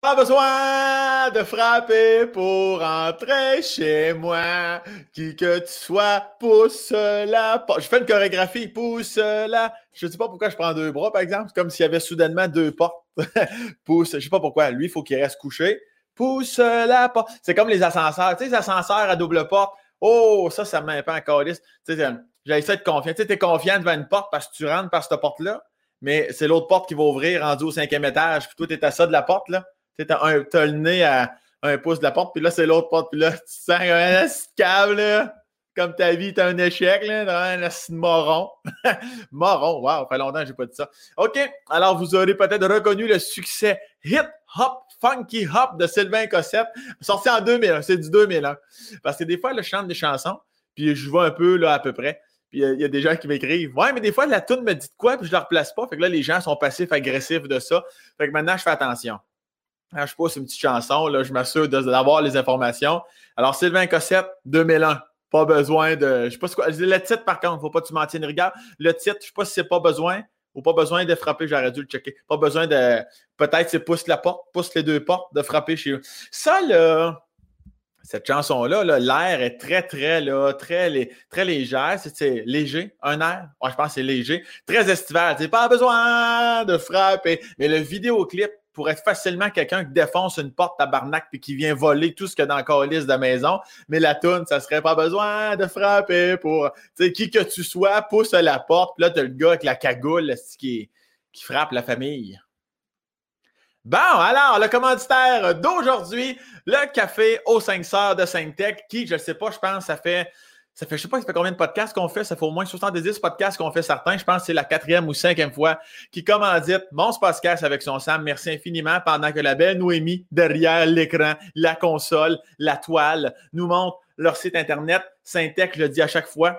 Pas besoin de frapper pour entrer chez moi. Qui que tu sois, pousse la porte. Je fais une chorégraphie, pousse la. Je sais pas pourquoi je prends deux bras, par exemple. comme s'il y avait soudainement deux portes. pousse. Je sais pas pourquoi. Lui, il faut qu'il reste couché. Pousse la porte. C'est comme les ascenseurs. Tu sais, les ascenseurs à double porte. Oh, ça, ça me met pas en Tu sais, j'ai essayé de confiant. Tu sais, es confiant devant une porte parce que tu rentres par cette porte-là. Mais c'est l'autre porte qui va ouvrir rendu au cinquième étage. Puis toi, es à ça de la porte, là. Tu as, le nez à un pouce de la porte, puis là, c'est l'autre porte, puis là, tu sens un câble, là. Comme ta vie est un échec, là, un moron. moron, ça fait longtemps que j'ai pas dit ça. OK, alors vous aurez peut-être reconnu le succès Hit Hop Funky Hop de Sylvain Cossette, sorti en 2000, c'est du 2001. Parce que des fois, je chante des chansons, puis je vois un peu, là, à peu près. Puis il y, a des gens qui m'écrivent Ouais, mais des fois, la tune me dit de quoi, puis je ne la replace pas. Fait que là, les gens sont passifs, agressifs de ça. Fait que maintenant, je fais attention. Ah, je pose une petite chanson, là, je m'assure d'avoir les informations. Alors, Sylvain Cossette, 2001. Pas besoin de. Je sais pas ce quoi. Le titre, par contre, il ne faut pas que tu m'en tiennes rigueur. Le titre, je ne sais pas si c'est pas besoin ou pas besoin de frapper, j'aurais dû le checker. Pas besoin de. Peut-être c'est pousse la porte, pousse les deux portes, de frapper chez eux. Ça, là, cette chanson-là, l'air est très, très, là, très, très légère. C'est léger, un air? Je pense que c'est léger. Très estival. Pas besoin de frapper. Mais le vidéoclip, pour être facilement quelqu'un qui défonce une porte tabarnak puis qui vient voler tout ce qu'il y a dans le calice de maison. Mais la toune, ça serait pas besoin de frapper pour, tu sais, qui que tu sois, pousse la porte. Puis là, t'as le gars avec la cagoule qui, qui frappe la famille. Bon, alors, le commanditaire d'aujourd'hui, le café aux 5 sœurs de Sainte-Tech, qui, je ne sais pas, je pense, ça fait ça fait, je sais pas, ça fait combien de podcasts qu'on fait. Ça fait au moins 70 podcasts qu'on fait certains. Je pense que c'est la quatrième ou cinquième fois qui commandite mon podcast avec son Sam. Merci infiniment pendant que la belle Noémie, derrière l'écran, la console, la toile, nous montre leur site Internet. Syntec, je le dis à chaque fois,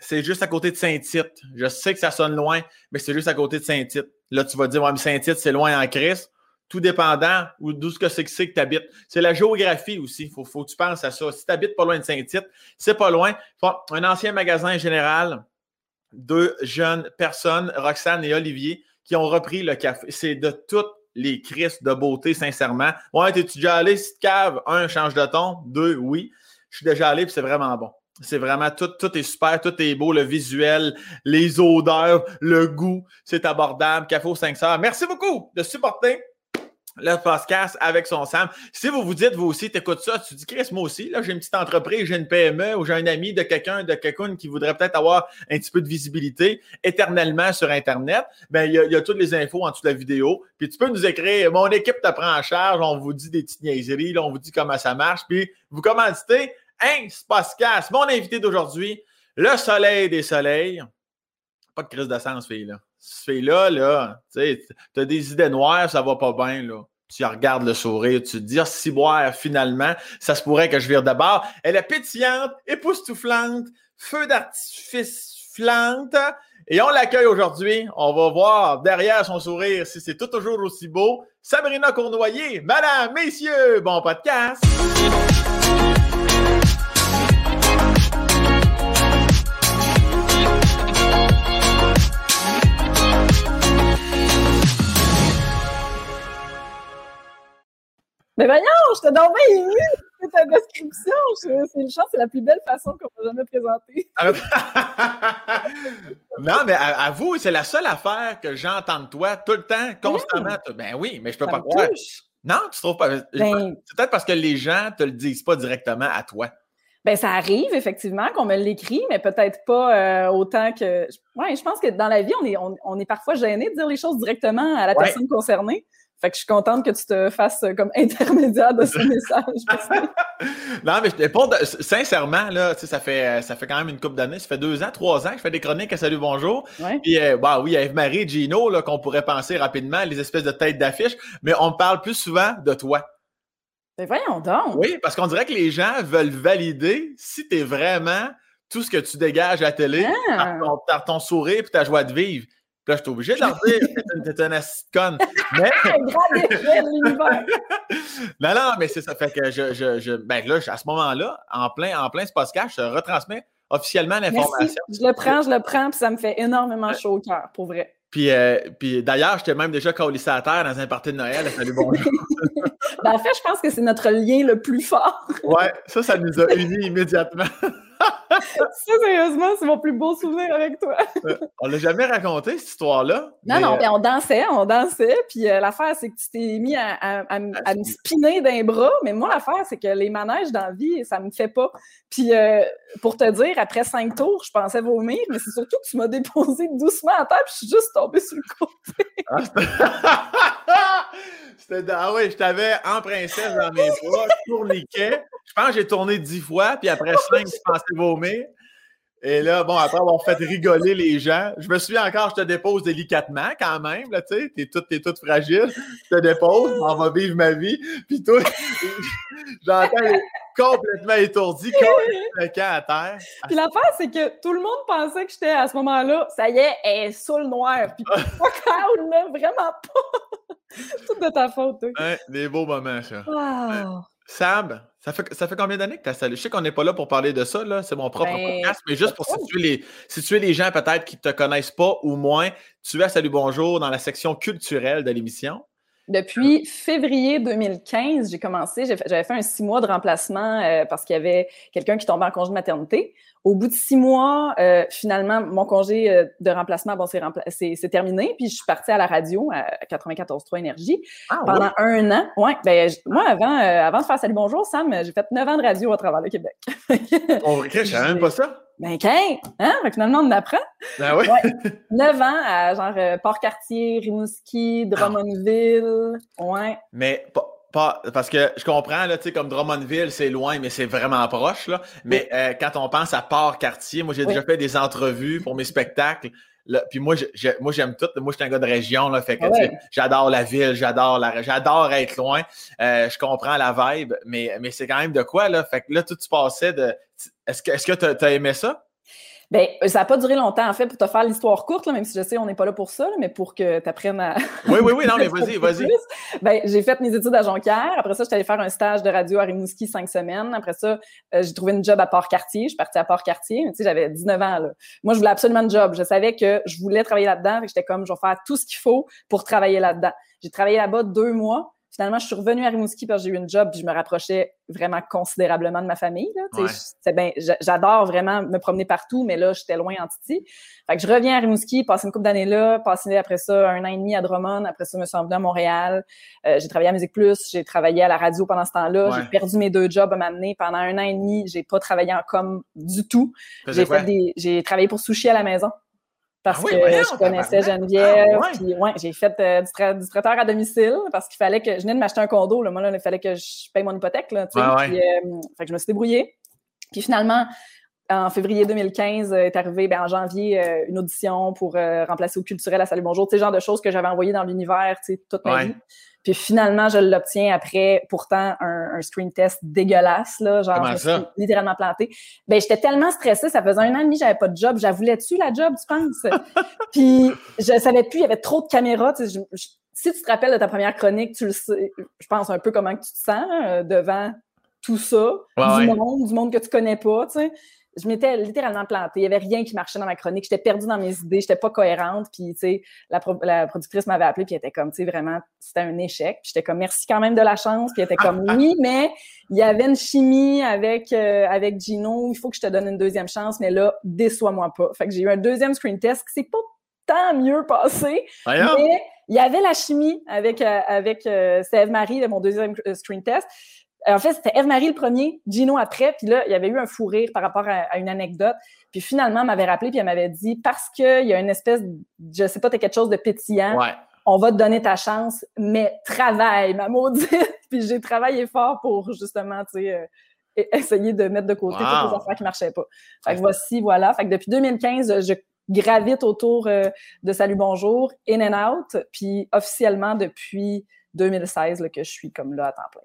c'est juste à côté de Saint-Tite. Je sais que ça sonne loin, mais c'est juste à côté de Saint-Tite. Là, tu vas dire, ouais, mais Saint-Tite, c'est loin en Christ tout dépendant d'où ce que c'est que tu habites. C'est la géographie aussi. Il faut, faut, que tu penses à ça. Si tu habites pas loin de Saint-Tite, c'est pas loin. Un ancien magasin général, deux jeunes personnes, Roxane et Olivier, qui ont repris le café. C'est de toutes les crises de beauté, sincèrement. Ouais, t'es-tu déjà allé? Si tu un, change de ton. Deux, oui. Je suis déjà allé, puis c'est vraiment bon. C'est vraiment tout, tout est super, tout est beau, le visuel, les odeurs, le goût, c'est abordable. Café aux 500. Merci beaucoup de supporter le podcast avec son Sam. Si vous vous dites, vous aussi, t'écoutes ça, tu dis, Chris, moi aussi, là, j'ai une petite entreprise, j'ai une PME ou j'ai un ami de quelqu'un, de quelqu'un qui voudrait peut-être avoir un petit peu de visibilité éternellement sur Internet, ben, il y, a, toutes les infos en dessous de la vidéo. Puis tu peux nous écrire, mon équipe te prend en charge, on vous dit des petites niaiseries, on vous dit comment ça marche, puis vous commanditez, hein, podcast, mon invité d'aujourd'hui, le soleil des soleils. Pas de crise de sens, fille, là ce fille-là, là, tu as des idées noires, ça va pas bien, là. Tu regardes le sourire, tu te dis, ah, si boire, finalement, ça se pourrait que je vire d'abord. Elle est pétillante, époustouflante, feu d'artifice flante. Et on l'accueille aujourd'hui. On va voir derrière son sourire si c'est toujours aussi beau. Sabrina Cournoyer, madame, messieurs, bon podcast. Mais voyons, je te donne bien c'est ta description. C'est une chance, c'est la plus belle façon qu'on m'a jamais présenter. non, mais à, vous, c'est la seule affaire que j'entends de toi tout le temps, constamment. Ben oui, mais je peux pas croire. Non, tu trouves pas. Ben c'est peut-être parce que les gens te le disent pas directement à toi. Ben, ça arrive effectivement qu'on me l'écrit, mais peut-être pas euh, autant que. Oui, je pense que dans la vie, on est, on, est parfois gêné de dire les choses directement à la personne concernée. Fait que je suis contente que tu te fasses euh, comme intermédiaire de ce message. non, mais je réponds sincèrement, là, ça fait, euh, ça fait quand même une couple d'années, ça fait deux ans, trois ans que je fais des chroniques à Salut Bonjour. Puis, euh, bah oui, Eve-Marie, Gino, là, qu'on pourrait penser rapidement, les espèces de têtes d'affiche, mais on parle plus souvent de toi. Mais voyons donc. Oui, parce qu'on dirait que les gens veulent valider si tu es vraiment tout ce que tu dégages à la télé ah. par, ton, sourire et ta joie de vivre là, je suis obligé de leur dire que t'es un con. Mais... non, non, mais c'est ça. Fait que je, je, je, ben là, à ce moment-là, en plein, en plein podcast, je retransmets officiellement l'information. Je le prends, je le prends, puis ça me fait énormément chaud au cœur, pour vrai. Puis, euh, puis d'ailleurs, j'étais même déjà collé à terre dans un party de Noël. Salut, bonjour. ben, en fait, je pense que c'est notre lien le plus fort. ouais, ça, ça nous a unis immédiatement. Ça, sérieusement, c'est mon plus beau souvenir avec toi. on l'a jamais raconté, cette histoire-là. Non, non, mais on dansait, on dansait. Puis euh, l'affaire, c'est que tu t'es mis à, me spinner d'un bras. Mais moi, l'affaire, c'est que les manèges dans la vie, ça me fait pas. Puis euh, pour te dire, après cinq tours, je pensais vomir, mais c'est surtout que tu m'as déposé doucement à terre, puis je suis juste tombée sur le côté. ah, ah oui, je t'avais en princesse dans mes bras, je tourniquais. Je pense que j'ai tourné dix fois, puis après cinq, je pensais vomir. Et là, bon, après avoir fait rigoler les gens, je me souviens encore, je te dépose délicatement quand même, là, tu sais, t'es toute, t'es toute fragile, je te dépose, on va vivre ma vie, puis toi, j'entends complètement étourdi, complètement camp à terre. Puis l'affaire, c'est que tout le monde pensait que j'étais à ce moment-là, ça y est, elle est sous le noir, puis pas là, vraiment pas. Tout de ta faute, Ouais, des beaux moments, ça. Sam, ça fait, ça fait combien d'années que tu as salué? Je sais qu'on n'est pas là pour parler de ça, là. c'est mon propre ben, podcast, mais juste pour situer les, situer les gens peut-être qui ne te connaissent pas ou moins, tu es à Salut Bonjour dans la section culturelle de l'émission. Depuis février 2015, j'ai commencé, j'avais fait un six mois de remplacement euh, parce qu'il y avait quelqu'un qui tombait en congé de maternité. Au bout de six mois, euh, finalement, mon congé euh, de remplacement, bon, c'est terminé. Puis je suis partie à la radio à 94.3 Énergie ah, pendant un an. Ouais, ben, moi, avant, euh, avant de faire Salut Bonjour, Sam, j'ai fait neuf ans de radio à travers le Québec. on ne savais même pas ça? Ben, qu'un, hein? Finalement, on apprend. Ben oui. Neuf ans à genre Port-Cartier, Rimouski, Drummondville. Ouais. Mais parce que je comprends, là, tu sais, comme Drummondville, c'est loin, mais c'est vraiment proche, là. Mais euh, quand on pense à Port-Cartier, moi, j'ai déjà fait des entrevues pour mes spectacles. Puis moi, moi, j'aime tout. Moi, je suis un gars de région, là. Fait que, j'adore la ville, j'adore la, j'adore être loin. Euh, je comprends la vibe, mais, mais c'est quand même de quoi, là? Fait que là, tout tu passais de, est-ce que, est-ce que t'as aimé ça? Bien, ça n'a pas duré longtemps, en fait, pour te faire l'histoire courte, là, même si je sais on n'est pas là pour ça, mais pour que tu apprennes à. Oui, oui, oui, non, mais vas-y, vas-y. Ben, j'ai fait mes études à Jonquière. Après ça, je suis allée faire un stage de radio à Rimouski cinq semaines. Après ça, euh, j'ai trouvé une job à Port-Cartier. Je suis partie à Port-Cartier. Tu sais, j'avais 19 ans, là. Moi, je voulais absolument un job. Je savais que je voulais travailler là-dedans. J'étais comme, je vais faire tout ce qu'il faut pour travailler là-dedans. J'ai travaillé là-bas deux mois. Finalement, je suis revenue à Rimouski parce que j'ai eu une job puis je me rapprochais vraiment considérablement de ma famille. Ben, j'adore vraiment me promener partout, mais là, j'étais loin en Titi. Fait que je reviens à Rimouski, passer une couple d'années là, passer après ça un an et demi à Drummond, après ça, je me suis à Montréal. Euh, j'ai travaillé à Musique Plus, j'ai travaillé à la radio pendant ce temps-là. J'ai perdu mes deux jobs à m'amener. Pendant un an et demi, j'ai pas travaillé en com du tout. J'ai fait des, j'ai travaillé pour Sushi à la maison parce ah que je connaissais Geneviève. Ah puis ouais, j'ai fait euh, du, traiteur à domicile parce qu'il fallait que je venais de m'acheter un condo. Là. Moi, là, il fallait que je paye mon hypothèque. Là, puis, euh, fait que je me suis débrouillée. Puis finalement, en février 2015 euh, est arrivé ben, en janvier une audition pour remplacer au culturel à Salut Bonjour, tu sais, genre de choses que j'avais envoyées dans l'univers toute ma vie. Puis finalement, je l'obtiens après pourtant un, screen test dégueulasse, là, genre je me suis littéralement plantée. Ben, j'étais tellement stressée, ça faisait un an et demi, j'avais pas de job. J'avais tu la job, tu penses? puis je savais plus, il y avait trop de caméras. Tu sais, si tu te rappelles de ta première chronique, tu le sais, je pense un peu comment tu te sens euh, devant tout ça, du monde, du monde que tu connais pas, tu sais je m'étais littéralement plantée. Il n'y avait rien qui marchait dans ma chronique. J'étais perdue dans mes idées. J'étais pas cohérente. Puis, tu sais, la, la, productrice m'avait appelée puis elle était comme, tu sais, vraiment, c'était un échec. Puis j'étais comme, merci quand même de la chance. Puis elle était comme, oui, mais il y avait une chimie avec, euh, avec Gino. Il faut que je te donne une deuxième chance. Mais là, déçois-moi pas. Fait que j'ai eu un deuxième screen test qui s'est pas tant mieux passé. Mais il y avait la chimie avec, euh, avec euh, Marie de mon deuxième screen test. En fait, c'était Eve-Marie le premier, Gino après, puis là, il y avait eu un fou rire par rapport à, une anecdote. Puis finalement, elle m'avait rappelé, puis elle m'avait dit, parce qu'il y a une espèce, je sais pas, t'es quelque chose de pétillant, on va te donner ta chance, mais travaille, ma maudite. puis j'ai travaillé fort pour justement, tu sais, euh, essayer de mettre de côté toutes les affaires qui marchaient pas. Fait que voici, voilà. Fait que depuis 2015, je gravite autour euh, de Salut Bonjour, In and Out, puis officiellement depuis 2016 là, que je suis comme là à temps plein.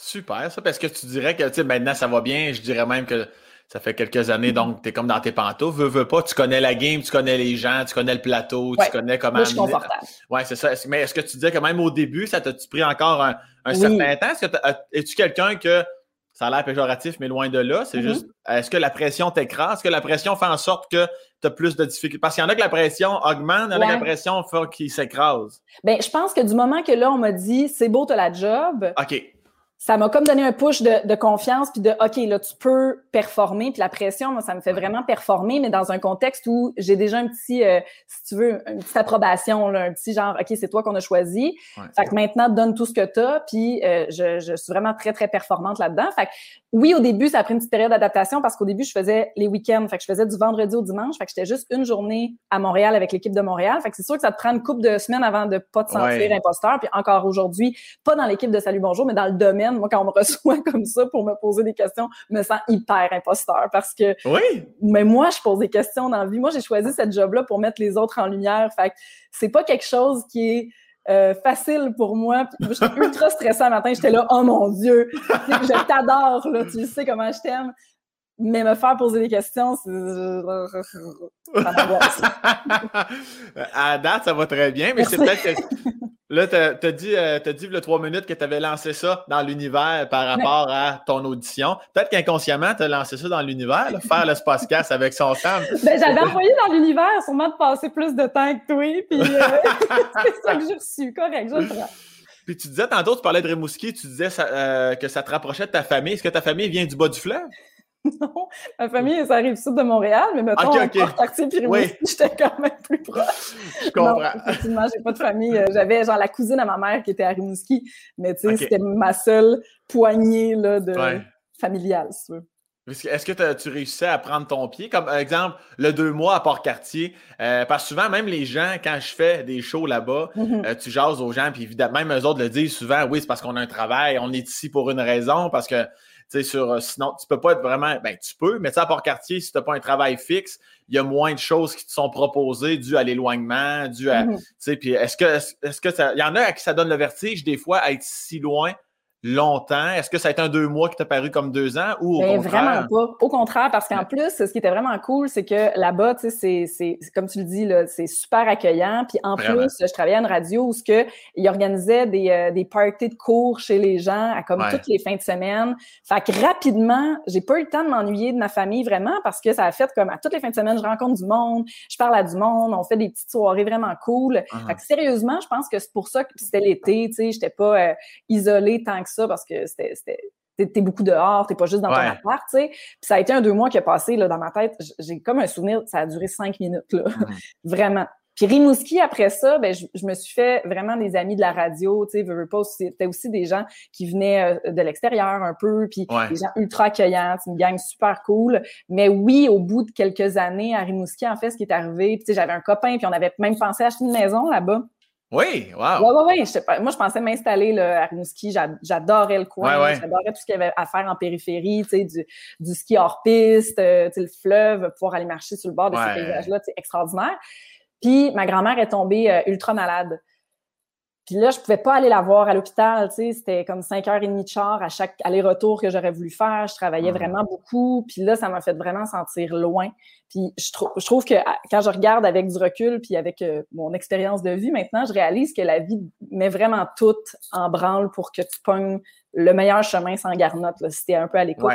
Super, ça, parce que tu dirais que tu sais, maintenant ça va bien. Je dirais même que ça fait quelques années, donc tu es comme dans tes pantoufles. Veux, veux pas, tu connais la game, tu connais les gens, tu connais le plateau, tu connais comment. Moi, je suis confortable. Ouais, c'est ça. Mais est-ce que tu disais que même au début, ça t'a-tu pris encore un, certain temps? Est-ce que es-tu quelqu'un que ça a l'air péjoratif, mais loin de là? C'est mm-hmm. juste, est-ce que la pression t'écrase? Est-ce que la pression fait en sorte que tu as plus de difficultés? Parce qu'il y en a que la pression augmente, il y en a que la pression fait qu'ils s'écrasent. Bien, je pense que du moment que là, on m'a dit, c'est beau, tu as la job. OK ça m'a comme donné un push de, de confiance puis de OK là tu peux performer puis la pression moi ça me fait vraiment performer mais dans un contexte où j'ai déjà un petit euh, si tu veux une petite approbation là, un petit genre OK c'est toi qu'on a choisi. Fait que maintenant donne tout ce que tu as puis euh, je, je, suis vraiment très très performante là-dedans. Fait que oui au début ça a pris une petite période d'adaptation parce qu'au début je faisais les week-ends. Fait que je faisais du vendredi au dimanche. Fait que j'étais juste une journée à Montréal avec l'équipe de Montréal. Fait que c'est sûr que ça te prend une couple de semaines avant de pas te sentir imposteur. Puis encore aujourd'hui pas dans l'équipe de Salut Bonjour mais dans le domaine moi, quand on me reçoit comme ça pour me poser des questions, je me sens hyper imposteur parce que. Oui. Mais moi, je pose des questions dans la vie. Moi, j'ai choisi cette job-là pour mettre les autres en lumière. Fait que c'est pas quelque chose qui est. Euh, facile pour moi. J'étais ultra stressée le matin. J'étais là, oh mon Dieu, je t'adore, là, tu sais comment je t'aime. Mais me faire poser des questions, c'est. à date, ça va très bien, mais c'est peut-être Là, tu as, dit, euh, dit le trois minutes que tu avais lancé ça dans l'univers par rapport à ton audition. Peut-être qu'inconsciemment, tu as lancé ça dans l'univers, faire le Spacecast avec son femme. Ben, J'avais envoyé dans l'univers, sûrement de passer plus de temps que toi. Puis euh, c'est ça que j'ai reçu. Correct, je le prends. Puis tu disais tantôt, tu parlais de Rimouski, tu disais euh, que ça te rapprochait de ta famille. Est-ce que ta famille vient du bas du fleuve? Non, ma famille, ça arrive sud de Montréal, mais mettons, okay, okay. quartier puis oui. j'étais quand même plus proche. Je comprends. Non, effectivement, j'ai pas de famille. Euh, j'avais genre la cousine à ma mère qui était à Rimouski, mais tu sais, c'était ma seule poignée là, de familiale, si tu veux. Est-ce que tu réussissais à prendre ton pied? Comme exemple, le deux mois à Port-Cartier. Euh, parce que souvent, même les gens, quand je fais des shows là-bas, mm-hmm. euh, tu jases aux gens, puis évidemment, même eux autres le disent souvent, oui, c'est parce qu'on a un travail, on est ici pour une raison, parce que sais, sur, euh, sinon, tu peux pas être vraiment, ben, tu peux, mais à Port-Cartier, si tu n'as pas un travail fixe, il y a moins de choses qui te sont proposées dû à l'éloignement, dû à, mm-hmm. tu sais, puis est-ce que, est-ce que ça, il y en a à qui ça donne le vertige, des fois, à être si loin longtemps? Est-ce que ça a été un deux mois qui t'a paru comme deux ans ou au ben, contraire? Vraiment pas. Au contraire, parce qu'en plus, ce qui était vraiment cool, c'est que là-bas, tu sais, c'est, comme tu le dis, là, c'est super accueillant. Puis en plus, je travaillais à une radio où ce que, ils organisaient des, euh, des parties de cours chez les gens à comme toutes les fins de semaine. Fait que rapidement, j'ai pas eu le temps de m'ennuyer de ma famille vraiment parce que ça a fait comme à toutes les fins de semaine, je rencontre du monde, je parle à du monde, on fait des petites soirées vraiment cool. Uh-huh. Fait que sérieusement, je pense que c'est pour ça que c'était l'été, tu sais, j'étais pas euh, isolée tant que ça parce que c'était t'es beaucoup dehors, t'es pas juste dans ton appart, tu sais. Puis ça a été un deux mois qui a passé là, dans ma tête. J'ai comme un souvenir, ça a duré cinq minutes, là. Mm-hmm. Vraiment. Puis Rimouski, après ça, ben, je, me suis fait vraiment des amis de la radio, tu sais, c'était aussi des gens qui venaient euh, de l'extérieur un peu, puis des gens ultra accueillants, une gang super cool. Mais oui, au bout de quelques années à Rimouski, en fait, ce qui est arrivé, tu sais, j'avais un copain, puis on avait même pensé acheter une maison là-bas. Oui, wow. Oui, oui, oui. Moi, je pensais m'installer à Rimouski. J'adorais le coin. J'adorais tout ce qu'il y avait à faire en périphérie, tu sais, du, du ski hors piste, euh, le fleuve, pouvoir aller marcher sur le bord de ces paysages-là, c'est extraordinaire. Puis ma grand-mère est tombée euh, ultra malade. Puis là, je pouvais pas aller la voir à l'hôpital, tu sais, c'était comme cinq heures et demie de char à chaque aller-retour que j'aurais voulu faire. Je travaillais vraiment beaucoup. Puis là, ça m'a fait vraiment sentir loin. Puis je, je, trouve que quand je regarde avec du recul, puis avec euh, mon expérience de vie maintenant, je réalise que la vie met vraiment tout en branle pour que tu pognes le meilleur chemin sans garnotte, là, si un peu à l'écoute.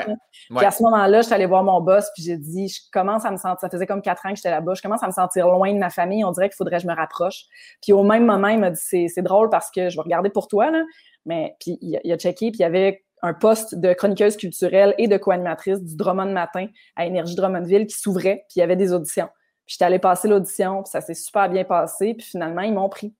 Puis à ce moment-là, je suis allée voir mon boss, puis j'ai dit, je commence à me sentir, ça faisait comme quatre ans que j'étais là-bas, je commence à me sentir loin de ma famille, on dirait qu'il faudrait que je me rapproche. Puis au même moment, il m'a dit, c'est drôle parce que je vais regarder pour toi, là. Mais puis il, a checké, puis il y avait un poste de chroniqueuse culturelle et de co-animatrice du Drummond Matin à Énergie Drummondville qui s'ouvrait, puis il y avait des auditions. Puis j'étais allée passer l'audition, puis ça s'est super bien passé, puis finalement, ils m'ont pris.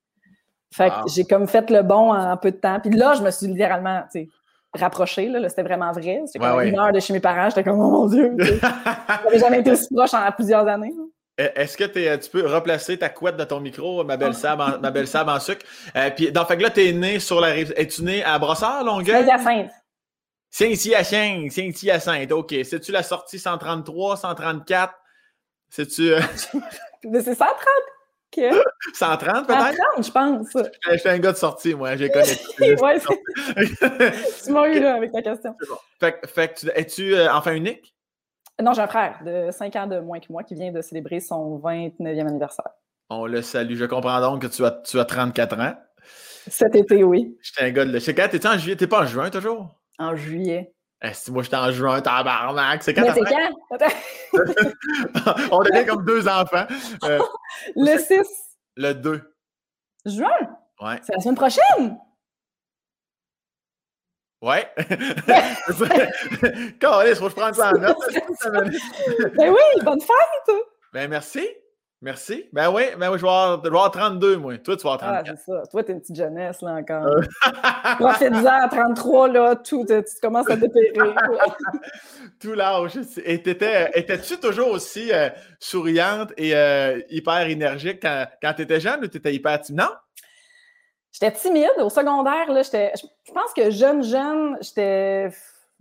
Fait que j'ai comme fait le bon en peu de temps. Puis là, je me suis littéralement, tu sais, rapprochée, là, c'était vraiment vrai. C'était comme une heure de chez mes parents, j'étais comme, oh mon Dieu! J'avais jamais été aussi proche en plusieurs années. E, est-ce que es, tu peux replacer ta couette de ton micro, ma belle sable en, ma belle sable en sucre? Euh, puis, donc, fait que là, t'es né sur la rive. Es-tu né à Brossard, Longueuil? Saint-Hyacinthe. Saint-Hyacinthe, Saint-Hyacinthe, OK. C'est-tu la sortie 133, 134? C'est-tu. Euh... c'est 130? 130 peut-être? 130, je pense. Je suis un gars de sortie, moi, j'ai connu. ouais, tu m'as eu là avec ta question. Fait, fait que es-tu euh, enfant unique? Non, j'ai un frère de 5 ans de moins que moi qui vient de célébrer son 29e anniversaire. On le salue. Je comprends donc que tu as, tu as 34 ans. Cet été, oui. J'étais un gars de. C'est quand? T'es en juillet? T'es pas en juin toujours? En juillet. Si moi, j'étais en juin, tabarnak, c'est quand? Mais c'est quand? On devient comme deux enfants. Euh, le 6. Le 2. Juin? Ouais. C'est la semaine prochaine? Ouais. Carlis, faut que je prenne ça en note. ben oui, bonne fête! Ben merci. Merci. Ben oui, ben oui je, vais avoir, 32, moi. Toi, tu vas avoir 34. Ah, c'est ça. Toi, t'es une petite jeunesse, là, encore. Euh... Profite-en à 33, là, tout, tu commences à dépérir. tout l'âge. Et étais-tu toujours aussi euh, souriante et euh, hyper énergique quand, quand tu étais jeune ou tu étais hyper timide? Non? J'étais timide. Au secondaire, là, j'étais. Je pense que jeune, jeune, j'étais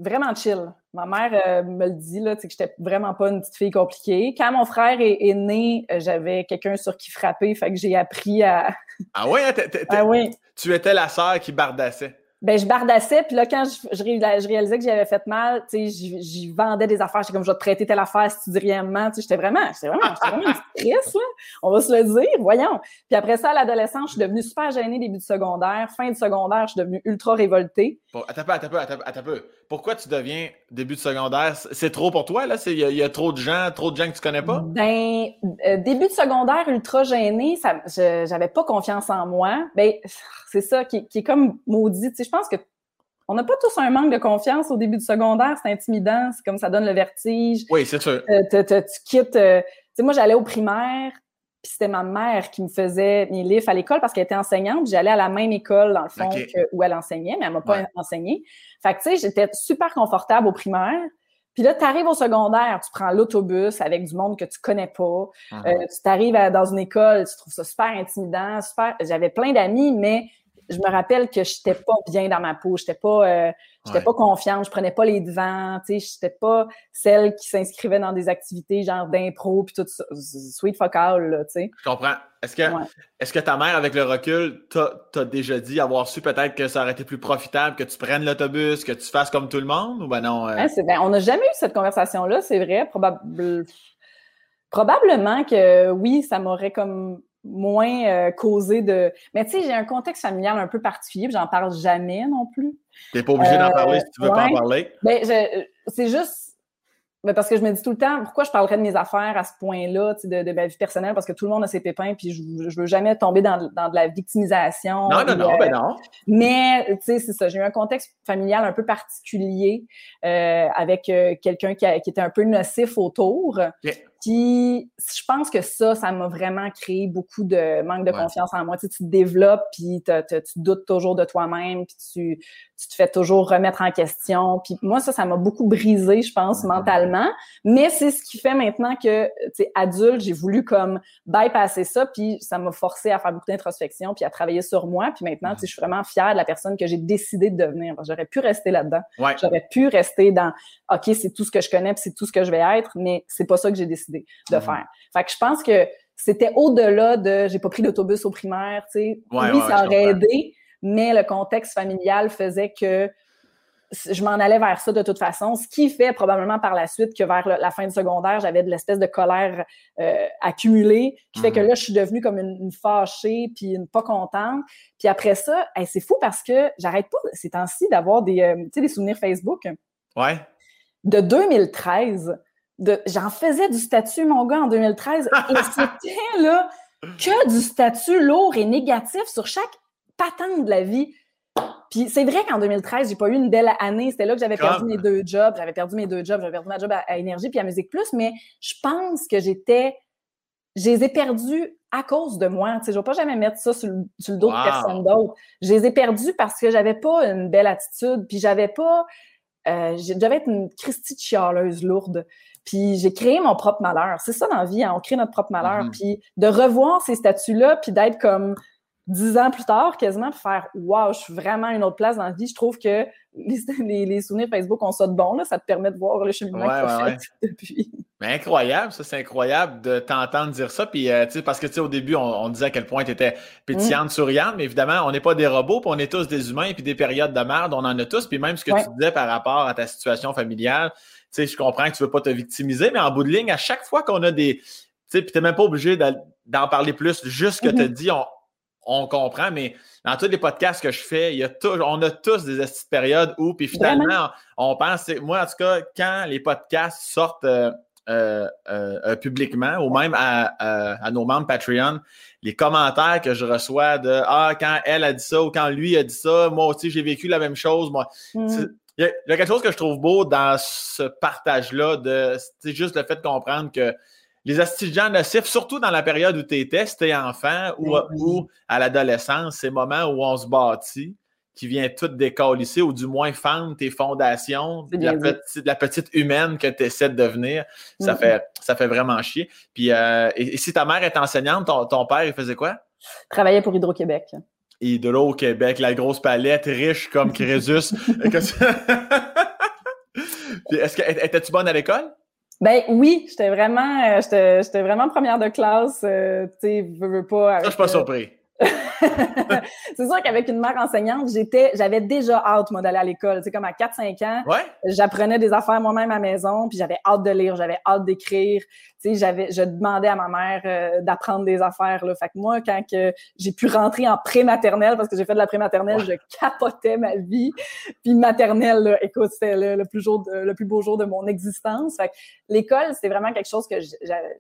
vraiment chill. Ma mère euh, me le dit, là, que j'étais vraiment pas une petite fille compliquée. Quand mon frère est, né, euh, j'avais quelqu'un sur qui frapper, fait que j'ai appris à. Ah ouais, hein, ah oui. Tu étais la sœur qui bardassait ben, je bardassais, puis là, quand je, je, réalisais que j'avais fait mal, tu sais, j'y vendais des affaires. J'étais comme, je vais te prêter telle affaire si tu dis rien de j'étais vraiment, j'étais vraiment, j'étais vraiment triste, là. On va se le dire, voyons. Puis après ça, à l'adolescence, je suis devenue super gênée début de secondaire. Fin de secondaire, je suis devenue ultra révoltée. attends peu, attends peu, attends peu. Pourquoi tu deviens début de secondaire? C'est trop pour toi, là? Il y, a trop de gens, trop de gens que tu connais pas? Ben, euh, début de secondaire, ultra gênée, ça, j'avais pas confiance en moi. Ben, c'est ça qui, est comme maudit. Tu sais, je pense que on n'a pas tous un manque de confiance au début du secondaire, c'est intimidant, c'est comme ça donne le vertige. Oui, c'est sûr. Euh, tu quittes. Euh, tu sais, moi, j'allais au primaire, puis c'était ma mère qui me faisait mes livres à l'école parce qu'elle était enseignante. J'allais à la même école, dans le fond, où elle enseignait, mais elle m'a pas enseigné. Fait que, tu sais, j'étais super confortable au primaire. Puis là, tu arrives au secondaire, tu prends l'autobus avec du monde que tu connais pas. Uh-huh. Euh, tu t'arrives dans une école, tu trouves ça super intimidant, super. J'avais plein d'amis, mais je me rappelle que j'étais pas bien dans ma peau, j'étais pas euh, j'étais pas confiante, je prenais pas les devants, sais, j'étais pas celle qui s'inscrivait dans des activités genre d'impro puis tout ça, sweet focal là, tu sais. Je comprends. Est-ce que est-ce que ta mère avec le recul t'a déjà dit avoir su peut-être que ça aurait été plus profitable que tu prennes l'autobus, que tu fasses comme tout le monde ou ben non euh? ben, on n'a jamais eu cette conversation là, c'est vrai, probable probablement que oui, ça m'aurait comme moins euh, causé de. Mais tu sais, j'ai un contexte familial un peu particulier, j'en parle jamais non plus. Tu n'es pas obligé d'en parler si tu veux pas en parler. Ben, c'est juste. Ben parce que je me dis tout le temps, pourquoi je parlerais de mes affaires à ce point-là, de, de ma vie personnelle, parce que tout le monde a ses pépins, puis je, je veux jamais tomber dans, dans de la victimisation. Non, non, non, ben non. Mais, tu sais, c'est ça. J'ai eu un contexte familial un peu particulier euh, avec euh, quelqu'un qui, qui, était un peu nocif autour. Puis je pense que ça, ça m'a vraiment créé beaucoup de manque de confiance en moi. Tu, sais, tu te développes, puis tu doutes toujours de toi-même, puis tu, tu, te fais toujours remettre en question. Puis moi, ça, ça m'a beaucoup brisé, je pense, mentalement. Mais c'est ce qui fait maintenant que, tu sais, adulte, j'ai voulu comme bypasser ça, puis ça m'a forcé à faire beaucoup d'introspection, puis à travailler sur moi. Puis maintenant, tu sais, je suis vraiment fière de la personne que j'ai décidé de devenir. J'aurais pu rester là-dedans. J'aurais pu rester dans, OK, c'est tout ce que je connais, puis c'est tout ce que je vais être, mais c'est pas ça que j'ai décidé de faire. Fait que je pense que c'était au-delà de j'ai pas pris d'autobus au primaire, tu sais. oui, ça aurait aidé, mais le contexte familial faisait que je m'en allais vers ça de toute façon, ce qui fait probablement par la suite que vers la fin du secondaire, j'avais de l'espèce de colère euh, accumulée, qui fait que mhm. là, je suis devenue comme une, fâchée, puis une pas contente. Puis après ça, c'est fou parce que j'arrête pas ces temps-ci d'avoir des, euh, des souvenirs Facebook. Ouais. De 2013 j'en faisais du statut, mon gars, en 2013, et c'était là que du statut lourd et négatif sur chaque patente de la vie. Puis c'est vrai qu'en 2013, j'ai pas eu une belle année. C'était là que j'avais perdu mes deux jobs. J'avais perdu mes deux jobs. J'avais perdu ma job à, Énergie puis à Musique Plus. Mais je pense que j'étais... Je les ai perdus à cause de moi. Tu sais, je vais pas jamais mettre ça sur le, dos de personne d'autre. Je les ai perdus parce que j'avais pas une belle attitude. Puis j'avais pas... Euh, je devais être une Christie chialeuse lourde. Puis j'ai créé mon propre malheur. C'est ça dans la vie, hein, on crée notre propre malheur. Mm-hmm. Puis de revoir ces statuts-là, puis d'être comme dix ans plus tard, quasiment, pour faire Wow, je suis vraiment à une autre place dans la vie. Je trouve que les, les, souvenirs Facebook ont ça de bon, là, ça te permet de voir le cheminement que tu fait depuis. Mais incroyable, ça, c'est incroyable de t'entendre dire ça. Puis, euh, tu sais, parce que, tu sais, au début, on, disait à quel point tu étais pétillante, mm. souriante, mais évidemment, on n'est pas des robots, puis on est tous des humains, puis des périodes de merde, on en a tous. Puis même ce que tu disais par rapport à ta situation familiale, sais, je comprends que tu veux pas te victimiser, mais en bout de ligne, à chaque fois qu'on a des. Tu sais, puis t'es même pas obligé d'en parler plus. Juste que tu as mm-hmm. dit, on comprend, mais dans tous les podcasts que je fais, il y a on a tous des périodes où, puis finalement, on, pense, moi en tout cas, quand les podcasts sortent euh, euh, euh, publiquement ou même à, nos membres Patreon, les commentaires que je reçois de Ah, quand elle a dit ça ou quand lui a dit ça, moi aussi j'ai vécu la même chose. Moi, mm. Il, y a, quelque chose que je trouve beau dans ce partage-là de c'est juste le fait de comprendre que les astigeants nocifs, surtout dans la période où tu étais, c'était enfant ou, ben ou à l'adolescence, ces moments où on se bâtit, qui vient tout décalisser ou du moins fendre tes fondations de la, petite, la, petite, humaine que tu essaies de devenir. Ça, fait, ça fait vraiment chier. Puis, euh, et, si ta mère est enseignante, ton, père, il faisait quoi? Travaillait pour Hydro-Québec. Hydro-Québec, la grosse palette, riche comme Crésus. Est-ce que étais-tu bonne à l'école? Ben oui, j'étais vraiment, euh, j'étais vraiment première de classe. Euh, tu sais, veux, veux pas. Ça, je suis pas surpris. c'est sûr qu'avec une mère enseignante, j'étais, j'avais déjà hâte, moi, d'aller à l'école. C'est comme à 4-5 ans, j'apprenais des affaires moi-même à la maison, puis j'avais hâte de lire, j'avais hâte d'écrire. Tu sais, j'avais, je demandais à ma mère euh, d'apprendre des affaires. Là. Fait que moi, quand que j'ai pu rentrer en pré-maternelle, parce que j'ai fait de la pré-maternelle, je capotais ma vie. Puis maternelle, là, écoute, c'était le, plus jour le plus beau jour de mon existence. Fait que l'école, c'était vraiment quelque chose que j'avais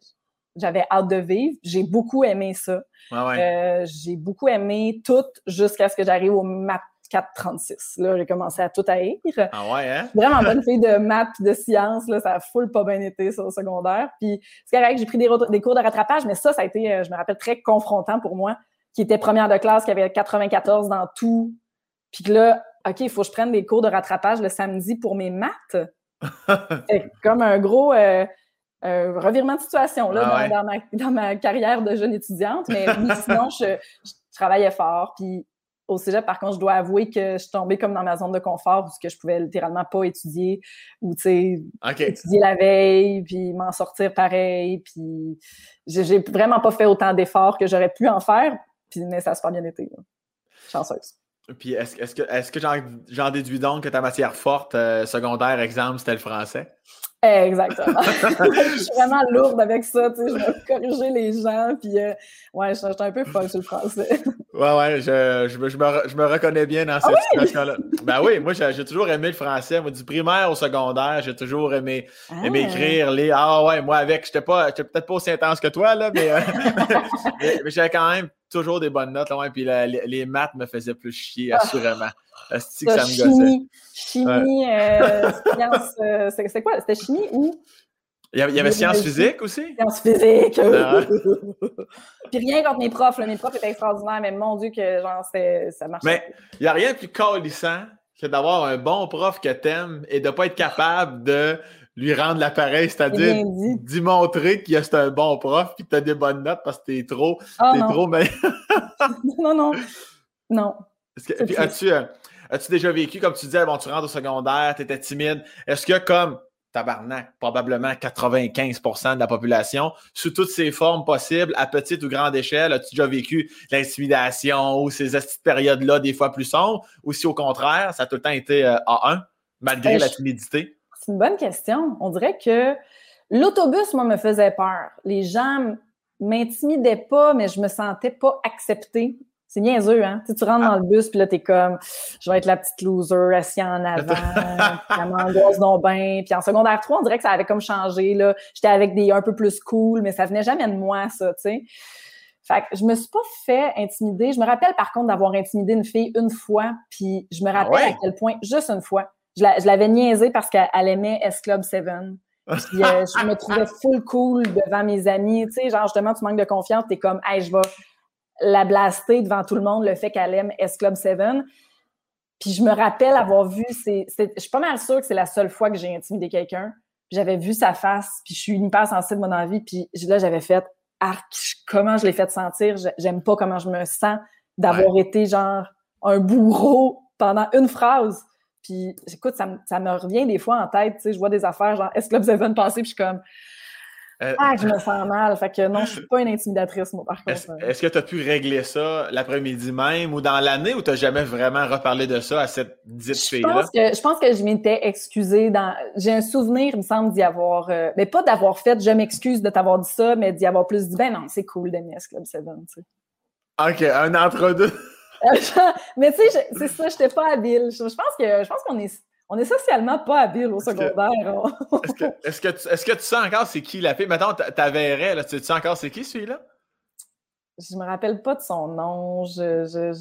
j'avais hâte de vivre. J'ai beaucoup aimé ça. Euh, j'ai beaucoup aimé tout jusqu'à ce que j'arrive au maths 436. Là, j'ai commencé à tout haïr. Ah ouais, hein? Vraiment bonne fille de maths de sciences. Là, ça a full pas bien été sur le secondaire. Puis c'est correct, j'ai pris des, des, cours de rattrapage, mais ça, ça a été, euh, je me rappelle, très confrontant pour moi, qui était première de classe, qui avait 94 dans tout. Puis que là, OK, il faut que je prenne des cours de rattrapage le samedi pour mes maths. c'est comme un gros... Euh, un revirement de situation là, ah dans, ma, dans, ma, carrière de jeune étudiante. Mais sinon, je, travaillais fort. Puis au cégep, par contre, je dois avouer que je suis tombée comme dans ma zone de confort que je pouvais littéralement pas étudier ou, tu sais, étudier la veille, puis m'en sortir pareil. Puis j'ai vraiment pas fait autant d'efforts que j'aurais pu en faire. Puis, mais ça a super bien été. Chanceuse. Puis est-ce est que, est que j'en déduis donc que ta matière forte, euh, secondaire, exemple, c'était le français? Exactement. je suis vraiment lourde avec ça, tu sais, je vais corriger les gens, puis euh, ouais, je suis un peu folle sur le français. ouais, ouais, je, je, me, je, me, reconnais bien dans cette ah situation-là. Ben oui, moi, j'ai toujours aimé le français. Moi, du primaire au secondaire, j'ai toujours aimé, aimé, ah. écrire, lire. Ah ouais, moi, avec, j'étais pas, peut-être pas aussi intense que toi, là, mais, euh, mais, j'avais quand même toujours des bonnes notes, là, ouais, puis les, maths me faisaient plus chier, ah. assurément. que ça me gossait. Chimie, euh, sciences, euh, c'est quoi? C'était chimie ou? Il y avait, sciences physiques aussi? Sciences physiques. Ah Puis rien contre mes profs. Mes profs étaient extraordinaires, mais mon Dieu, que genre, ça marchait. Mais il n'y a rien de plus calissant que d'avoir un bon prof que t'aimes et de ne pas être capable de lui rendre l'appareil, c'est-à-dire d'y montrer qu'il est un bon prof puis que tu as des bonnes notes parce que tu es trop, oh, trop mais... non, non. Non. puis as-tu, euh, As-tu déjà vécu, comme tu disais, bon, tu rentres au secondaire, tu étais timide? Est-ce que, comme tabarnak, probablement 95% de la population, sous toutes ses formes possibles, à petite ou grande échelle, as-tu déjà vécu l'intimidation ou ces périodes-là, des fois plus sombres, ou si au contraire, ça a tout le temps été euh, à 1, malgré la timidité? C'est une bonne question. On dirait que l'autobus, moi, me faisait peur. Les gens m'intimidaient pas, mais je me sentais pas acceptée c'est niaiseux, hein? Tu, tu rentres dans le bus, puis là, t'es comme, je vais être la petite loser, assise en avant, la m'angoisse non bien. Puis en secondaire 3, on dirait que ça avait comme changé, là. J'étais avec des un peu plus cool, mais ça venait jamais de moi, ça, tu sais. Fait que je me suis pas fait intimider. Je me rappelle, par contre, d'avoir intimidé une fille une fois, puis je me ah rappelle à quel point, juste une fois, je l'avais niaisée parce qu'elle aimait S-Club 7. Puis euh, je me trouvais full cool devant mes amis. Tu sais, genre, justement, tu manques de confiance, t'es comme, hey, je vais la blaster devant tout le monde, le fait qu'elle aime S Club 7. Puis je me rappelle avoir vu, c'est, je suis pas mal sûre que c'est la seule fois que j'ai intimidé quelqu'un. J'avais vu sa face, puis je suis hyper sensible dans la vie, puis là, j'avais fait arc, comment je l'ai fait sentir, j'aime pas comment je me sens d'avoir été genre un bourreau pendant une phrase. Puis écoute, ça, ça me revient des fois en tête, tu sais, je vois des affaires genre S Club 7 passer, puis je suis comme euh, ah, je me sens mal. Fait que non, je suis pas une intimidatrice, moi, par contre. Est-ce que tu as pu régler ça l'après-midi même ou dans l'année ou tu n'as jamais vraiment reparlé de ça à cette dite fille-là? Je pense que je m'étais excusée dans. J'ai un souvenir, il me semble, d'y avoir. Euh, mais pas d'avoir fait, je m'excuse de t'avoir dit ça, mais d'y avoir plus dit, ben non, c'est cool d'aimer Club 7, tu sais. OK, un entre-deux. mais tu sais, c'est ça, je n'étais pas habile. Je, pense que je pense qu'on est, on est socialement pas habile au secondaire. Est-ce que, est que, tu sais encore c'est qui la fille? Mettons, ta là, tu sais encore c'est qui celui-là? Je me rappelle pas de son nom. Je,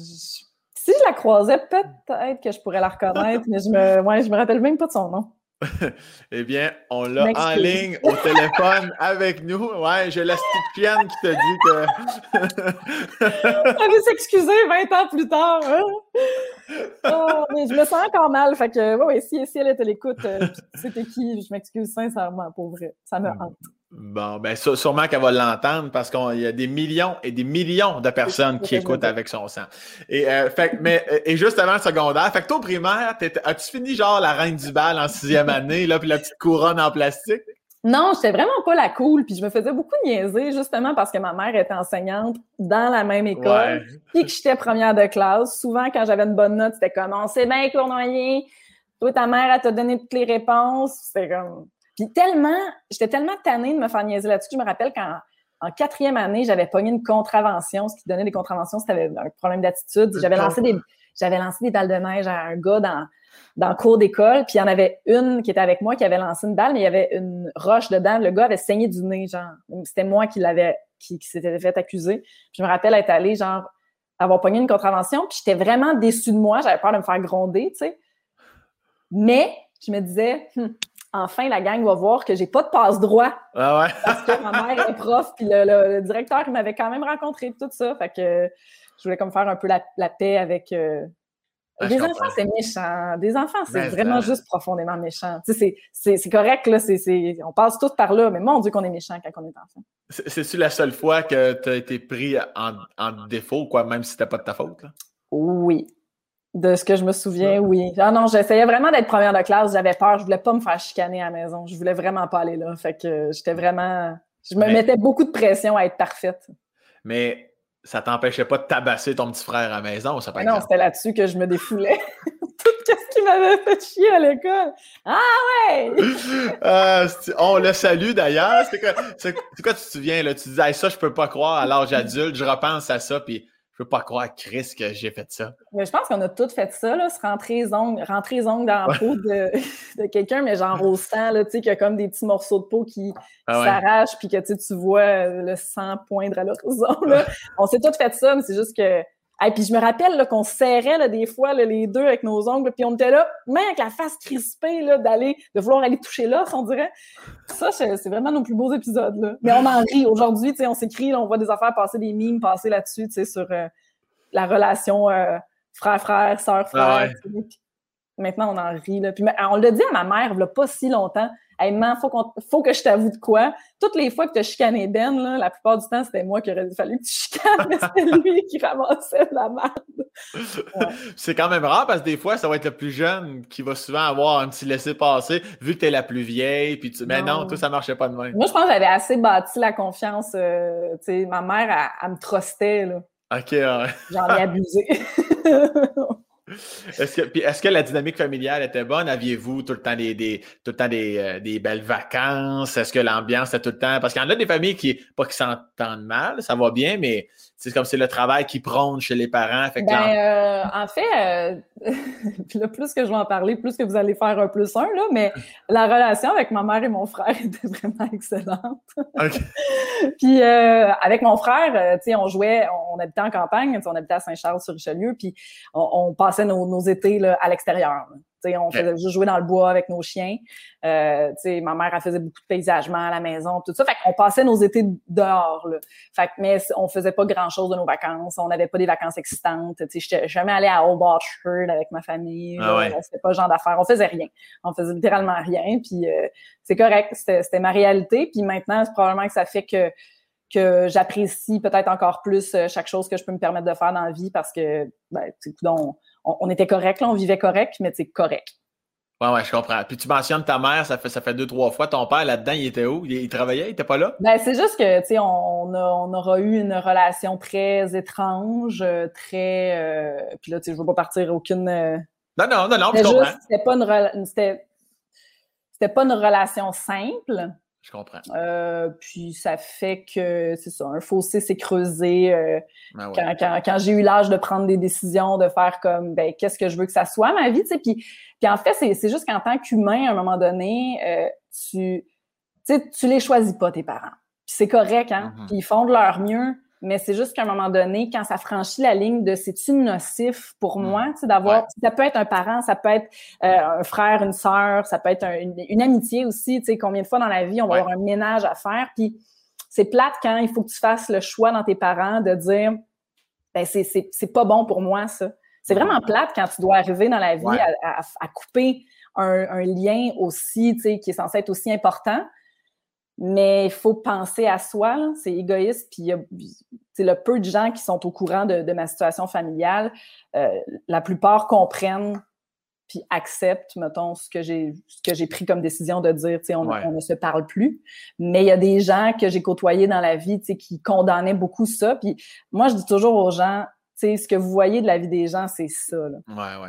si je la croisais, peut-être que je pourrais la reconnaître, mais je me, ouais, je me rappelle même pas de son nom. eh bien, on l'a en ligne au téléphone avec nous. Ouais, j'ai la chienne qui te dit que. Veut s'excuser 20 ans plus tard. Hein? Oh, mais je me sens encore mal. Fait que, ouais, si, si elle était l'écoute, euh, c'était qui? Je m'excuse sincèrement, pour vrai. Ça me hante. Bon, ben sûrement qu'elle va l'entendre parce qu'il y a des millions et des millions de personnes qui écoutent avec son sang. Et, euh, fait, mais, euh, et juste avant le secondaire, fait que toi au primaire, as-tu fini genre la reine du bal en sixième année, là, puis la petite couronne en plastique? Non, j'étais vraiment pas la cool, puis je me faisais beaucoup niaiser justement parce que ma mère était enseignante dans la même école, puis que j'étais première de classe. Souvent, quand j'avais une bonne note, c'était comme on sait bien cournoyer, toi ta mère elle t'a donné toutes les réponses, c'était comme puis tellement, j'étais tellement tannée de me faire niaiser là-dessus. Je me rappelle qu'en en quatrième année, j'avais pogné une contravention. Ce qui donnait des contraventions, c'était un problème d'attitude. J'avais lancé des, j'avais lancé des balles de neige à un gars dans, dans le cours d'école. Puis il y en avait une qui était avec moi qui avait lancé une balle, mais il y avait une roche dedans. Le gars avait saigné du nez, genre. C'était moi qui l'avais, qui, qui s'était fait accuser. je me rappelle être allée, genre, avoir pogné une contravention. Puis j'étais vraiment déçue de moi. J'avais peur de me faire gronder, tu sais. Mais je me disais, hum, enfin, la gang va voir que j'ai pas de passe-droit. Ah ouais? parce que ma mère est prof, puis le, directeur, il m'avait quand même rencontré tout ça. Fait que je voulais comme faire un peu la, paix avec. Euh, ah, des enfants, c'est méchant. Des enfants, c'est vraiment juste profondément méchant. Tu sais, c'est correct, là. on passe tous par là, mais mon Dieu qu'on est méchant quand on est enfant. C'est-tu la seule fois que tu as été pris en, en, défaut, quoi, même si c'était pas de ta faute? Là? Oui. De ce que je me souviens, oui. Ah non, j'essayais vraiment d'être première de classe. J'avais peur. Je voulais pas me faire chicaner à la maison. Je voulais vraiment pas aller là. Fait que j'étais vraiment. Je me mettais beaucoup de pression à être parfaite. Mais ça t'empêchait pas de tabasser ton petit frère à la maison, ça Non, c'était là-dessus que je me défoulais. Tout ce qui m'avait fait chier à l'école. Ah ouais! Ah, on le salue d'ailleurs. C'est quoi, quoi, tu te souviens, là? Tu disais, ça, je peux pas croire à l'âge adulte. Je repense à ça, puis je peux pas croire, Chris, que j'ai fait ça. Mais je pense qu'on a tous fait ça, là, se rentrer les ongles, rentrer les ongles dans la peau de, de quelqu'un, mais genre au sang, là, tu sais, qu'il y a comme des petits morceaux de peau qui ah s'arrachent, puis que tu vois le sang poindre à l'horizon. On s'est tous fait ça, mais c'est juste que et puis je me rappelle qu'on se serrait là, des fois les deux avec nos ongles, puis on était là, même avec la face crispée d'aller, de vouloir aller toucher là, on dirait. Ça, c'est vraiment nos plus beaux épisodes. Là. Mais on en rit aujourd'hui, on s'écrit, on voit des affaires passer, des mimes passer là-dessus, sur euh, la relation euh, frère-frère, sœur-frère. Maintenant, on en rit. Là. Puis, on l'a dit à ma mère, il n'y a pas si longtemps. Hey, man, faut, faut que je t'avoue de quoi. Toutes les fois que tu as chicané Ben, là, la plupart du temps, c'était moi qui aurait fallu que tu chicanes, mais c'était lui qui ramassait la merde. C'est quand même rare parce que des fois, ça va être le plus jeune qui va souvent avoir un petit laisser-passer, vu que tu es la plus vieille. Puis tu... Mais non, tout ça marchait pas de même. Moi, je pense que j'avais assez bâti la confiance. Euh, ma mère, elle, me trustait. Là. OK, ouais. J'en ai abusé. Est-ce que, la dynamique familiale était bonne? Aviez-vous tout le temps euh, des belles vacances? Est-ce que l'ambiance était tout le temps? Parce qu'il y en a des familles qui, pas qui s'entendent mal, ça va bien, mais c'est comme c'est le travail qui prône chez les parents. ben, euh, en fait, euh, le plus que je vais en parler, plus que vous allez faire un plus un, là, mais la relation avec ma mère et mon frère était vraiment excellente. puis avec mon frère, tu sais, on jouait, on habitait en campagne, on habitait à Saint-Charles-sur-Richelieu, puis on, on passait nos, étés là, à l'extérieur. On faisait juste jouer dans le bois avec nos chiens. Euh, ma mère, elle faisait beaucoup de paysagement à la maison, tout ça. Fait qu'on passait nos étés dehors. Là. Fait que, mais on faisait pas grand-chose de nos vacances. On n'avait pas des vacances existantes. Je n'étais jamais allée à Old Orchard avec ma famille. Ah C'était pas le genre d'affaires. On faisait rien. On faisait littéralement rien. Puis euh, c'est correct. C'était ma réalité. Puis maintenant, c'est probablement que ça fait que que j'apprécie peut-être encore plus euh, chaque chose que je peux me permettre de faire dans la vie parce que, ben, on, on, était correct, là, on vivait correct, mais c'est correct. Ouais, ouais, je comprends. Puis tu mentionnes ta mère, ça fait, ça fait deux, trois fois. Ton père, là-dedans, il était où? Il, travaillait? Il était pas là? Ben, c'est juste que, tu sais, on, on, aura eu une relation très étrange, euh, très. Euh, puis là, tu sais, je veux pas partir aucune. non, non, non, non, je comprends. C'était pas une, c'était pas une relation simple Je comprends. Euh, puis ça fait que, c'est ça, un fossé s'est creusé euh, ben quand, j'ai eu l'âge de prendre des décisions, de faire comme, ben, qu'est-ce que je veux que ça soit, ma vie, tu sais. Puis, puis en fait, c'est juste qu'en tant qu'humain, à un moment donné, euh, tu, tu les choisis pas, tes parents. Puis c'est correct, hein? Mm-hmm. Puis ils font de leur mieux mais c'est juste qu'à un moment donné, quand ça franchit la ligne de c'est-tu nocif pour hmm. moi, tu d'avoir, ça peut être un parent, ça peut être euh, un frère, une sœur, ça peut être une, amitié aussi, tu sais, combien de fois dans la vie on va avoir un ménage à faire, puis c'est plate quand il faut que tu fasses le choix dans tes parents de dire, ben c'est, pas bon pour moi, ça. C'est vraiment plate quand tu dois arriver dans la vie à, couper un, un, lien aussi, tu sais, qui est censé être aussi important mais il faut penser à soi, c'est égoïste. Puis il le peu de gens qui sont au courant de, ma situation familiale, euh, la plupart comprennent puis acceptent, mettons, ce que j'ai ce que j'ai pris comme décision de dire, tu sais, on, ne se parle plus. Mais il y a des gens que j'ai côtoyés dans la vie, tu sais, qui condamnaient beaucoup ça. Puis moi, je dis toujours aux gens, tu sais, ce que vous voyez de la vie des gens, c'est ça.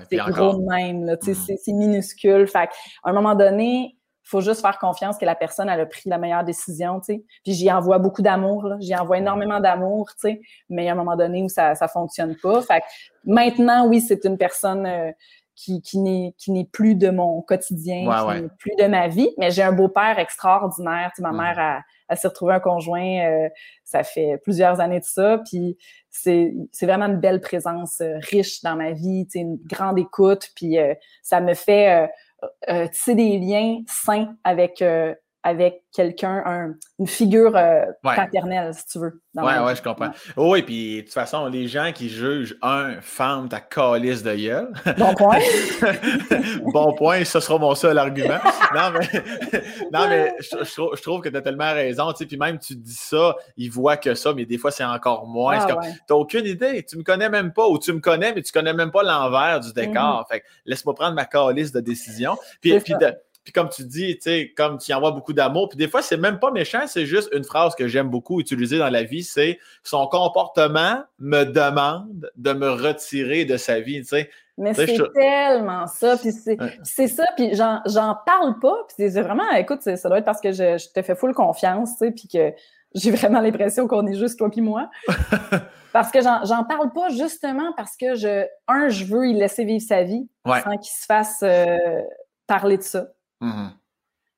C'est gros de même, là, tu sais, mm. c'est minuscule. Fait à un moment donné, faut juste faire confiance que la personne elle a pris la meilleure décision, tu sais. Puis j'y envoie beaucoup d'amour, j'y envoie énormément d'amour, tu sais. Mais il y a un moment donné où ça ça fonctionne pas. Fait que maintenant, oui, c'est une personne euh, qui, qui n'est qui n'est plus de mon quotidien, qui n'est plus de ma vie. Mais j'ai un beau-père extraordinaire. Tu sais, ma mère a, a s'est retrouvée un conjoint. Euh, ça fait plusieurs années de ça. Puis c'est c'est vraiment une belle présence euh, riche dans ma vie. Tu sais, une grande écoute. Puis ça me fait euh, tisser des liens sains avec, euh, avec quelqu'un, une figure euh, paternelle, si tu veux. Oui, ouais, je comprends. Oh, et puis, de toute façon, les gens qui jugent un femme ta calice de gueule. Bon point. bon point, ce sera mon seul argument. non, mais, non, mais je, trouve que tu as tellement raison. Tu sais, puis même, tu dis ça, ils voient que ça, mais des fois, c'est encore moins. Ah, tu n'as aucune idée. Tu me connais même pas, ou tu me connais, mais tu connais même pas l'envers du décor. Mm-hmm. Fait laisse-moi prendre ma calice de décision. Puis, puis de, puis comme tu dis, tu sais, comme tu y envoies beaucoup d'amour, puis des fois, c'est même pas méchant, c'est juste une phrase que j'aime beaucoup utiliser dans la vie, c'est son comportement me demande de me retirer de sa vie, tu sais. Mais c'est tellement ça, puis c'est ça, puis j'en parle pas, puis c'est vraiment, écoute, ça doit être parce que je, je te fais full confiance, tu sais, puis que j'ai vraiment l'impression qu'on est juste toi puis moi. parce que j'en parle pas justement parce que je, un, je veux y laisser vivre sa vie sans qu'il se fasse euh, parler de ça. Mm-hmm.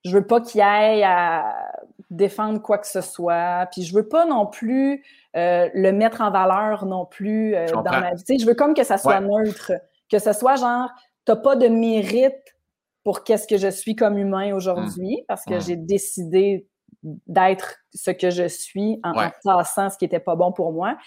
Je veux pas qu'il aille à défendre quoi que ce soit. Puis je veux pas non plus euh, le mettre en valeur non plus euh, dans ma vie. je veux comme que ça soit neutre. Que ce soit genre, t'as pas de mérite pour qu'est-ce que je suis comme humain aujourd'hui, mm. parce que mm. j'ai décidé d'être ce que je suis en, en, passant ce qui était pas bon pour moi.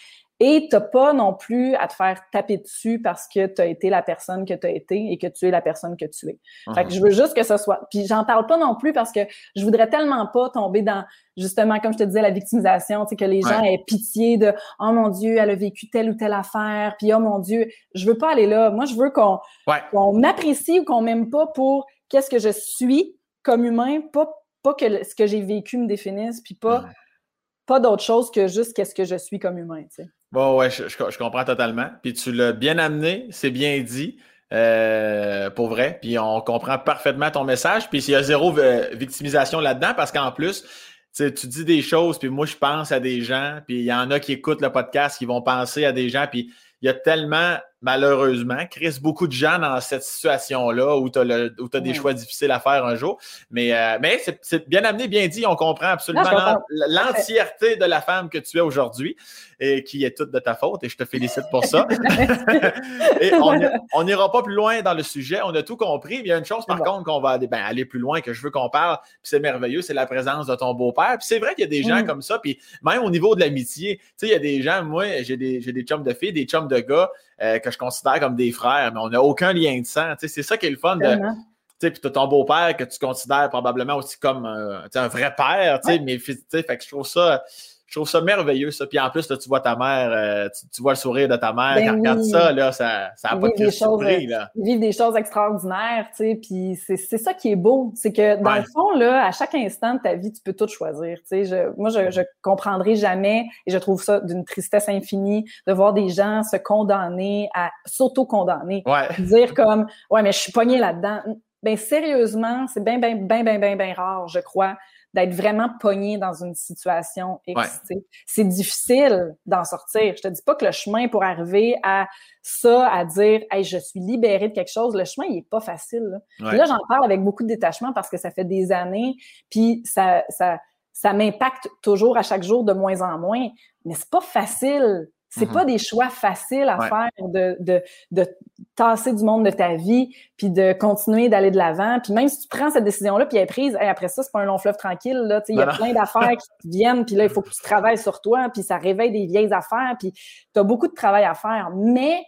Et t'as pas non plus à te faire taper dessus parce que tu as été la personne que tu as été et que tu es la personne que tu es. Fait que je veux juste que ce soit. Puis j'en parle pas non plus parce que je voudrais tellement pas tomber dans justement, comme je te disais, la victimisation, tu sais, que les gens aient pitié de Oh mon Dieu, elle a vécu telle ou telle affaire, puis oh mon Dieu, je veux pas aller là. Moi, je veux qu'on m'apprécie ou qu'on m'aime pas pour qu'est-ce que je suis comme humain, pas, pas que ce que j'ai vécu me définisse, puis pas, pas d'autre chose que juste qu'est-ce que je suis comme humain. Tu sais. Bon, ouais, je, comprends totalement. Puis tu l'as bien amené, c'est bien dit. Euh, pour vrai. Puis on comprend parfaitement ton message. Puis il y a zéro euh, victimisation là-dedans parce qu'en plus, tu dis des choses, puis moi, je pense à des gens, puis il y en a qui écoutent le podcast, qui vont penser à des gens, puis il y a tellement malheureusement, Chris, beaucoup de gens dans cette situation-là où tu as, des choix difficiles à faire un jour. Mais, euh, mais c'est bien amené, bien dit. On comprend absolument l'entièreté de la femme que tu es aujourd'hui et qui est toute de ta faute. Et je te félicite pour ça. et on n'ira pas plus loin dans le sujet. On a tout compris. Mais il y a une chose, par contre, qu'on va aller, ben, aller plus loin, que je veux qu'on parle. Puis c'est merveilleux, c'est la présence de ton beau-père. Puis c'est vrai qu'il y a des gens mm. comme ça. Puis même au niveau de l'amitié, tu sais, il y a des gens, moi, j'ai des, des chums de filles, des chums de gars. Euh, que je considère comme des frères, mais on n'a aucun lien de sang. C'est ça qui est le fun de. Puis tu as ton beau-père que tu considères probablement aussi comme euh, un vrai père, ouais. mais fait que je trouve ça je trouve ça merveilleux, ça. Puis en plus, là, tu vois ta mère, euh, tu, vois le sourire de ta mère. Ben quand regarde ça, là, ça n'a pas de surpris, là. Vivre des choses extraordinaires, tu sais. Puis c'est ça qui est beau. C'est que, dans le fond, là, à chaque instant de ta vie, tu peux tout choisir, tu sais. Je, moi, je, je comprendrai jamais, et je trouve ça d'une tristesse infinie, de voir des gens se condamner à s'auto-condamner. Ouais. Dire comme, ouais, mais je suis pogné là-dedans. Ben, sérieusement, c'est bien, bien, bien, bien, bien, bien rare, je crois d'être vraiment pogné dans une situation X. C'est difficile d'en sortir. Je te dis pas que le chemin pour arriver à ça, à dire hey, je suis libérée de quelque chose, le chemin, il est pas facile. Là, là j'en parle avec beaucoup de détachement parce que ça fait des années, puis ça, ça, ça m'impacte toujours à chaque jour de moins en moins. Mais c'est pas facile c'est mm-hmm. pas des choix faciles à faire de, de, de, tasser du monde de ta vie, puis de continuer d'aller de l'avant. Puis même si tu prends cette décision-là, puis elle est prise, après ça, c'est pas un long fleuve tranquille. Là, il y a plein d'affaires qui viennent, puis là, il faut que tu travailles sur toi, puis ça réveille des vieilles affaires, puis tu as beaucoup de travail à faire. Mais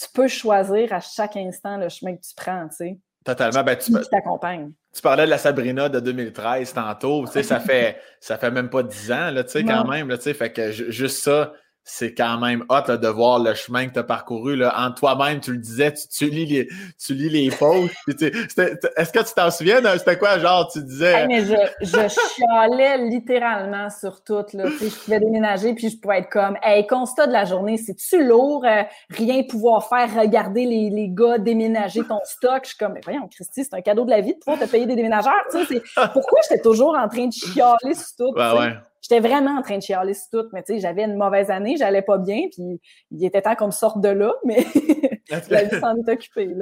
tu peux choisir à chaque instant le chemin que tu prends, tu sais. Totalement. Ben, tu t'accompagnes. Tu parlais de la Sabrina de 2013 tantôt. Tu sais, ça fait, ça fait même pas dix ans, là, tu sais, quand même. Là, tu sais, fait que juste ça, c'est quand même hot de voir le chemin que tu as parcouru. Là. En toi-même, tu le disais, tu, lis les, tu lis les posts. Est-ce que tu t'en souviens? C'était quoi, genre, tu disais? mais je, je chialais littéralement sur tout. Là. je pouvais déménager, puis je pouvais être comme Hey, constat de la journée, c'est-tu lourd? Euh, rien pouvoir faire, regarder les, les gars déménager ton stock? Je suis comme, mais voyons, Christy, c'est un cadeau de la vie de pouvoir te payer des déménageurs. Pourquoi j'étais toujours en train de chialer sur tout? ouais. J'étais vraiment en train de chialer sur tout, mais tu sais, j'avais une mauvaise année, j'allais pas bien, puis il était temps qu'on me sorte de là, mais la vie s'en est occupée.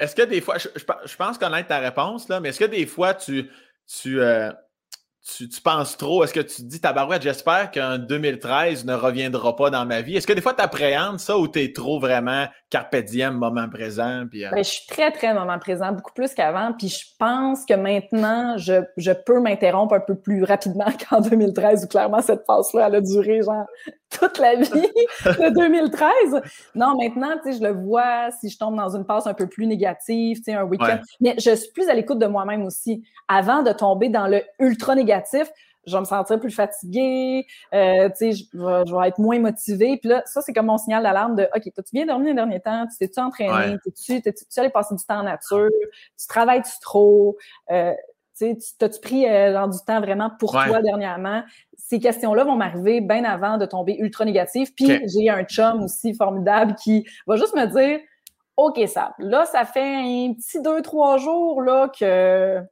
Est-ce que des fois, je, je pense connaître ta réponse, là, mais est-ce que des fois tu, tu, euh, tu, penses trop? Est-ce que tu te dis, tabarouette, j'espère qu'un 2013 ne reviendra pas dans ma vie? Est-ce que des fois, tu appréhendes ça ou tu es trop vraiment carpe diem, moment présent? Puis, euh? ben, je suis très, très moment présent, beaucoup plus qu'avant. Puis je pense que maintenant, je, je peux m'interrompre un peu plus rapidement qu'en 2013, où clairement, cette phase-là, elle a duré genre toute la vie de 2013. Non, maintenant, tu sais, je le vois si je tombe dans une passe un peu plus négative, tu sais, un week-end. Mais je suis plus à l'écoute de moi-même aussi. Avant de tomber dans le ultra négatif, je vais me sentir plus fatiguée, euh, tu sais, je, vais être moins motivée. Puis là, ça, c'est comme mon signal d'alarme de OK, tu bien dormi les derniers temps, tu t'es-tu entraîné, t'es-tu, t'es-tu allé passer du temps en nature, tu travailles-tu trop, euh, tu t'as-tu pris euh, du temps vraiment pour toi dernièrement? Ces questions-là vont m'arriver bien avant de tomber ultra négatif. Puis j'ai un chum aussi formidable qui va juste me dire OK, ça, là, ça fait un petit deux, trois jours là que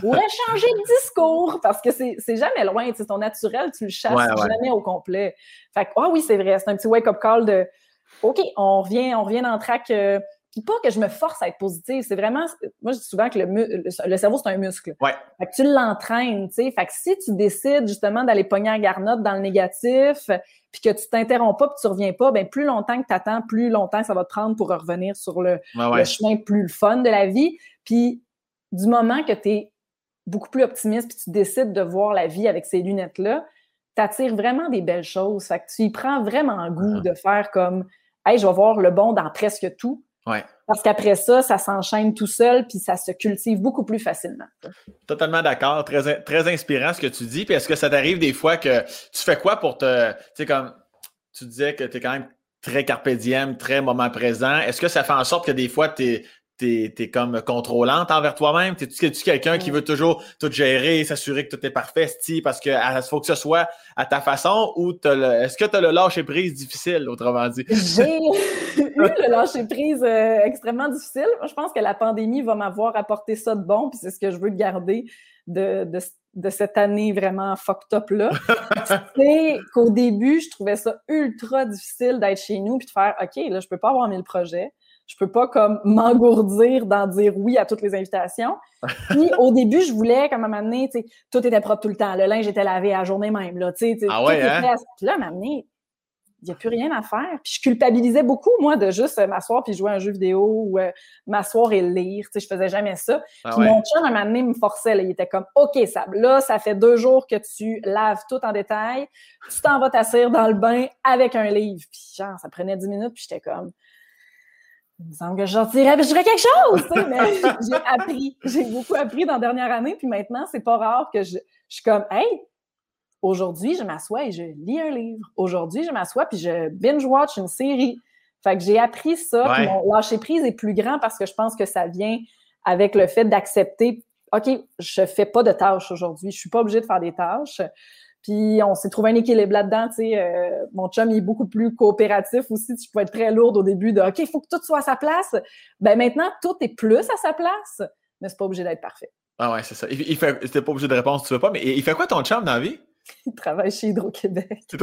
pourrait changer de discours parce que c'est jamais loin. C'est ton naturel, tu le chasses jamais au complet. Fait que, ah oui, c'est vrai, c'est un petit wake-up call de OK, on revient, on revient dans le track. Euh, puis pas que je me force à être positive, c'est vraiment, moi je dis souvent que le, le, cerveau c'est un muscle. Ouais. Fait que tu l'entraînes, tu sais. Fait que si tu décides justement d'aller pogner à garnotte dans le négatif, puis que tu t'interromps pas, puis tu reviens pas, ben plus longtemps que tu attends, plus longtemps ça va te prendre pour revenir sur le, le chemin plus fun de la vie. Puis du moment que tu es beaucoup plus optimiste puis tu décides de voir la vie avec ces lunettes-là, tu attires vraiment des belles choses. Fait que tu y prends vraiment goût de faire comme Hey, je vais voir le bon dans presque tout. Parce qu'après ça, ça s'enchaîne tout seul, puis ça se cultive beaucoup plus facilement. Totalement d'accord. Très, très inspirant ce que tu dis. Puis est-ce que ça t'arrive des fois que tu fais quoi pour te. Tu sais, comme tu disais que tu es quand même très carpe très moment présent. Est-ce que ça fait en sorte que des fois, tu t'es es comme contrôlante envers toi-même? T'es-tu quelqu'un qui veut toujours tout gérer, s'assurer que tout est parfait, parce que il faut que ce soit à ta façon ou est-ce que tu as le lâcher prise difficile, autrement dit? J'ai eu le lâcher prise euh, extrêmement difficile. Je pense que la pandémie va m'avoir apporté ça de bon, puis c'est ce que je veux garder de, de, de cette année vraiment fucked up là. c'est qu'au début, je trouvais ça ultra difficile d'être chez nous puis de faire OK, là, je peux pas avoir mille projets je peux pas comme m'engourdir d'en dire oui à toutes les invitations. Puis au début, je voulais, comme à un moment donné, tout était propre tout le temps. Le linge était lavé à la journée même. Là, ah ouais, hein? Puis là, à un moment donné, il n'y a plus rien à faire. Puis je culpabilisais beaucoup, moi, de juste m'asseoir puis jouer à un jeu vidéo ou euh, m'asseoir et lire. Tu sais, je faisais jamais ça. Ah puis mon chum, à un moment donné, me forçait. Là. Il était comme, OK, Sab, là, ça fait deux jours que tu laves tout en détail. Tu t'en vas t'asseoir dans le bain avec un livre. Puis genre, ça prenait dix minutes, puis j'étais comme il me semble que je sortirais je ferais quelque chose, tu sais, mais j'ai appris, j'ai beaucoup appris dans la dernière année, puis maintenant, c'est pas rare que je, je suis comme, hey, aujourd'hui, je m'assois et je lis un livre. Aujourd'hui, je m'assois puis je binge-watch une série. Fait que j'ai appris ça, mon lâcher prise est plus grand parce que je pense que ça vient avec le fait d'accepter, OK, je fais pas de tâches aujourd'hui, je suis pas obligée de faire des tâches. Puis on s'est trouvé un équilibre là-dedans. Tu sais, euh, mon chum il est beaucoup plus coopératif aussi. Tu peux être très lourde au début de OK, il faut que tout soit à sa place. Ben maintenant, tout est plus à sa place, mais c'est pas obligé d'être parfait. Ah ouais, c'est ça. Il, c'était pas obligé de répondre tu veux pas, mais il fait quoi ton chum dans la vie? Il travaille chez Hydro-Québec.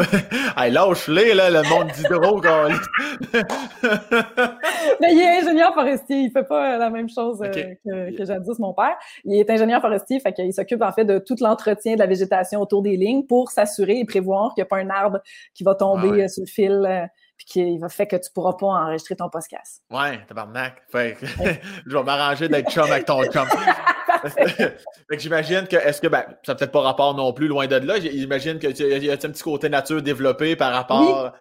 hey, lâche-les, là, le monde d'Hydro. Mais il est ingénieur forestier. Il fait pas la même chose euh, que, que jadis mon père. Il est ingénieur forestier, fait qu'il s'occupe en fait de tout l'entretien de la végétation autour des lignes pour s'assurer et prévoir qu'il n'y a pas un arbre qui va tomber ah sur le fil euh, puis qui va faire que tu pourras pas enregistrer ton podcast. Ouais, tabarnak. Fait je vais m'arranger d'être chum avec ton chum. fait que j'imagine que, est-ce que, ben, ça n'a peut-être pas rapport non plus loin de là. J'imagine qu'il y a un petit côté nature développé par rapport.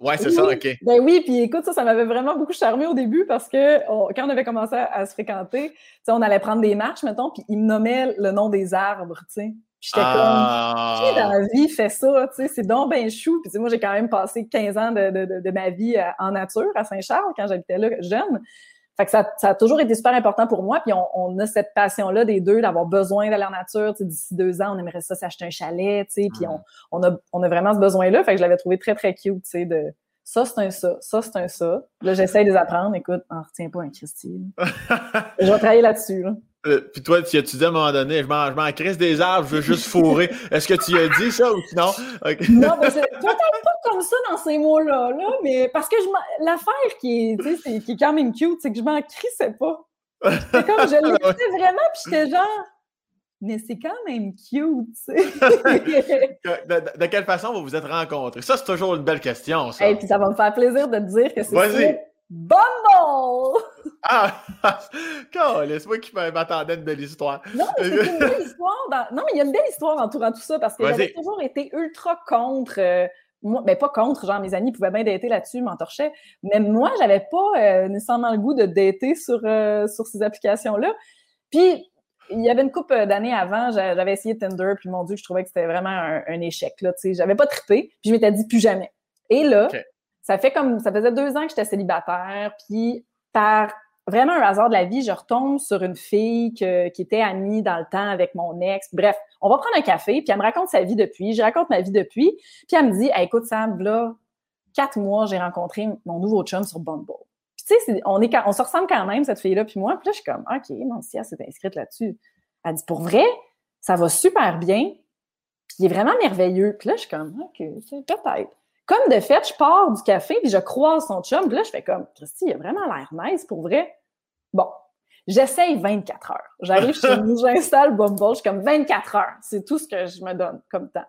Oui. Ouais, c'est ça, OK. Ben oui, puis écoute, ça, ça m'avait vraiment beaucoup charmé au début parce que quand on avait commencé à, se fréquenter, on allait prendre des marches, mettons, puis il me nommait le nom des arbres, tu sais. J'étais ah. comme, qui dans la vie fait ça, tu sais, c'est donc ben chou. Puis moi, j'ai quand même passé 15 ans de, de, de ma vie euh, en nature à Saint-Charles quand j'habitais là jeune. Fait que ça, ça, a toujours été super important pour moi. Puis on, on a cette passion-là des deux d'avoir besoin d'aller en nature. D'ici deux ans, on aimerait ça s'acheter un chalet. Puis on, on, a, on a vraiment ce besoin-là. Fait que je l'avais trouvé très, très cute, tu sais, de ça, c'est un ça, ça, c'est un ça. Là, j'essaie de les apprendre. Écoute, on retiens pas un Christine. je vais travailler là-dessus. Là. Euh, puis toi, tu as-tu dit à un moment donné, je m'en crisse des arbres, je veux juste fourrer. Est-ce que tu as dit ça ou non? Non, mais c'est peut-être pas comme ça dans ces mots-là, là, mais parce que l'affaire qui est, qui est quand même cute, c'est que je m'en crissais pas. C'est comme je l'écoutais vraiment, puis j'étais genre. Mais c'est quand même cute, de, de, quelle façon vous vous êtes rencontrés? Ça, c'est toujours une belle question, ça. Et puis ça va me faire plaisir de te dire que c'est Bumble! Ah! c'est moi qui m'attendais une belle histoire. Non, mais c'est une belle histoire. Non, mais il y a une belle histoire entourant tout ça parce que j'avais toujours été ultra contre. Euh, moi, ben pas contre, genre mes amis pouvaient bien dater là-dessus, m'entorchaient. Mais moi, j'avais pas euh, nécessairement le goût de dater sur, euh, sur ces applications-là. Puis, il y avait une couple d'années avant, j'avais essayé Tinder, puis mon Dieu, je trouvais que c'était vraiment un, échec. Là, j'avais pas trippé, puis je m'étais dit plus jamais. Et là, ça fait comme ça faisait deux ans que j'étais célibataire, puis par vraiment un hasard de la vie, je retombe sur une fille qui était amie dans le temps avec mon ex. Bref, on va prendre un café, puis elle me raconte sa vie depuis, je raconte ma vie depuis, puis elle me dit Écoute, Sam, là, quatre mois, j'ai rencontré mon nouveau chum sur Bumble. Puis tu sais, on, est, on se ressemble quand même, cette fille-là, puis moi, puis là, je suis comme OK, non, si elle s'est inscrite là-dessus. Elle dit Pour vrai, ça va super bien, puis il est vraiment merveilleux. Puis là, je suis comme OK, peut-être. Comme de fait, je pars du café, puis je croise son chum, puis là, je fais comme, Christy, il a vraiment l'air nice pour vrai. Bon, j'essaye 24 heures. J'arrive chez nous, j'installe Bumble, je suis comme 24 heures. C'est tout ce que je me donne comme temps.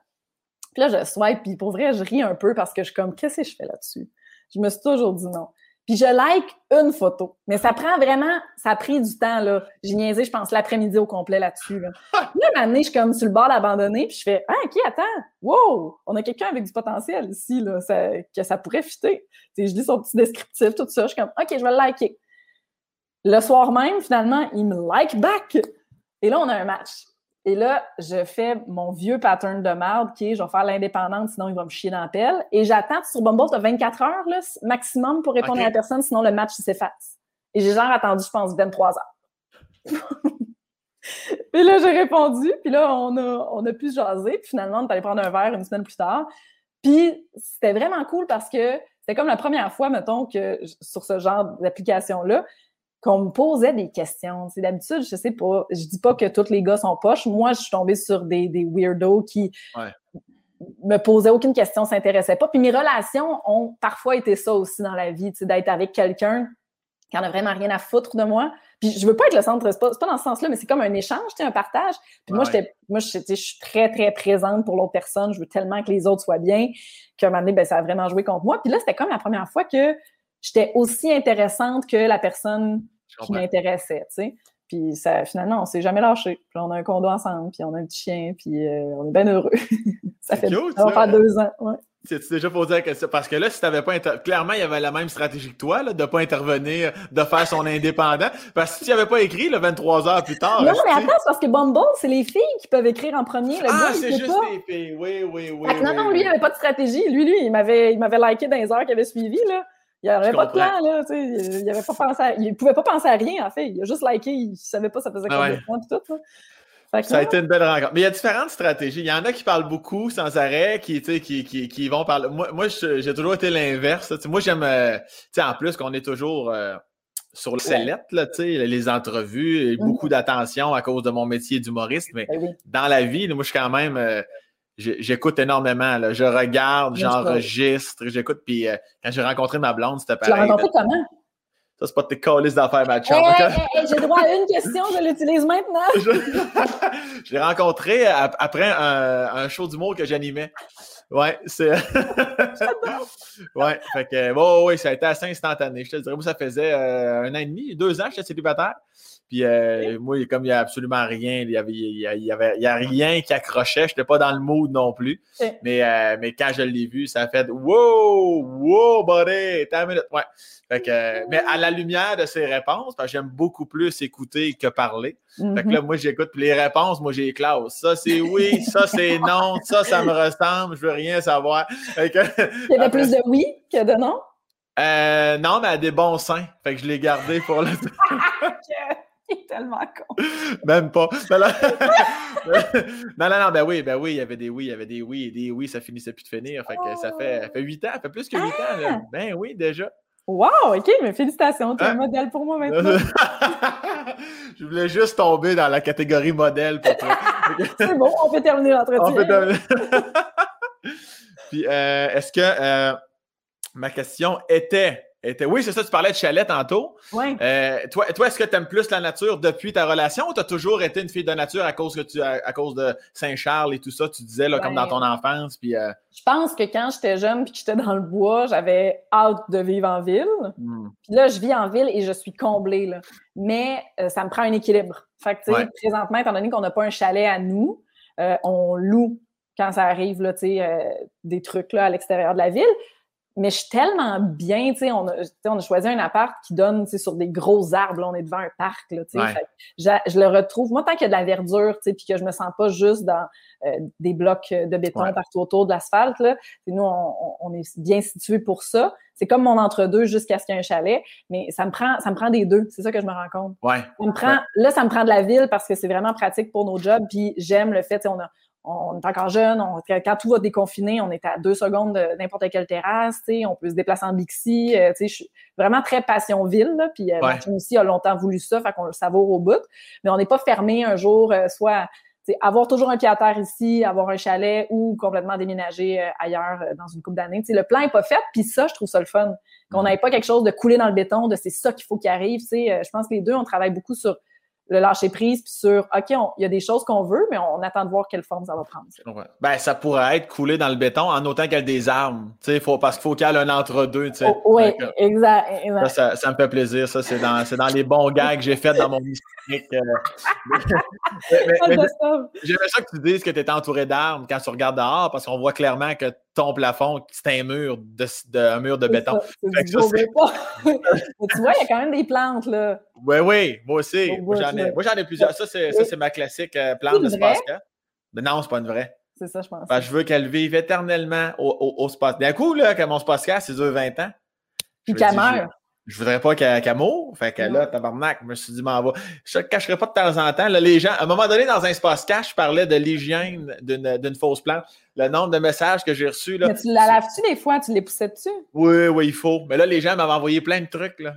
Puis là, je swipe, puis pour vrai, je ris un peu parce que je suis comme, qu'est-ce que je fais là-dessus? Je me suis toujours dit non. Puis je like une photo. Mais ça prend vraiment, ça a pris du temps, là. J'ai niaisé, je pense, l'après-midi au complet là-dessus. Là. Là, année, je suis comme sur le bord d'abandonner, puis je fais Ah, OK, attends, wow, on a quelqu'un avec du potentiel ici, là, ça, que ça pourrait fitter. je lis son petit descriptif, tout ça, je suis comme OK, je vais le liker. Le soir même, finalement, il me like back. Et là, on a un match. Et là, je fais mon vieux pattern de merde qui est je vais faire l'indépendante, sinon il va me chier dans la pelle. Et j'attends sur Bumble, tu 24 heures là, maximum pour répondre à la personne, sinon le match s'efface. Et j'ai genre attendu, je pense, 23 heures. puis là, j'ai répondu, puis là, on a, on a pu jaser, puis finalement, on est allé prendre un verre une semaine plus tard. Puis c'était vraiment cool parce que c'était comme la première fois, mettons, que sur ce genre d'application-là, qu'on me posait des questions. C'est d'habitude, je sais pas, je dis pas que tous les gars sont poches. Moi, je suis tombée sur des, des weirdos qui me posaient aucune question, s'intéressaient pas. Puis mes relations ont parfois été ça aussi dans la vie, d'être avec quelqu'un qui en a vraiment rien à foutre de moi. Puis je veux pas être le centre, c'est pas, pas dans ce sens-là, mais c'est comme un échange, un partage. Puis moi, j'étais, moi, je suis très, très présente pour l'autre personne. Je veux tellement que les autres soient bien qu'à un moment donné, ben, ça a vraiment joué contre moi. Puis là, c'était comme la première fois que j'étais aussi intéressante que la personne qui m'intéressait, tu sais. Puis ça, finalement, on s'est jamais lâché. Puis on a un condo ensemble, puis on a un petit chien, puis euh, on est bien heureux. ça fait ça va faire deux ans. Ouais. Tu déjà posé la question? Parce que là, si t'avais pas clairement, il y avait la même stratégie que toi, là, de pas intervenir, de faire son indépendant. Parce que si tu avais pas écrit le 23 heures plus tard. Non, mais attends, c'est parce que Bumble, c'est les filles qui peuvent écrire en premier. ah, c'est juste les filles. Oui, oui, oui. non, non, lui, il avait pas de stratégie. Lui, lui, il m'avait, il m'avait liké dans les heures qu'il avait suivi, là. Il n'y avait pas de plan, là, tu sais. Il avait pas pensé Il pouvait pas penser à rien, en fait. Il a juste liké, il savait pas ça faisait ah combien de temps, tout, ça a été une belle rencontre. Mais il y a différentes stratégies. Il y en a qui parlent beaucoup sans arrêt, qui, qui, qui, qui vont parler. Moi, moi j'ai toujours été l'inverse. Moi, j'aime. Euh, en plus qu'on est toujours. Euh, sur le sellette, là, les entrevues, et mm-hmm. beaucoup d'attention à cause de mon métier d'humoriste. Mais ben dans la vie, moi, je suis quand même. Euh, j'écoute énormément. Là. Je regarde, j'enregistre, j'écoute. Puis euh, quand j'ai rencontré ma blonde, c'était pareil. Tu l'as rencontré comment? Ça, c'est pas tes calices d'affaires, ma chum. j'ai droit à une question, je l'utilise maintenant. je, l'ai rencontré après un, un show d'humour que j'animais. Ouais, c'est. ouais, fait que, bon, oui, ça a été assez instantané. Je te dirais, moi, ça faisait euh, un an et demi, deux ans, j'étais célibataire. Puis euh, moi, comme il n'y a absolument rien, il n'y avait, il y avait, il y a rien qui accrochait. Je n'étais pas dans le mood non plus. Mais, euh, mais quand je l'ai vu, ça a fait Wow! Wow, buddy! T'as minute. Ouais. Fait que, mais à la lumière de ses réponses, parce que j'aime beaucoup plus écouter que parler. Fait que là, mm-hmm. moi, j'écoute les réponses, moi, j'ai classe. Ça, c'est oui, ça, c'est non, ça, ça me ressemble, je veux rien savoir. Fait que, il y avait plus de oui que de non? Euh, non, mais à des bons seins. Fait que je l'ai gardé pour le. est tellement con. Même pas. non, non, non, ben oui, ben oui, il y avait des oui, il y avait des oui et des oui, ça finissait plus de finir. Fait que ça fait, ça fait 8 ans, ça fait plus que 8 ans. Là. Ah! Ben oui, déjà. Wow, OK, mais félicitations, tu es un hein? modèle pour moi maintenant. je voulais juste tomber dans la catégorie modèle pour toi. C'est bon, on peut terminer l'entretien. On peut terminer. Puis, euh, est-ce que euh, ma question était oui, c'est ça, tu parlais de chalet tantôt. Oui. Euh, toi, toi est-ce que tu aimes plus la nature depuis ta relation ou tu as toujours été une fille de nature à cause, que tu, à, cause de Saint-Charles et tout ça, tu disais, là, comme dans ton enfance? Puis, euh, Je pense que quand j'étais jeune et que j'étais dans le bois, j'avais hâte de vivre en ville. Hmm. Puis là, je vis en ville et je suis comblée. Là. Mais euh, ça me prend un équilibre. Fait que, tu sais, présentement, étant donné qu'on n'a pas un chalet à nous, on loue quand ça arrive, là, des trucs là, à l'extérieur de la ville mais je suis tellement bien, tu sais, on, on a, choisi un appart qui donne, sur des gros arbres, on est devant un parc, là, tu sais, je, le retrouve, moi, tant qu'il y a de la verdure, tu sais, puis que je me sens pas juste dans euh, des blocs de béton partout autour de l'asphalte, là, nous, on, est bien situé pour ça. C'est comme mon entre-deux jusqu'à ce qu'il y ait un chalet, mais ça me prend, ça me prend des deux, c'est ça que je me rends compte. Ouais. Ça me prend, Là, ça me prend de la ville parce que c'est vraiment pratique pour nos jobs, puis j'aime le fait, on a, on est encore jeune, quand tout va déconfiner, on est à deux secondes de n'importe quelle terrasse, on peut se déplacer en Bixi. Euh, je suis vraiment très passion ville, puis euh, aussi a longtemps voulu ça, fait qu'on le savoure au bout. Mais on n'est pas fermé un jour, euh, soit avoir toujours un pied à terre ici, avoir un chalet ou complètement déménager ailleurs dans une couple d'années. Le plan n'est pas fait, puis ça, je trouve ça le fun. Qu'on n'ait pas quelque chose de coulé dans le béton, de c'est ça qu'il faut qu'il arrive. je pense que les deux, on travaille beaucoup sur le lâcher prise puis sur OK, il y a des choses qu'on veut, mais on attend de voir quelle forme ça va prendre. Ouais. Ben, ça pourrait être coulé dans le béton en autant qu'elle des armes. Faut, parce qu'il faut qu'il y ait un entre-deux. Oh, oui, exact. Ça, ça, me fait plaisir. Ça, c'est dans, dans les bons gars que j'ai fait dans mon historique. Euh. J'aimerais ça que tu dises que tu es entouré d'armes quand tu regardes dehors parce qu'on voit clairement que ton plafond, c'est un mur de, un mur de béton. tu vois, il y a quand même des plantes, là. Oui, oui, moi aussi. Moi, j'en ai, ai, plusieurs. Ça, c'est ma classique euh, plante de space Mais non, c'est pas une vraie. C'est ça, je pense. je veux qu'elle vive éternellement au, au. D'un coup, là, que mon space c'est 20 ans. Puis qu'elle meurt je voudrais pas qu'elle qu Fait que là, tabarnak, je me suis dit, m'en va. Je ne cacherai pas de temps en temps. Là, les gens, à un moment donné, dans un espace cash, je parlais de l'hygiène d'une fausse plante. Le nombre de messages que j'ai reçus. Là, mais tu la laves-tu des fois? Tu les poussais dessus? Oui, oui, il faut. Mais là, les gens m'avaient envoyé plein de trucs. Là,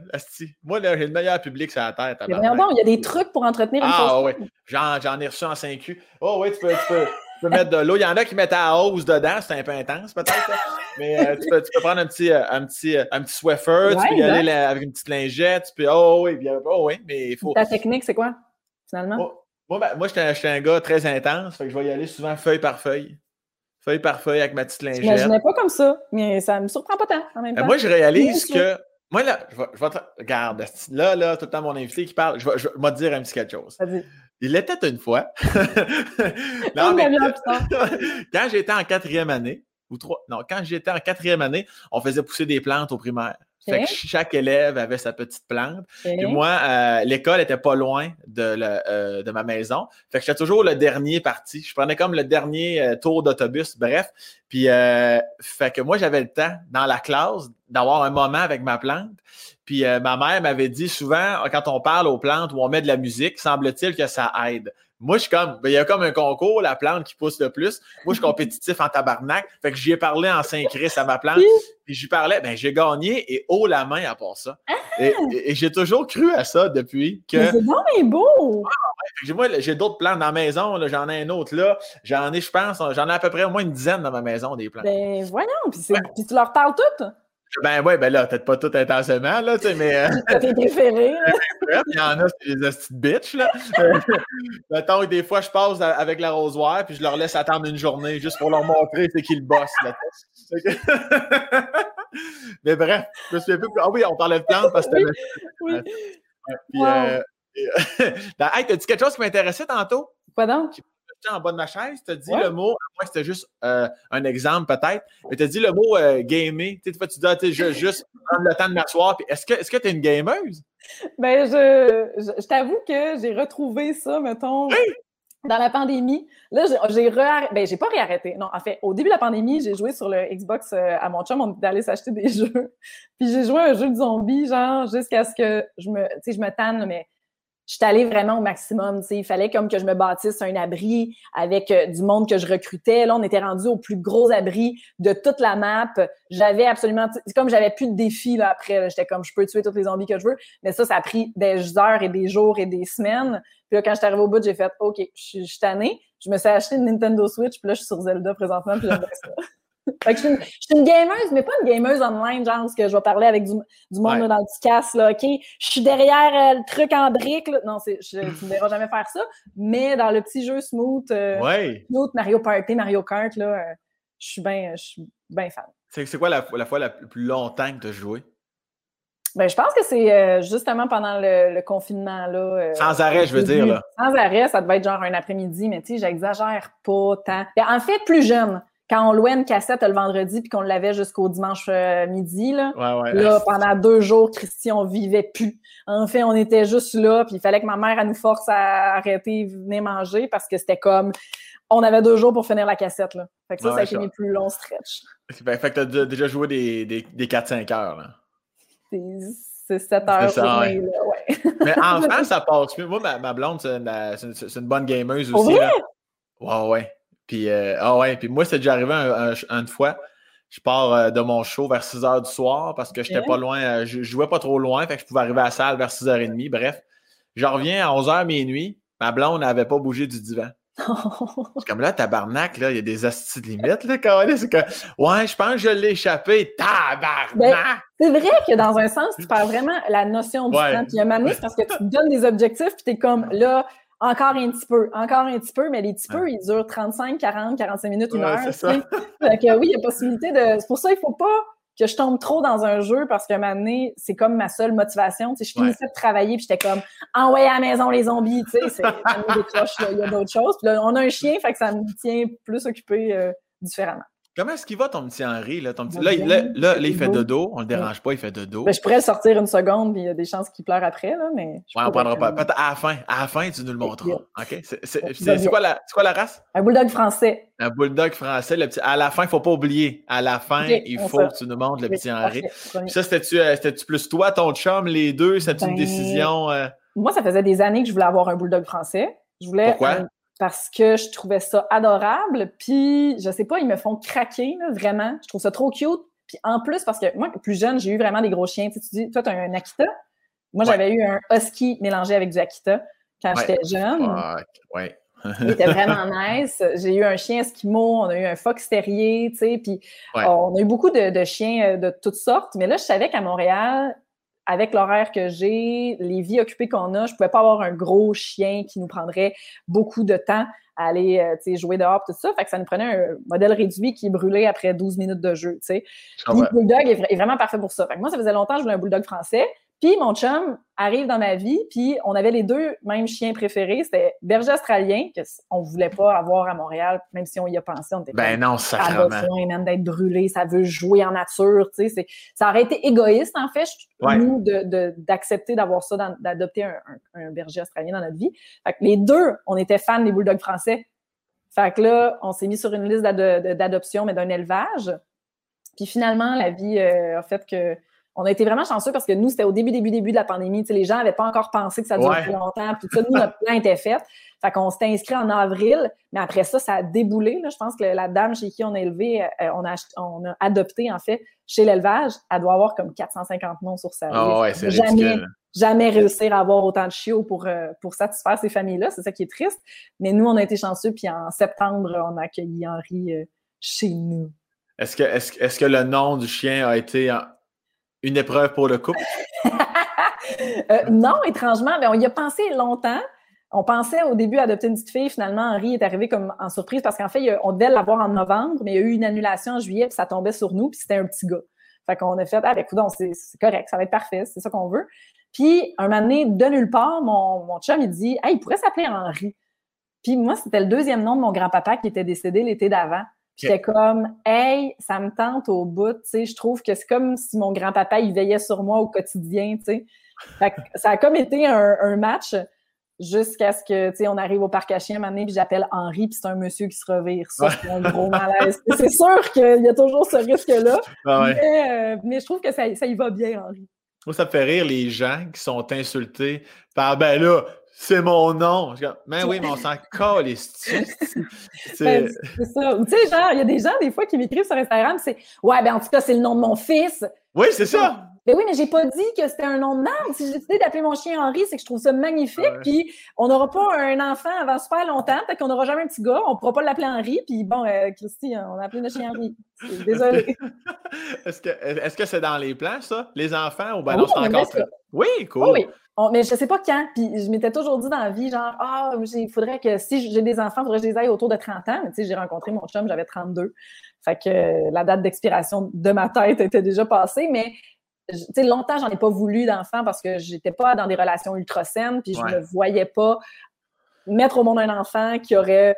Moi, là, j'ai le meilleur public sur la tête. Mais bon, il y a des trucs pour entretenir une ah, fausse oui. J'en ai reçu en 5Q. Oh oui, tu peux. Tu peux peux mettre de l'eau. Il y en a qui mettent à hausse dedans, c'est un peu intense peut-être. Mais euh, tu, peux, tu, peux, prendre un petit, euh, un petit, euh, un petit Swiffer, tu peux y aller avec une petite lingette, tu peux. Oh oui, bien, oh oui, mais il faut. Ta technique, c'est quoi, finalement? moi, ben, moi j'étais un gars très intense, fait que je vais y aller souvent feuille par feuille. Feuille par feuille avec ma petite lingette. Je pas comme ça, mais ça me surprend pas tant en même ben, temps. moi, je réalise que. Moi, là, je vais, je vais te... Regarde, là, là, tout le temps, mon invité qui parle, je vais, je vais, te dire un petit quelque chose. Il était une fois. non, mais, quand j'étais en quatrième année, ou trois, non, quand j'étais en quatrième année, on faisait pousser des plantes au primaire. Fait que chaque élève avait sa petite plante. Et moi, euh, l'école était pas loin de, euh, de, ma maison. Fait que j'étais toujours le dernier parti. Je prenais comme le dernier euh, tour d'autobus, bref. Puis, fait que moi, j'avais le temps dans la classe d'avoir un moment avec ma plante. Puis ma mère m'avait dit souvent, quand on parle aux plantes ou on met de la musique, semble-t-il que ça aide. Moi, je suis comme, ben, il y a comme un concours, la plante qui pousse le plus. Moi, je suis compétitif en tabarnak. Fait que j'y ai parlé en Saint-Christ à ma plante. puis j'y parlais, ben j'ai gagné et haut la main à part ça. Et, et- et j'ai toujours cru à ça depuis que. Mais c'est bon, mais beau! J'ai- Moi, j'ai d'autres plans dans la maison, là, j'en ai un autre là. J'en ai, je pense, j'en ai à peu près au moins une dizaine dans ma maison, des plans. Ben voyons, puis, c'est- puis tu leur parles toutes? Ben ouais, ben là, peut-être pas tout intensément, là, tu sais, mais. euh, tes préférés, là. Bref, Il y en a, c'est des hosties de bitch, là. Mettons que des fois, je passe avec l'arrosoir, puis je leur laisse attendre une journée juste pour leur montrer c'est qui le boss, là. Mais bref, je me souviens plus. Ah oui, on parlait de plantes parce que Oui, t'avais- oui. Ouais, puis, Wow. euh, Ben, hey, t'as dit quelque chose qui m'intéressait tantôt? Quoi donc? J'étais en bas de ma chaise, t'as dit Ouais. le mot, moi c'était juste euh, un exemple peut-être, mais t'as dit le mot euh, gamer. Tu sais, tu dis, ah, tu je- juste prendre le temps de m'asseoir. Est-ce que que t'es une gameuse? Ben, je, je, je t'avoue que j'ai retrouvé ça, mettons, dans la pandémie. Là, j'ai- ben, j'ai pas réarrêté. Non, en fait, au début de la pandémie, j'ai joué sur le Xbox euh, à mon chum, on est allé s'acheter des jeux. Puis j'ai joué à un jeu de zombies, genre, jusqu'à ce que je me, tu sais, je me tanne, mais je suis allée vraiment au maximum, tu sais. Il fallait comme que je me bâtisse un abri avec euh, du monde que je recrutais. Là, on était rendu au plus gros abri de toute la map. J'avais absolument, comme j'avais plus de défi, là, après. J'étais comme, je peux tuer tous les zombies que je veux. Mais ça, ça a pris des heures et des jours et des semaines. Puis là, quand j'étais arrivée au bout, j'ai fait, OK, je suis je suis tannée. Je me suis acheté une Nintendo Switch, puis là, je suis sur Zelda présentement, puis j'aimerais ça. Fait que je suis, une, je suis une gameuse, mais pas une gameuse online, genre, parce que je vais parler avec du, du monde Ouais. dans le casse, là, OK? Je suis derrière euh, le truc en briques, là. Non, je, tu me verras jamais faire ça. Mais dans le petit jeu smooth, euh, Ouais. smooth Mario Party, Mario Kart, là, euh, je suis bien, bien fan. C'est quoi la, la fois la plus longtemps que tu as joué? Ben, je pense que c'est justement pendant le, le confinement, là. Sans arrêt, je veux dire, là. Sans arrêt, ça devait être genre un après-midi, mais tu sais, j'exagère pas tant. Ben, en fait, plus jeune, quand on louait une cassette le vendredi puis qu'on l'avait jusqu'au dimanche euh, midi, là, Ouais, ouais. là, pendant deux jours, Christian, on vivait plus. En fait, on était juste là, puis il fallait que ma mère, elle nous force à arrêter, venir manger, parce que c'était comme... On avait deux jours pour finir la cassette, là. Fait que ça, Ouais, ça a été mes plus longs stretch. Ben, fait que t'as dé- déjà joué des, des, des 4-5 heures, là. C'est- C'est sept heures ça, journée, là, ouais. Mais enfant, ça passe mieux. Moi, ma, ma blonde, c'est une, bonne gameuse aussi. vrai? Là. Ouais, ouais. Puis, euh, ah ouais. Puis moi, c'est déjà arrivé un- un- une fois. Je pars euh, de mon show vers 6 h du soir parce que j'étais Ok. pas loin. euh, je, je jouais pas trop loin, fait que je pouvais arriver à la salle vers 6h30. Bref, je reviens à 11h minuit. Ma blonde n'avait pas bougé du divan. C'est comme là, tabarnak, là, il y a des astis de limite, là, quand. C'est que, ouais, je pense que je l'ai échappé. Tabarnak! Ben, C'est vrai que dans un sens, tu perds vraiment la notion du Ouais. temps. Puis un moment donné, c'est parce que tu te donnes des objectifs, puis t'es comme là, encore un petit peu, encore un petit peu, mais les petits peu, ils durent 35, 40, 45 minutes, une heure. ça. que oui, il y a possibilité de. C'est pour ça qu'il faut pas que je tombe trop dans un jeu parce moment donné, c'est comme ma seule motivation. Je Ouais. finissais de travailler puis j'étais comme envoyer à la maison les zombies, tu sais, c'est- il y a d'autres choses. Puis là, on a un chien, fait que ça me tient plus occupé euh, différemment. Comment est-ce qu'il va, ton petit Henri? Là, ton petit... Là, il- là, là, il fait dodo. On le dérange pas, il fait dodo. Ben, je pourrais le sortir une seconde, puis il y a des chances qu'il pleure après, là, mais. je Ouais, on prendra pas. Peut-être à la fin. À la fin, tu nous le montreras. OK? C'est quoi, la- c'est quoi la race? Un bulldog français. Un bulldog français. Le petit... À la fin, il ne faut pas oublier. À la fin, il faut que tu nous montres le Oui, petit Henri. parfait, ça, c'était-tu euh, c'était-tu plus toi, ton chum, les deux? C'était une Ben, décision. euh, Moi, ça faisait des années que je voulais avoir un bulldog français. Je voulais. Pourquoi? un- parce que je trouvais ça adorable. Puis, je sais pas, ils me font craquer, là, vraiment. Je trouve ça trop cute. Puis, en plus, parce que moi, plus jeune, j'ai eu vraiment des gros chiens. Tu, sais, tu dis, toi, tu as un Akita? Moi, Ouais. j'avais eu un Husky mélangé avec du Akita quand Ouais. j'étais jeune. ouais. Il était vraiment nice. J'ai eu un chien Eskimo, on a eu un fox terrier, tu sais, puis on a eu beaucoup de, de chiens euh, de toutes sortes. Mais là, je savais qu'à Montréal, avec l'horaire que j'ai, les vies occupées qu'on a, je pouvais pas avoir un gros chien qui nous prendrait beaucoup de temps à aller euh, tu sais, jouer dehors, tout ça. Fait que ça nous prenait un modèle réduit qui est brûlé après 12 minutes de jeu, Puis comprends. le bulldog est vraiment parfait pour ça. Fait que moi, ça faisait longtemps que je voulais un bulldog français. Puis mon chum arrive dans ma vie, puis on avait les deux mêmes chiens préférés. C'était berger australien, que s- on voulait pas avoir à Montréal, même si on y a pensé, on était Ben non, ça a besoin même d'être brûlé, ça veut jouer en nature, tu sais. c'est- Ça aurait été égoïste, en fait, Ouais. nous, de- de- d'accepter d'avoir ça, d'adopter un, un- un berger australien dans notre vie. Fait que les deux, on était fans des bulldogs français. Fait que là, on s'est mis sur une liste d'adoption, mais d'un élevage. Puis finalement, la vie euh, a fait que on a été vraiment chanceux parce que nous, c'était au début, début, début de la pandémie. les gens n'avaient pas encore pensé que ça durait longtemps. Puis ça, nous, notre plan était fait. Fait qu'on s'était inscrit en avril, mais après ça, ça a déboulé. Là. Je pense que la dame chez qui on a élevé, euh, on, a, on a adopté, en fait, chez l'élevage, elle doit avoir comme 450 noms sur sa ah liste. jamais, jamais réussir à avoir autant de chiots pour, euh, pour satisfaire ces familles-là. C'est ça qui est triste. Mais nous, on a été chanceux. Puis en septembre, on a accueilli Henri euh, chez nous. Est-ce que, est -ce, est -ce que le nom du chien a été une épreuve pour le couple? non, étrangement, mais on y a pensé longtemps on pensait au début adopter une petite fille. Finalement, Henri est arrivé comme en surprise parce qu'en fait, on devait l'avoir en novembre, mais il y a eu une annulation en juillet, puis ça tombait sur nous, puis c'était un petit gars. Fait qu'on a fait, ah, ben, c'est correct, ça va être parfait, c'est ça qu'on veut. Puis, un moment donné, de nulle part, mon, mon chum, il dit, hey, il pourrait s'appeler Henri. Puis, moi, c'était le deuxième nom de mon grand-papa qui était décédé l'été d'avant. J'étais comme, hey, ça me tente au bout, tu sais, je trouve que c'est comme si mon grand-papa, il veillait sur moi au quotidien, tu sais. ça a comme été un match jusqu'à ce que, tu sais, on arrive au parc à chiens, un puis j'appelle Henri, puis c'est un monsieur qui se revire. Ça, c'est un gros malaise. c'est sûr qu'il y a toujours ce risque-là, ah euh, mais, je trouve que ça, y va bien, Henri. Moi, ça me fait rire les gens qui sont insultés par, ben là, c'est mon nom. Mais oui, mais on s'en colle, c'est ben, ça. tu sais, genre, il y a des gens, des fois, qui m'écrivent sur Instagram, c'est Ouais, ben en tout cas, c'est le nom de mon fils. Oui, c'est ça. Ben oui, mais j'ai pas dit que c'était un nom de merde. Si j'ai décidé d'appeler mon chien Henri, c'est que je trouve ça magnifique. Puis on n'aura pas un enfant avant super longtemps, peut-être qu'on n'aura jamais un petit gars. On pourra pas l'appeler Henri. Puis bon, euh, Christy, on a appelé notre chien Henri. Désolé. est-ce que c'est dans les plans, ça, les enfants, ou ben non, c'est encore. Oui, cool. oui. Mais je sais pas quand. Puis je m'étais toujours dit dans la vie, genre, ah, il faudrait que si j'ai des enfants, il faudrait que je les aille autour de 30 ans. Mais tu sais, j'ai rencontré mon chum, j'avais 32. Fait que la date d'expiration de ma tête était déjà passée. Mais sais, longtemps, j'en ai pas voulu d'enfant parce que j'étais pas dans des relations ultra saines, puis je ne voyais pas mettre au monde un enfant qui aurait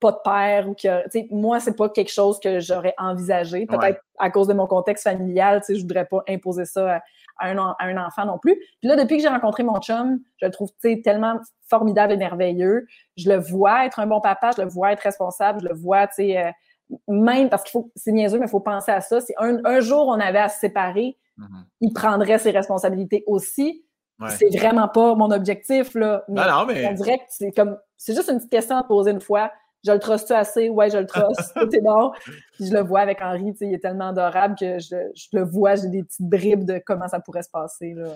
pas de père ou qui a, moi c'est pas quelque chose que j'aurais envisagé peut-être à cause de mon contexte familial tu sais je voudrais pas imposer ça à, un, un, enfant non plus puis là depuis que j'ai rencontré mon chum je le trouve tellement formidable et merveilleux je le vois être un bon papa je le vois être responsable je le vois tu sais euh, même parce qu'il faut c'est niaiseux mais il faut penser à ça si un, un jour on avait à se séparer Mm-hmm. il prendrait ses responsabilités aussi. C'est vraiment pas mon objectif, là. Mais, non, mais... On dirait que c'est comme, c'est juste une petite question à poser une fois. Je le truste assez? Ouais, je le truste. Tout est bon. Puis je le vois avec Henri, il est tellement adorable que je, je le vois, j'ai des petites bribes de comment ça pourrait se passer, là.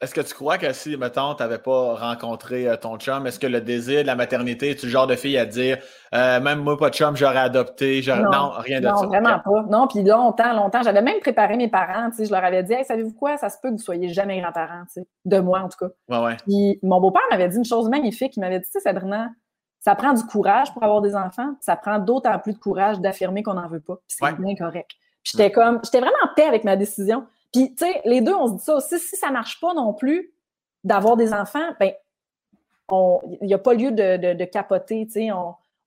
Est-ce que tu crois que si, mettons, tu n'avais pas rencontré euh, ton chum, est-ce que le désir de la maternité, tu le genre de fille à dire euh, même moi, pas de chum, j'aurais adopté, non, rien de ça? Non, vraiment pas. Non, puis longtemps, longtemps, j'avais même préparé mes parents, je leur avais dit hey, savez-vous quoi, ça se peut que vous soyez jamais grands-parents, de moi en tout cas. Ouais, ouais. Puis mon beau-père m'avait dit une chose magnifique, il m'avait dit, tu sais, Sabrina, ça prend du courage pour avoir des enfants, ça prend d'autant plus de courage d'affirmer qu'on n'en veut pas. c'est bien correct. J'étais comme, j'étais vraiment en paix avec ma décision. Puis, tu sais, les deux, on se dit ça aussi. Si ça marche pas non plus d'avoir des enfants, ben, il n'y a pas lieu de, capoter, tu sais.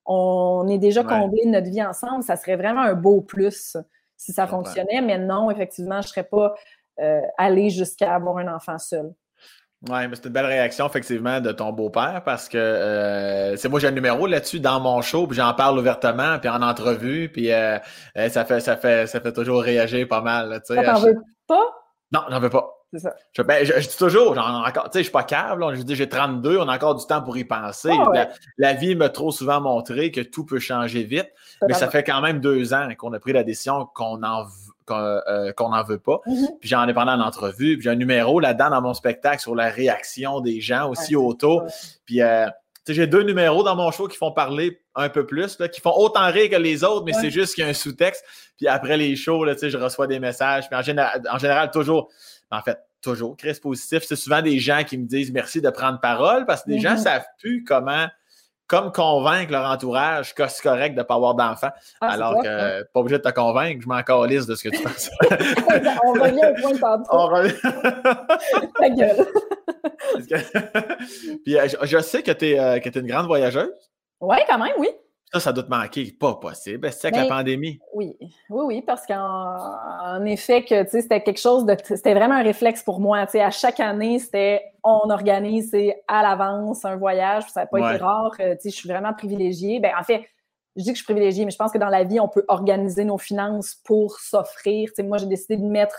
On, est déjà comblé de notre vie ensemble. Ça serait vraiment un beau plus si ça fonctionnait. Mais non, effectivement, je ne serais pas euh, allée jusqu'à avoir un enfant seul. Oui, mais c'est une belle réaction, effectivement, de ton beau-père parce que euh, c'est moi, j'ai un numéro là-dessus dans mon show, puis j'en parle ouvertement, puis en entrevue, puis euh, euh, ça, fait, ça, fait, ça fait toujours réagir pas mal. Tu t'en veux pas? Non, j'en veux pas. C'est ça. Je, ben, je, dis toujours, j'en encore, tu sais, je suis pas câble, je dis j'ai 32, on a encore du temps pour y penser. Ah la, vie m'a trop souvent montré que tout peut changer vite, mais ça fait quand même deux ans qu'on a pris la décision qu'on en veut euh, qu'on n'en veut pas. Mm-hmm. Puis j'en ai parlé en entrevue. Puis j'ai un numéro là-dedans dans mon spectacle sur la réaction des gens aussi auto. Puis euh, j'ai deux numéros dans mon show qui font parler un peu plus, qui font autant rire que les autres, mais c'est juste qu'il y a un sous-texte. Puis après les shows, là, je reçois des messages. Puis en, général, en général, toujours, en fait, toujours, Chris Positif, c'est souvent des gens qui me disent merci de prendre parole parce que des gens ne mm-hmm. savent plus comment comme convaincre leur entourage que c'est correct de ne pas avoir d'enfant. Ah, alors que pas obligé de te convaincre, je m'en calisse de ce que tu penses. On revient au point tantôt. On revient. Ta gueule. Puis euh, je, sais que tu es, euh, es, une grande voyageuse. Oui, quand même, oui. Ça, ça doit te manquer. Pas possible. C'est avec la ben, pandémie? Oui, oui, oui, parce qu'en effet, que c'était quelque chose de. C'était vraiment un réflexe pour moi. À chaque année, c'était on organise à l'avance un voyage. Ça n'a pas été rare. Euh, je suis vraiment privilégiée. Ben, en fait, je dis que je suis privilégiée, mais je pense que dans la vie, on peut organiser nos finances pour s'offrir. Moi, j'ai décidé de mettre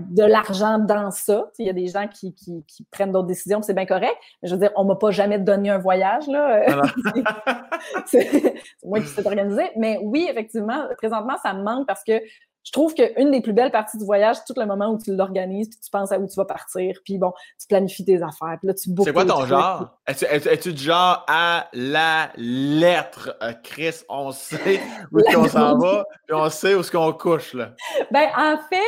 de l'argent dans ça. Il y a des gens qui, qui, prennent d'autres décisions, c'est bien correct. Mais je veux dire, on m'a pas jamais donné un voyage. là. c'est moi qui s'est organisé. Mais oui, effectivement, présentement, ça me manque parce que je trouve qu'une des plus belles parties du voyage, c'est tout le moment où tu l'organises, puis tu penses à où tu vas partir, puis bon, tu planifies tes affaires, puis là, tu C'est quoi ton genre? Es-tu du genre à la lettre, euh, Chris? On sait où on s'en va, puis on sait où est-ce qu'on couche, là? Ben, en fait,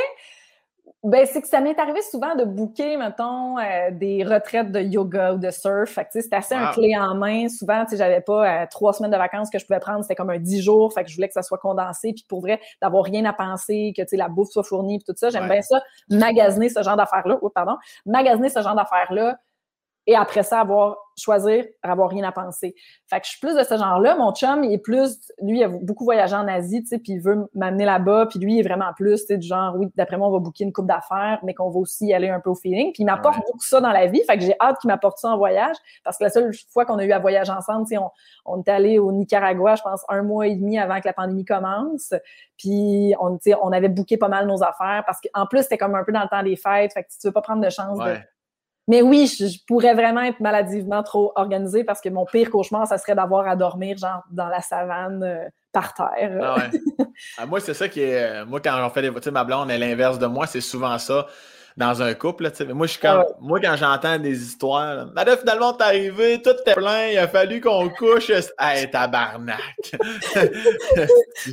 ben, c'est que ça m'est arrivé souvent de booker, mettons, euh, des retraites de yoga ou de surf. Fait que, c'était assez un clé en main. Souvent, tu sais, j'avais pas euh, trois semaines de vacances que je pouvais prendre. C'était comme un dix jours. Fait que je voulais que ça soit condensé. Puis pour vrai, d'avoir rien à penser, que, tu sais, la bouffe soit fournie puis tout ça. J'aime bien ça. Magasiner ce genre d'affaires-là. Oh, pardon. Magasiner ce genre d'affaires-là et après ça, avoir choisir, avoir rien à penser. Fait que je suis plus de ce genre-là. Mon chum, il est plus, lui, il a beaucoup voyagé en Asie, tu sais, puis il veut m'amener là-bas, puis lui, il est vraiment plus, tu sais, du genre, oui, d'après moi, on va booker une coupe d'affaires, mais qu'on va aussi aller un peu au feeling. Puis il m'apporte beaucoup ça dans la vie, fait que j'ai hâte qu'il m'apporte ça en voyage, parce que la seule fois qu'on a eu à voyager ensemble, tu sais, on, on est allé au Nicaragua, je pense, un mois et demi avant que la pandémie commence, puis on, tu sais, on avait booké pas mal nos affaires, parce qu'en plus, c'était comme un peu dans le temps des fêtes, fait que tu veux pas prendre de chance de mais oui, je, pourrais vraiment être maladivement trop organisée parce que mon pire cauchemar, ça serait d'avoir à dormir, genre, dans la savane, euh, par terre. Ah ouais. Ah, moi, c'est ça qui est. Euh, moi, quand on fait des. Tu sais, ma blonde est l'inverse de moi, c'est souvent ça dans un couple. Là, moi, je quand, moi, quand j'entends des histoires, là, finalement, t'es arrivé, tout est plein, il a fallu qu'on couche. Hey, tabarnak!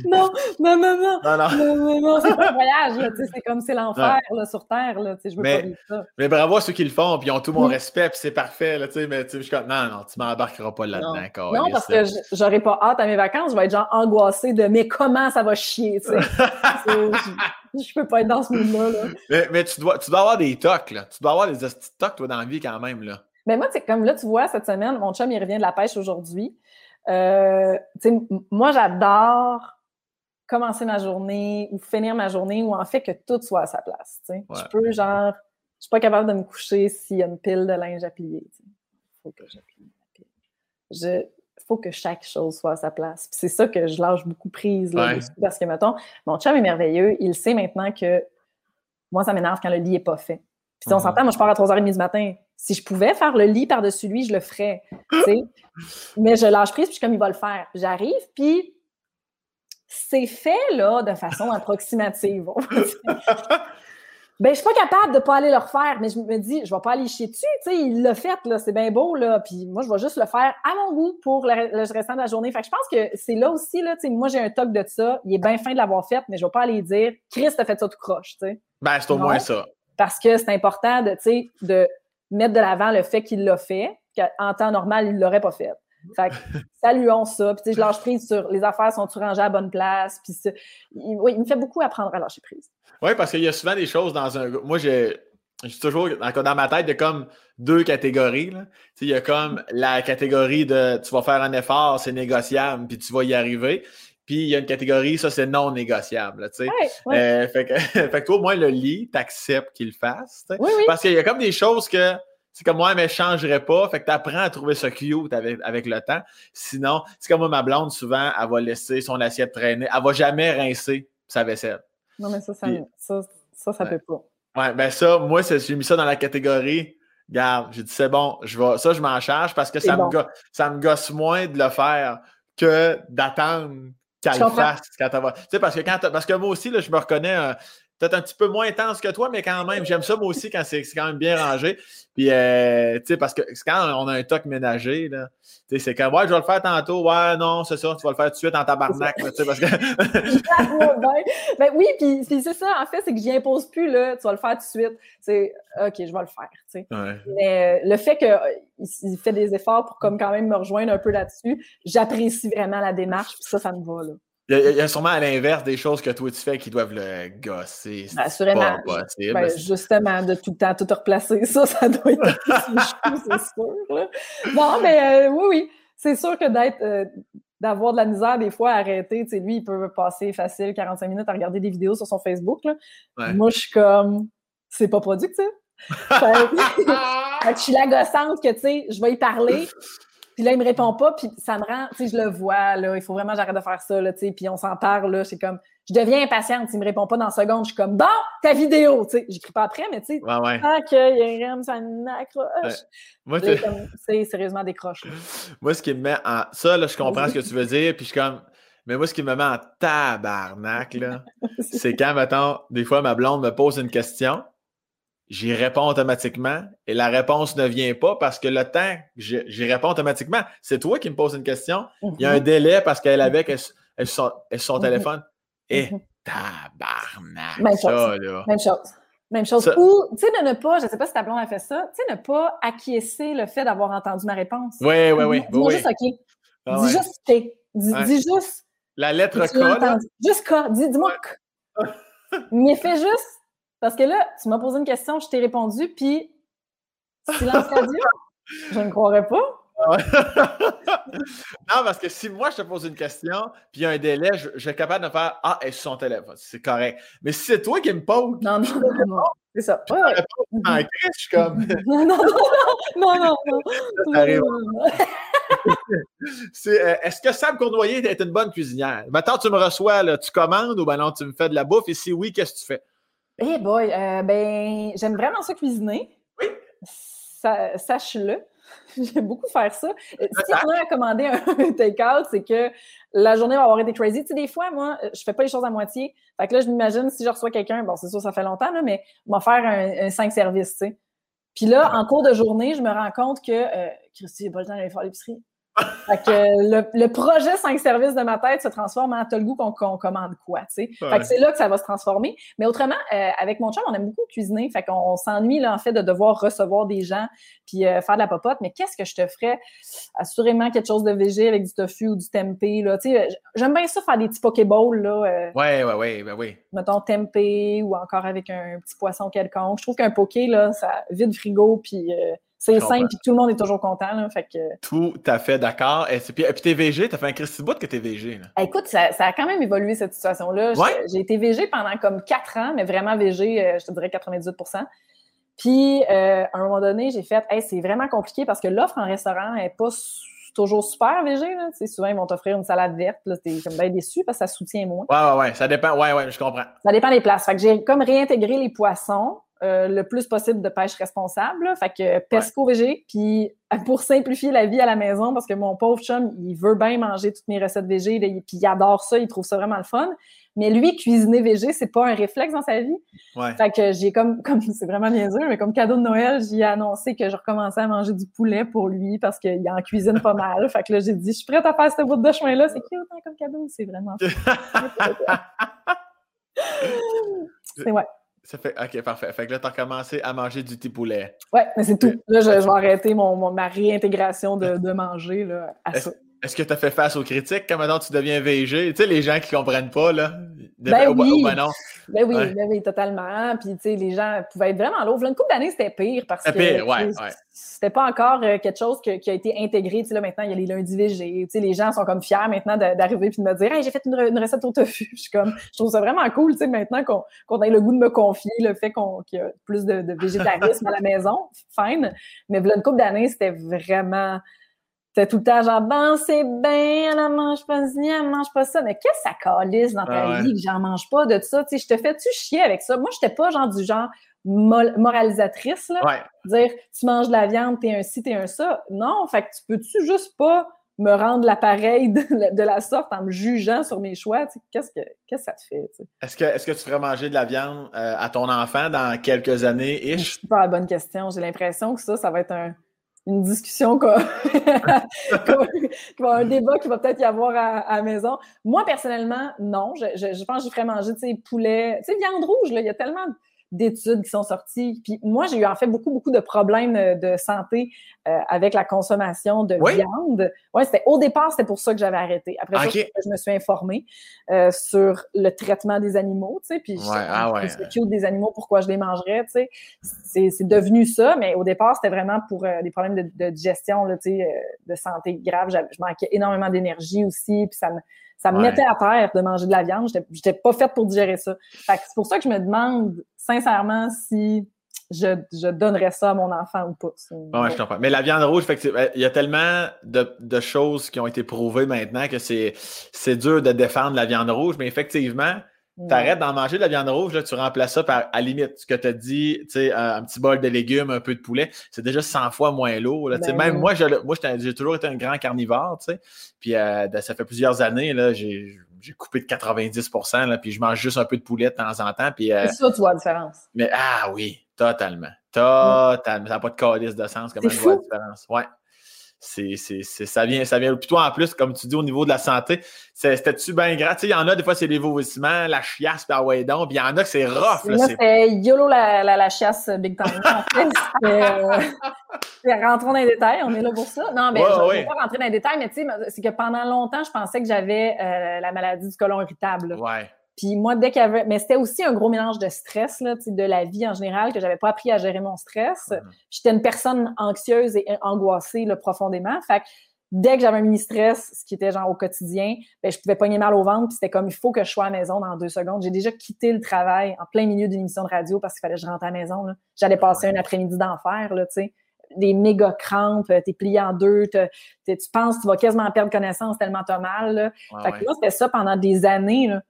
non, non, non, non. Non, non. non, c'est pas un voyage. C'est comme c'est l'enfer là, sur Terre. Là, je veux mais, pas vivre ça. Mais bravo à ceux qui le font, puis ils ont tout mon respect, puis c'est parfait. Là, mais je suis comme, non, non, tu m'embarqueras pas là-dedans. Non, non parce que j'aurais pas hâte à mes vacances. Je vais être genre angoissée de mais comment ça va chier. je peux pas être dans ce mood-là. Mais, mais, tu, dois, tu dois avoir des tocs, là. Tu dois avoir des tocs, toi, dans la vie, quand même, là. Mais moi, c'est comme là, tu vois, cette semaine, mon chum, il revient de la pêche aujourd'hui. Euh, moi, j'adore commencer ma journée ou finir ma journée ou en fait que tout soit à sa place. Ouais, je peux, genre, je suis pas capable de me coucher s'il y a une pile de linge à plier. Il faut que pile. Faut que chaque chose soit à sa place. c'est ça que je lâche beaucoup prise là, parce que, mettons, mon chum est merveilleux, il sait maintenant que moi, ça m'énerve quand le lit n'est pas fait. Puis on mhm. s'entend, moi, je pars à 3h30 du matin. Si je pouvais faire le lit par-dessus lui, je le ferais. Mais je lâche prise, puis je suis comme, il va le faire. J'arrive, puis c'est fait, là, de façon approximative. Ben, je suis pas capable de pas aller le refaire, mais je me dis, je vais pas aller chier dessus, tu sais, il l'a fait, là, c'est bien beau, là, puis moi, je vais juste le faire à mon goût pour le, restant de la journée. Fait que je pense que c'est là aussi, là, tu sais, moi, j'ai un toc de ça, il est bien fin de l'avoir fait, mais je vais pas aller dire, Chris a fait ça tout croche, tu sais. Ben, c'est au moins ça. Parce que c'est important de, tu sais, de mettre de l'avant le fait qu'il l'a fait, qu'en temps normal, il l'aurait pas fait. Fait que, saluons ça. Puis, tu sais, je lâche prise sur les affaires sont-tu rangées à la bonne place? Puis, oui, il me fait beaucoup apprendre à lâcher prise. Oui, parce qu'il y a souvent des choses dans un. Moi, j'ai. Je suis toujours dans ma tête, il y a comme deux catégories. Là. Il y a comme la catégorie de tu vas faire un effort, c'est négociable, puis tu vas y arriver. Puis il y a une catégorie, ça, c'est non négociable. Tu sais. fait, que, fait que toi, au moins, le lit, tu acceptes qu'il le fasse. Oui, oui. Parce qu'il y a comme des choses que c'est comme moi, mais je changerais pas. Fait que tu apprends à trouver ça cute avec, avec le temps. Sinon, c'est comme moi, ma blonde, souvent, elle va laisser son assiette traîner. Elle va jamais rincer sa vaisselle. Non, mais ça, ça, ça, ça, ça, peut pas. Ouais, ben ça, moi, j'ai mis ça dans la catégorie. Regarde, j'ai dit c'est bon, je vais, ça, je m'en charge parce que ça, me gosse, ça me gosse moins de le faire que d'attendre qu'elle le fasse quand elle va. Tu sais, parce que quand parce que moi aussi, là, je me reconnais, euh, peut-être un petit peu moins intense que toi, mais quand même, j'aime ça moi aussi quand c'est quand même bien rangé. Puis, euh, tu sais, parce que quand on a un toc ménager, là, tu sais, c'est comme, ouais, je vais le faire tantôt. Ouais, non, c'est ça, tu vas le faire tout de suite en tabarnak, tu sais, parce que. ben, ben, oui, puis, c'est ça, en fait, c'est que j'y impose plus, là, tu vas le faire tout de suite. C'est, OK, je vais le faire, tu sais. Mais euh, le fait qu'il fait des efforts pour comme quand même me rejoindre un peu là-dessus, j'apprécie vraiment la démarche, puis ça, ça me va, là. Il y, a, sûrement à l'inverse des choses que toi tu fais qui doivent le gosser. Assurément. Pas possible. Ben, justement, de tout le temps tout replacer, ça, ça doit être c'est sûr. Non, mais euh, oui, oui. C'est sûr que d'être euh, d'avoir de la misère des fois à arrêter. Tu sais, lui, il peut passer facile 45 minutes à regarder des vidéos sur son Facebook. Là. Moi, je suis comme c'est pas productif. je suis la gossante que tu sais, je vais y parler. Puis là, il me répond pas, puis ça me rend, tu sais, je le vois, là, il faut vraiment que j'arrête de faire ça, là, tu sais, puis on s'en parle, là, c'est comme, je deviens impatiente. S'il me répond pas dans la seconde, je suis comme, bon, ta vidéo, tu sais. J'écris pas après, mais tu sais, Ouais, ouais. tant qu'il y a un ça m'accroche. Moi, C'est sérieusement décroche. là. moi, ce qui me met en. Ça, là, je comprends ce que tu veux dire, puis je suis comme. Mais moi, ce qui me met en tabarnak, là, c'est quand, mettons, des fois, ma blonde me pose une question, j'y réponds automatiquement et la réponse ne vient pas parce que le temps j'y réponds automatiquement, c'est toi qui me poses une question. Il y a un délai parce qu'elle avait elle, elle, son, elle, son Mhm. téléphone. Et Mhm. tabarnak, Même ça, chose. là. Même chose. Même chose. Ça- Ou, tu sais, de ne pas, je sais pas si ta blonde a fait ça, tu sais, ne pas acquiescer le fait d'avoir entendu ma réponse. Oui, oui, oui. Oui. juste OK. Ah dis ouais. juste. Dis, Ouais. dis juste. La lettre K. Juste K. Dis, dis-moi K. Mais fais juste. Parce que là, tu m'as posé une question, je t'ai répondu, puis silence radio? je ne croirais pas. non, parce que si moi je te pose une question, puis il y a un délai, je, je suis capable de faire Ah, elle sur son téléphone? C'est correct. Mais si c'est toi qui me poses, Non, non, non, non. C'est ça. Ouais, ouais. en crise, je suis comme. Non, non, non, non, non. Ça arrive. C'est, euh, Est-ce que Sam Cournoyer est une bonne cuisinière? Maintenant, tu me reçois, là, tu commandes ou ben non, tu me fais de la bouffe? Et si oui, qu'est-ce que tu fais? Eh boy, euh, ben, j'aime vraiment ça cuisiner. Oui. Sache-le. J'aime beaucoup faire ça. Euh, Si Exact. on a à commander un take-out, c'est que la journée va avoir été crazy. Tu sais, des fois, moi, euh, je fais pas les choses à moitié. Fait que là, je m'imagine si je reçois quelqu'un, bon, c'est sûr, ça fait longtemps, là, mais m'a faire un, un 5 services, tu sais. Puis là, en cours de journée, je me rends compte que euh, Christy, j'ai pas le temps d'aller faire l'épicerie. Fait que le, le projet 5 services de ma tête se transforme en t'as le goût qu'on commande quoi, tu sais. Fait que c'est là que ça va se transformer. Mais autrement, euh, avec mon chum, on aime beaucoup cuisiner. Fait qu'on on s'ennuie, là, en fait, de devoir recevoir des gens puis euh, faire de la popote. Mais qu'est-ce que je te ferais? Assurément quelque chose de végé avec du tofu ou du tempeh, là. Tu sais, j'aime bien ça faire des petits pokéballs, là. euh, Ouais, ouais, ouais, ben oui. mettons tempeh ou encore avec un petit poisson quelconque. Je trouve qu'un poké, là, ça vide frigo puis c'est simple puis tout le monde est toujours content, là. Fait que... Tout à fait d'accord. Et puis, et puis t'es VG, t'as fait un Christy bout que t'es VG. Là. Eh, Écoute, ça, ça a quand même évolué cette situation-là. J'ai- Ouais. J'ai été VG pendant comme quatre ans, mais vraiment VG, euh, je te dirais 98% Puis, euh, à un moment donné, j'ai fait, hey, c'est vraiment compliqué parce que l'offre en restaurant n'est pas toujours super VG. Là. Souvent, ils vont t'offrir une salade verte. T'es comme bien déçu parce que ça soutient moins. Ouais, ouais, ouais. Ça dépend. Ouais, ouais, je comprends. Ça dépend des places. Fait que j'ai comme réintégré les poissons euh, le plus possible de pêche responsable. là. Fait que pesco VG, puis euh, pour simplifier la vie à la maison, parce que mon pauvre chum, il veut bien manger toutes mes recettes là, il- puis il adore ça, il trouve ça vraiment le fun. Mais lui, cuisiner VG, c'est pas un réflexe dans sa vie. Ouais. Fait que j'ai comme, comme c'est vraiment niaiseux, mais comme cadeau de Noël, j'ai annoncé que je recommençais à manger du poulet pour lui parce qu'il en cuisine pas mal. Fait que là, j'ai dit, je suis prête à faire ce bout de chemin-là. C'est qui autant comme cadeau? C'est vraiment. c'est ouais. Ça fait. Ok, parfait. Fait que là, t'as recommencé à manger du petit poulet. Ouais, mais c'est tout. Là, je, je vais arrêter mon, mon- ma réintégration de, de manger là, à ça. Est-ce que t'as fait face aux critiques? Quand maintenant tu deviens VG? Tu sais, les gens qui comprennent pas, là. De- Ben oh, ben- oui. oh, ben non. Ben oui, Ouais. ben oui, totalement. Puis, tu sais, les gens pouvaient être vraiment lourds. Une couple d'années, c'était pire parce que C'était pire, ouais, tu sais, ouais. c'était pas encore euh, quelque chose que- qui a été intégré. Tu sais, là, maintenant, il y a les lundis VG. Tu sais, les gens sont comme fiers maintenant d'arriver puis de me dire « Hey, j'ai fait une, re- une recette au tofu. » Je suis comme, je trouve ça vraiment cool, tu sais, maintenant qu'on qu'on ait le goût de me confier, le fait qu'on qu'il y a plus de, de végétarisme à la maison. Fine. Mais une couple d'années, c'était vraiment... C'était tout le temps genre, bon, c'est bien, elle en mange pas ci, elle mange pas ça. Mais qu'est-ce que ça calisse dans ta Ah ouais. vie que j'en mange pas de ça? Tu sais, je te fais-tu chier avec ça? Moi, j'étais pas genre du genre moralisatrice, là. Ouais. Dire, tu manges de la viande, t'es un ci, t'es un ça. Non, fait que tu peux-tu juste pas me rendre l'appareil de, la- de la sorte en me jugeant sur mes choix? Tu sais, Qu'est-ce que, qu'est-ce que ça te fait? tu sais? Est-ce que, est-ce que tu ferais manger de la viande euh, à ton enfant dans quelques années, ish? C'est pas la bonne question. J'ai l'impression que ça, ça va être un- une discussion, avoir un débat qui va peut-être y avoir à, à la maison. Moi, personnellement, non. Je, je- je pense que j'y ferais manger, tu sais, poulet, tu sais, viande rouge. Il y a tellement d'études qui sont sorties. Puis moi, j'ai eu en fait beaucoup, beaucoup de problèmes euh, de santé euh, avec la consommation de Oui? viande. Ouais, c'était au départ, c'était pour ça que j'avais arrêté. Après ça, je me suis informée euh, sur le traitement des animaux, tu sais, puis Ouais, ah ouais. cute des animaux, pourquoi je les mangerais, tu sais. C'est c'est devenu ça, mais au départ, c'était vraiment pour euh, des problèmes de, de digestion, là, tu sais, euh, de santé grave. Je manquais énormément d'énergie aussi, puis ça me, ça me Ouais. mettait à terre de manger de la viande. J'étais- pas faite pour digérer ça. Fait que c'est pour ça que je me demande sincèrement si je, je donnerais ça à mon enfant ou pas. Ouais, je comprends. Mais la viande rouge, c'est- il y a tellement de, de choses qui ont été prouvées maintenant que c'est c'est dur de défendre la viande rouge, mais effectivement, tu arrêtes d'en manger de la viande rouge, là, tu remplaces ça par, à limite, ce que tu as dit, tu sais, un, petit bol de légumes, un peu de poulet, c'est déjà 100 fois moins lourd. Là, ben même moi, moi j'ai toujours été un grand carnivore, tu sais. Puis euh, ça fait plusieurs années, là, j'ai coupé de 90 là, puis je mange juste un peu de poulet de temps en temps. Puis, euh, c'est ça, tu vois la différence. Mais ah oui, totalement. Totalement. Ça n'a pas de calice de sens comme je vois la différence. Ouais c'est, ça vient, ça vient plutôt en plus, comme tu dis, au niveau de la santé. C'était-tu bien grave? Il y en a, des fois, c'est les vomissements, la chiasse par Waydon, puis il y en a que c'est rough. Là, c'est YOLO la, la, chiasse Big Time. euh, rentrons dans les détails, on est là pour ça. Non, mais je ne vais pas rentrer dans les détails, mais tu sais, c'est que pendant longtemps, je pensais que j'avais euh, la maladie du côlon irritable. Ouais. Puis moi, dès qu'il y avait. Mais c'était aussi un gros mélange de stress, là, de la vie en général, que j'avais pas appris à gérer mon stress. Mm-hmm. J'étais une personne anxieuse et angoissée là, profondément. Fait que dès que j'avais un mini-stress, ce qui était genre au quotidien, ben, je pouvais pogner mal au ventre, puis c'était comme il faut que je sois à la maison dans deux secondes. J'ai déjà quitté le travail en plein milieu d'une émission de radio parce qu'il fallait que je rentre à la maison. J'allais passer un après-midi d'enfer, là, tu sais. Des méga crampes, t'es plié en deux, tu penses que tu vas quasiment perdre connaissance tellement t'as mal. Là. fait que là, c'était ça pendant des années. Là.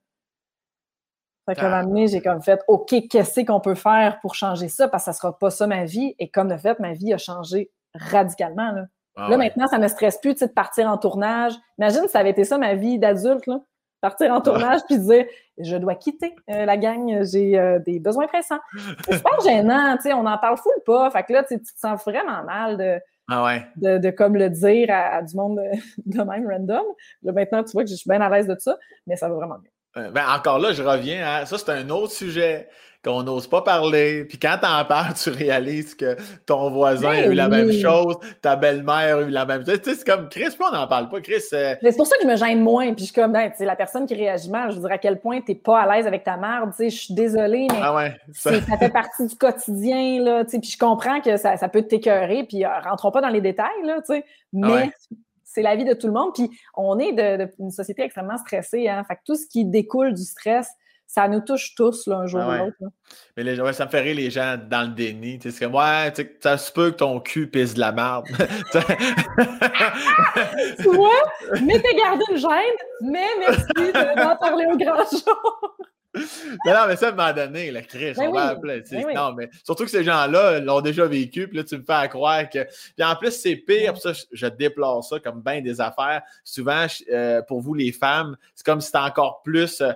Fait que un moment j'ai comme fait, OK, qu'est-ce qu'on peut faire pour changer ça? Parce que ça sera pas ça ma vie. Et comme de fait, ma vie a changé radicalement. Là, ah là maintenant, ça me stresse plus de partir en tournage. Imagine si ça avait été ça ma vie d'adulte, là. Partir en tournage puis dire je dois quitter euh, la gang, j'ai euh, des besoins pressants. C'est super gênant, tu sais, on en parle full pas. Fait que là, tu te sens vraiment mal de, ah de, de, comme le dire à, du monde de, même random. Là, maintenant, tu vois que je suis bien à l'aise de ça, mais ça va vraiment bien. Euh, ben, encore là, je reviens à ça, c'est un autre sujet qu'on n'ose pas parler. Puis quand t'en parles, tu réalises que ton voisin a eu la ben même chose, ta belle-mère a eu la même chose. Tu sais, c'est comme Chris, on n'en parle pas. Chris. Euh, c'est pour ça que je me gêne moins. Puis je suis comme, ben, la personne qui réagit mal, je veux dire à quel point t'es pas à l'aise avec ta mère. Tu sais, je suis désolée, mais ah ouais, ça... fait partie du quotidien. Là, tu sais, puis je comprends que ça, ça peut t'écœurer. Puis euh, rentrons pas dans les détails, là, tu sais. Ah mais c'est la vie de tout le monde. Puis on est de, une société extrêmement stressée. Hein? Fait que tout ce qui découle du stress, ça nous touche tous là, un jour ou l'autre. Mais les, ça me ferait les gens dans le déni. C'est comme, ouais, ça se peut que ton cul pisse de la merde. tu vois? Mais t'es gardé une gêne, mais merci d'en parler au grand jour mais non, mais ça, à un moment donné, le Chris, ben on va appeler. Ben non, mais surtout que ces gens-là l'ont déjà vécu, puis là, tu me fais croire que. Puis en plus, c'est pire, ça, je déplore ça comme bien des affaires. Souvent, euh, pour vous, les femmes, c'est comme si c'était encore plus. Euh,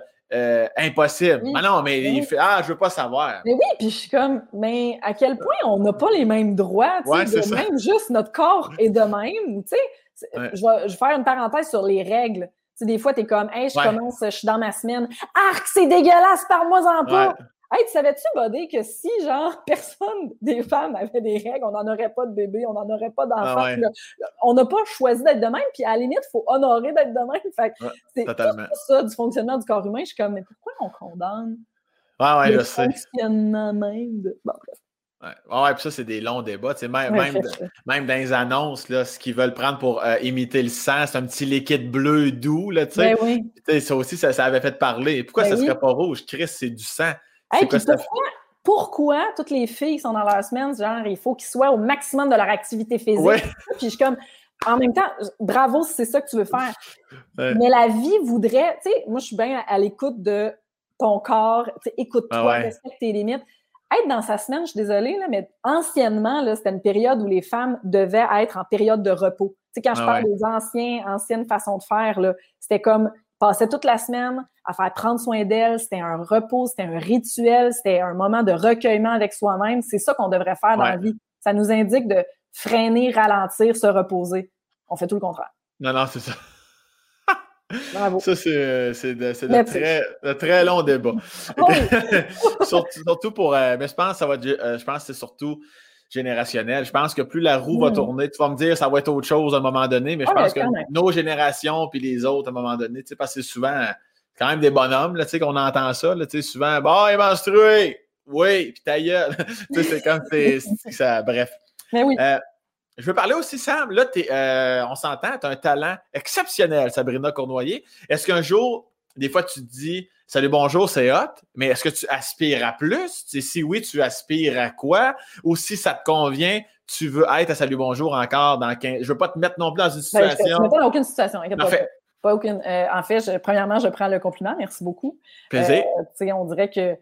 impossible. Ah non, mais il fait Ah, je veux pas savoir. Mais oui, puis je suis comme, mais à quel point on n'a pas les mêmes droits, ouais, de même juste notre corps est de même, tu sais. Je, vais, je vais faire une parenthèse sur les règles sais, des fois, tu es comme, hey, je commence, je suis dans ma semaine. Arc, c'est dégueulasse, par moi en pas. Hey, tu savais-tu, Bodé, que si, genre, personne des femmes avait des règles, on n'en aurait pas de bébé, on n'en aurait pas d'enfant. Ah on n'a pas choisi d'être de même, puis à la limite, il faut honorer d'être de même. Fait c'est tout ça du fonctionnement du corps humain. Je suis comme, mais pourquoi on condamne ouais, le fonctionnement même de. Bon, bref. Ouais, ouais puis ça, c'est des longs débats. Même, même, même, dans les annonces, là, ce qu'ils veulent prendre pour euh, imiter le sang, c'est un petit liquide bleu doux. Là, ben oui. Ça aussi, ça, ça, avait fait parler. Pourquoi ben ça ne serait pas rouge? Chris, c'est du sang. Pourquoi, toutes les filles qui sont dans leur semaine, genre, il faut qu'ils soient au maximum de leur activité physique? Puis je suis comme, en même temps, bravo si c'est ça que tu veux faire. Mais la vie voudrait, tu sais, moi, je suis bien à, l'écoute de ton corps, écoute-toi, ah respecte tes limites être dans sa semaine, je suis désolée, là, mais anciennement, c'était une période où les femmes devaient être en période de repos. Tu sais, quand je ah parle des anciens, anciennes façons de faire, c'était comme passer toute la semaine à faire prendre soin d'elle, c'était un repos, c'était un rituel, c'était un moment de recueillement avec soi-même. C'est ça qu'on devrait faire dans la vie. Ça nous indique de freiner, ralentir, se reposer. On fait tout le contraire. Non, non, c'est ça. Ça, c'est de, très, très long débat. surtout, pour. Euh, mais je pense que ça va euh, je pense c'est surtout générationnel. Je pense que plus la roue va hmm. tourner, tu vas me dire ça va être autre chose à un moment donné, mais je ah, pense que nos générations puis les autres à un moment donné, tu sais, parce que c'est souvent quand même des bonhommes, là, tu sais, qu'on entend ça, là, tu sais, souvent, bon, il est menstrué! Oui, puis ta gueule! tu sais, c'est comme, c'est, ça, bref. Mais oui. Euh, je veux parler aussi, Sam. Là, euh, on s'entend, tu as un talent exceptionnel, Sabrina Cournoyer. Est-ce qu'un jour, des fois, tu te dis Salut, bonjour, c'est hot, mais est-ce que tu aspires à plus? si oui, tu aspires à quoi? Ou si ça te convient, tu veux être à Salut, bonjour encore dans 15. Je veux pas te mettre non plus dans une situation. Ben, je ne pas dans aucune situation. Pas aucune. Euh, en fait, premièrement, je prends le compliment. Merci beaucoup. Plaisir. Euh, on dirait que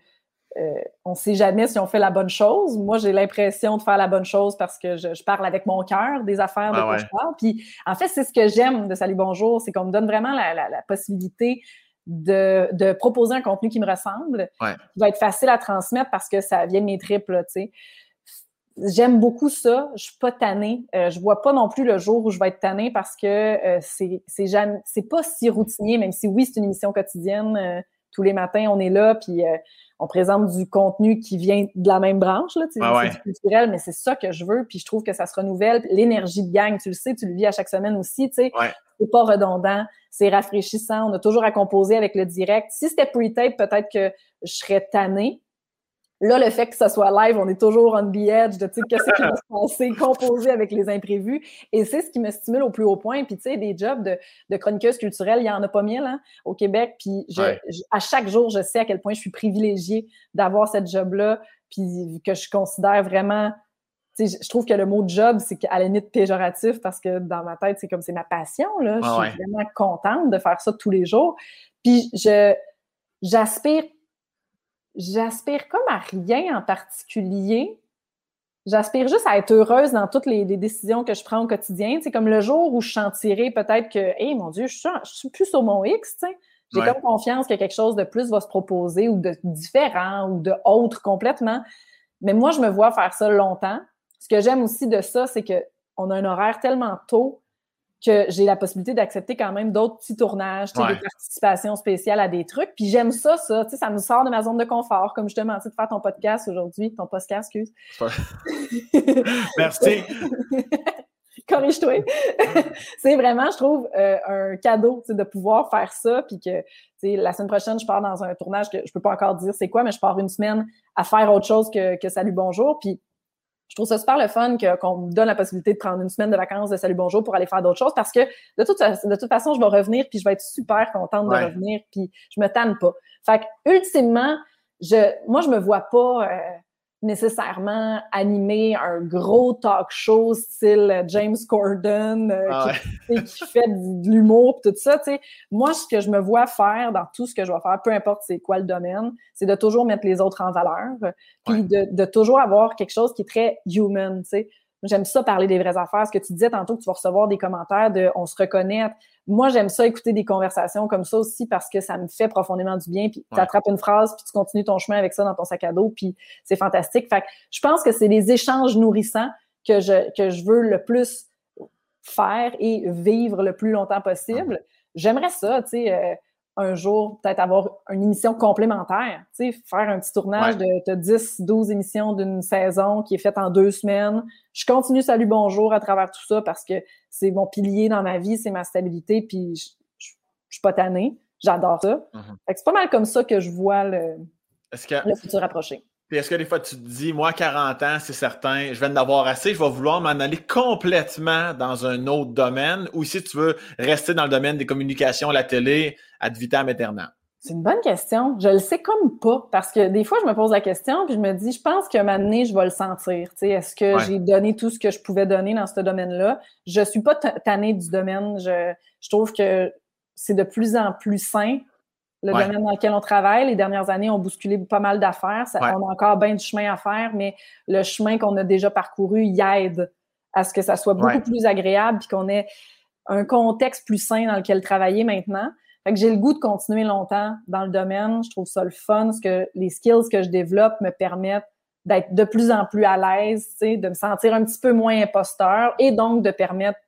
on ne sait jamais si on fait la bonne chose. Moi, j'ai l'impression de faire la bonne chose parce que je, parle avec mon cœur des affaires de ah quoi je parle. Puis, en fait, c'est ce que j'aime de Salut Bonjour, c'est qu'on me donne vraiment la, possibilité de, proposer un contenu qui me ressemble, qui va être facile à transmettre parce que ça vient de mes triples, tu sais. J'aime beaucoup ça. Je suis pas tannée. Euh, je vois pas non plus le jour où je vais être tannée parce que euh, c'est c'est pas si routinier, même si oui, c'est une émission quotidienne. Euh, tous les matins, on est là, puis euh, on présente du contenu qui vient de la même branche, là, ah c'est culturel, mais c'est ça que je veux, puis je trouve que ça se renouvelle. L'énergie de gang, tu le sais, tu le vis à chaque semaine aussi, tu sais. C'est pas redondant, c'est rafraîchissant, on a toujours à composer avec le direct. Si c'était pre-tape, peut-être que je serais tannée, Là, le fait que ce soit live, on est toujours on the edge de, tu sais, qu'est-ce qui va se passer, composer avec les imprévus. Et c'est ce qui me stimule au plus haut point. Puis, tu sais, des jobs de, de chroniqueuse culturelle, il n'y en a pas mille hein, au Québec. Puis, à chaque jour, je sais à quel point je suis privilégiée d'avoir cette job-là. Puis, que je considère vraiment sais, je trouve que le mot job, c'est à la limite péjoratif parce que dans ma tête, c'est comme c'est ma passion. Là. je suis vraiment contente de faire ça tous les jours. Puis je j'aspire j'aspire comme à rien en particulier. J'aspire juste à être heureuse dans toutes les, décisions que je prends au quotidien. C'est comme le jour où je sentirai peut-être que, hé, mon Dieu, je suis, je suis plus sur mon X, J'ai comme confiance que quelque chose de plus va se proposer ou de différent ou de autre complètement. Mais moi, je me vois faire ça longtemps. Ce que j'aime aussi de ça, c'est qu'on a un horaire tellement tôt que j'ai la possibilité d'accepter quand même d'autres petits tournages, des participations spéciales à des trucs. Puis j'aime ça, ça. Ça me sort de ma zone de confort, comme je te demandais de faire ton podcast aujourd'hui, ton podcast, excuse. Merci. Corrige-toi. c'est vraiment, je trouve, euh, un cadeau de pouvoir faire ça. Puis que la semaine prochaine, je pars dans un tournage que je peux pas encore dire c'est quoi, mais je pars une semaine à faire autre chose que, que Salut Bonjour. Puis je trouve ça super le fun qu'on me donne la possibilité de prendre une semaine de vacances de salut bonjour pour aller faire d'autres choses parce que de toute, de toute façon, je vais revenir puis je vais être super contente de revenir puis je me tanne pas. Fait que, ultimement, je, moi, je me vois pas, euh, nécessairement animer un gros talk show style James Corden euh, ah qui, fait de l'humour tout ça. sais. Moi, ce que je me vois faire dans tout ce que je vais faire, peu importe c'est quoi le domaine, c'est de toujours mettre les autres en valeur, puis de, de, toujours avoir quelque chose qui est très human. sais. J'aime ça parler des vraies affaires. Ce que tu disais tantôt que tu vas recevoir des commentaires de on se reconnaît. Moi, j'aime ça écouter des conversations comme ça aussi parce que ça me fait profondément du bien. Puis tu attrapes une phrase, puis tu continues ton chemin avec ça dans ton sac à dos, puis c'est fantastique. Fait que je pense que c'est les échanges nourrissants que je, que je veux le plus faire et vivre le plus longtemps possible. J'aimerais ça, tu sais. Euh, un jour, peut-être avoir une émission complémentaire, tu sais, faire un petit tournage de, 10, 12 émissions d'une saison qui est faite en deux semaines. Je continue Salut Bonjour à travers tout ça parce que c'est mon pilier dans ma vie, c'est ma stabilité, puis je, je, suis pas tannée. J'adore ça. Mm-hmm. C'est pas mal comme ça que je vois le, le futur approcher. Puis est-ce que des fois tu te dis, moi, 40 ans, c'est certain, je viens d'avoir assez, je vais vouloir m'en aller complètement dans un autre domaine, ou si tu veux rester dans le domaine des communications, la télé, ad vitam aeternam? C'est une bonne question. Je le sais comme pas, parce que des fois, je me pose la question, puis je me dis, je pense moment donné, je vais le sentir. Est-ce que j'ai donné tout ce que je pouvais donner dans ce domaine-là? Je suis pas tannée du domaine. Je, je trouve que c'est de plus en plus sain le domaine dans lequel on travaille. Les dernières années ont bousculé pas mal d'affaires. On a encore bien du chemin à faire, mais le chemin qu'on a déjà parcouru, il aide à ce que ça soit beaucoup plus agréable puis qu'on ait un contexte plus sain dans lequel travailler maintenant. Fait que j'ai le goût de continuer longtemps dans le domaine. Je trouve ça le fun, ce que les skills que je développe me permettent d'être de plus en plus à l'aise, de me sentir un petit peu moins imposteur et donc de permettre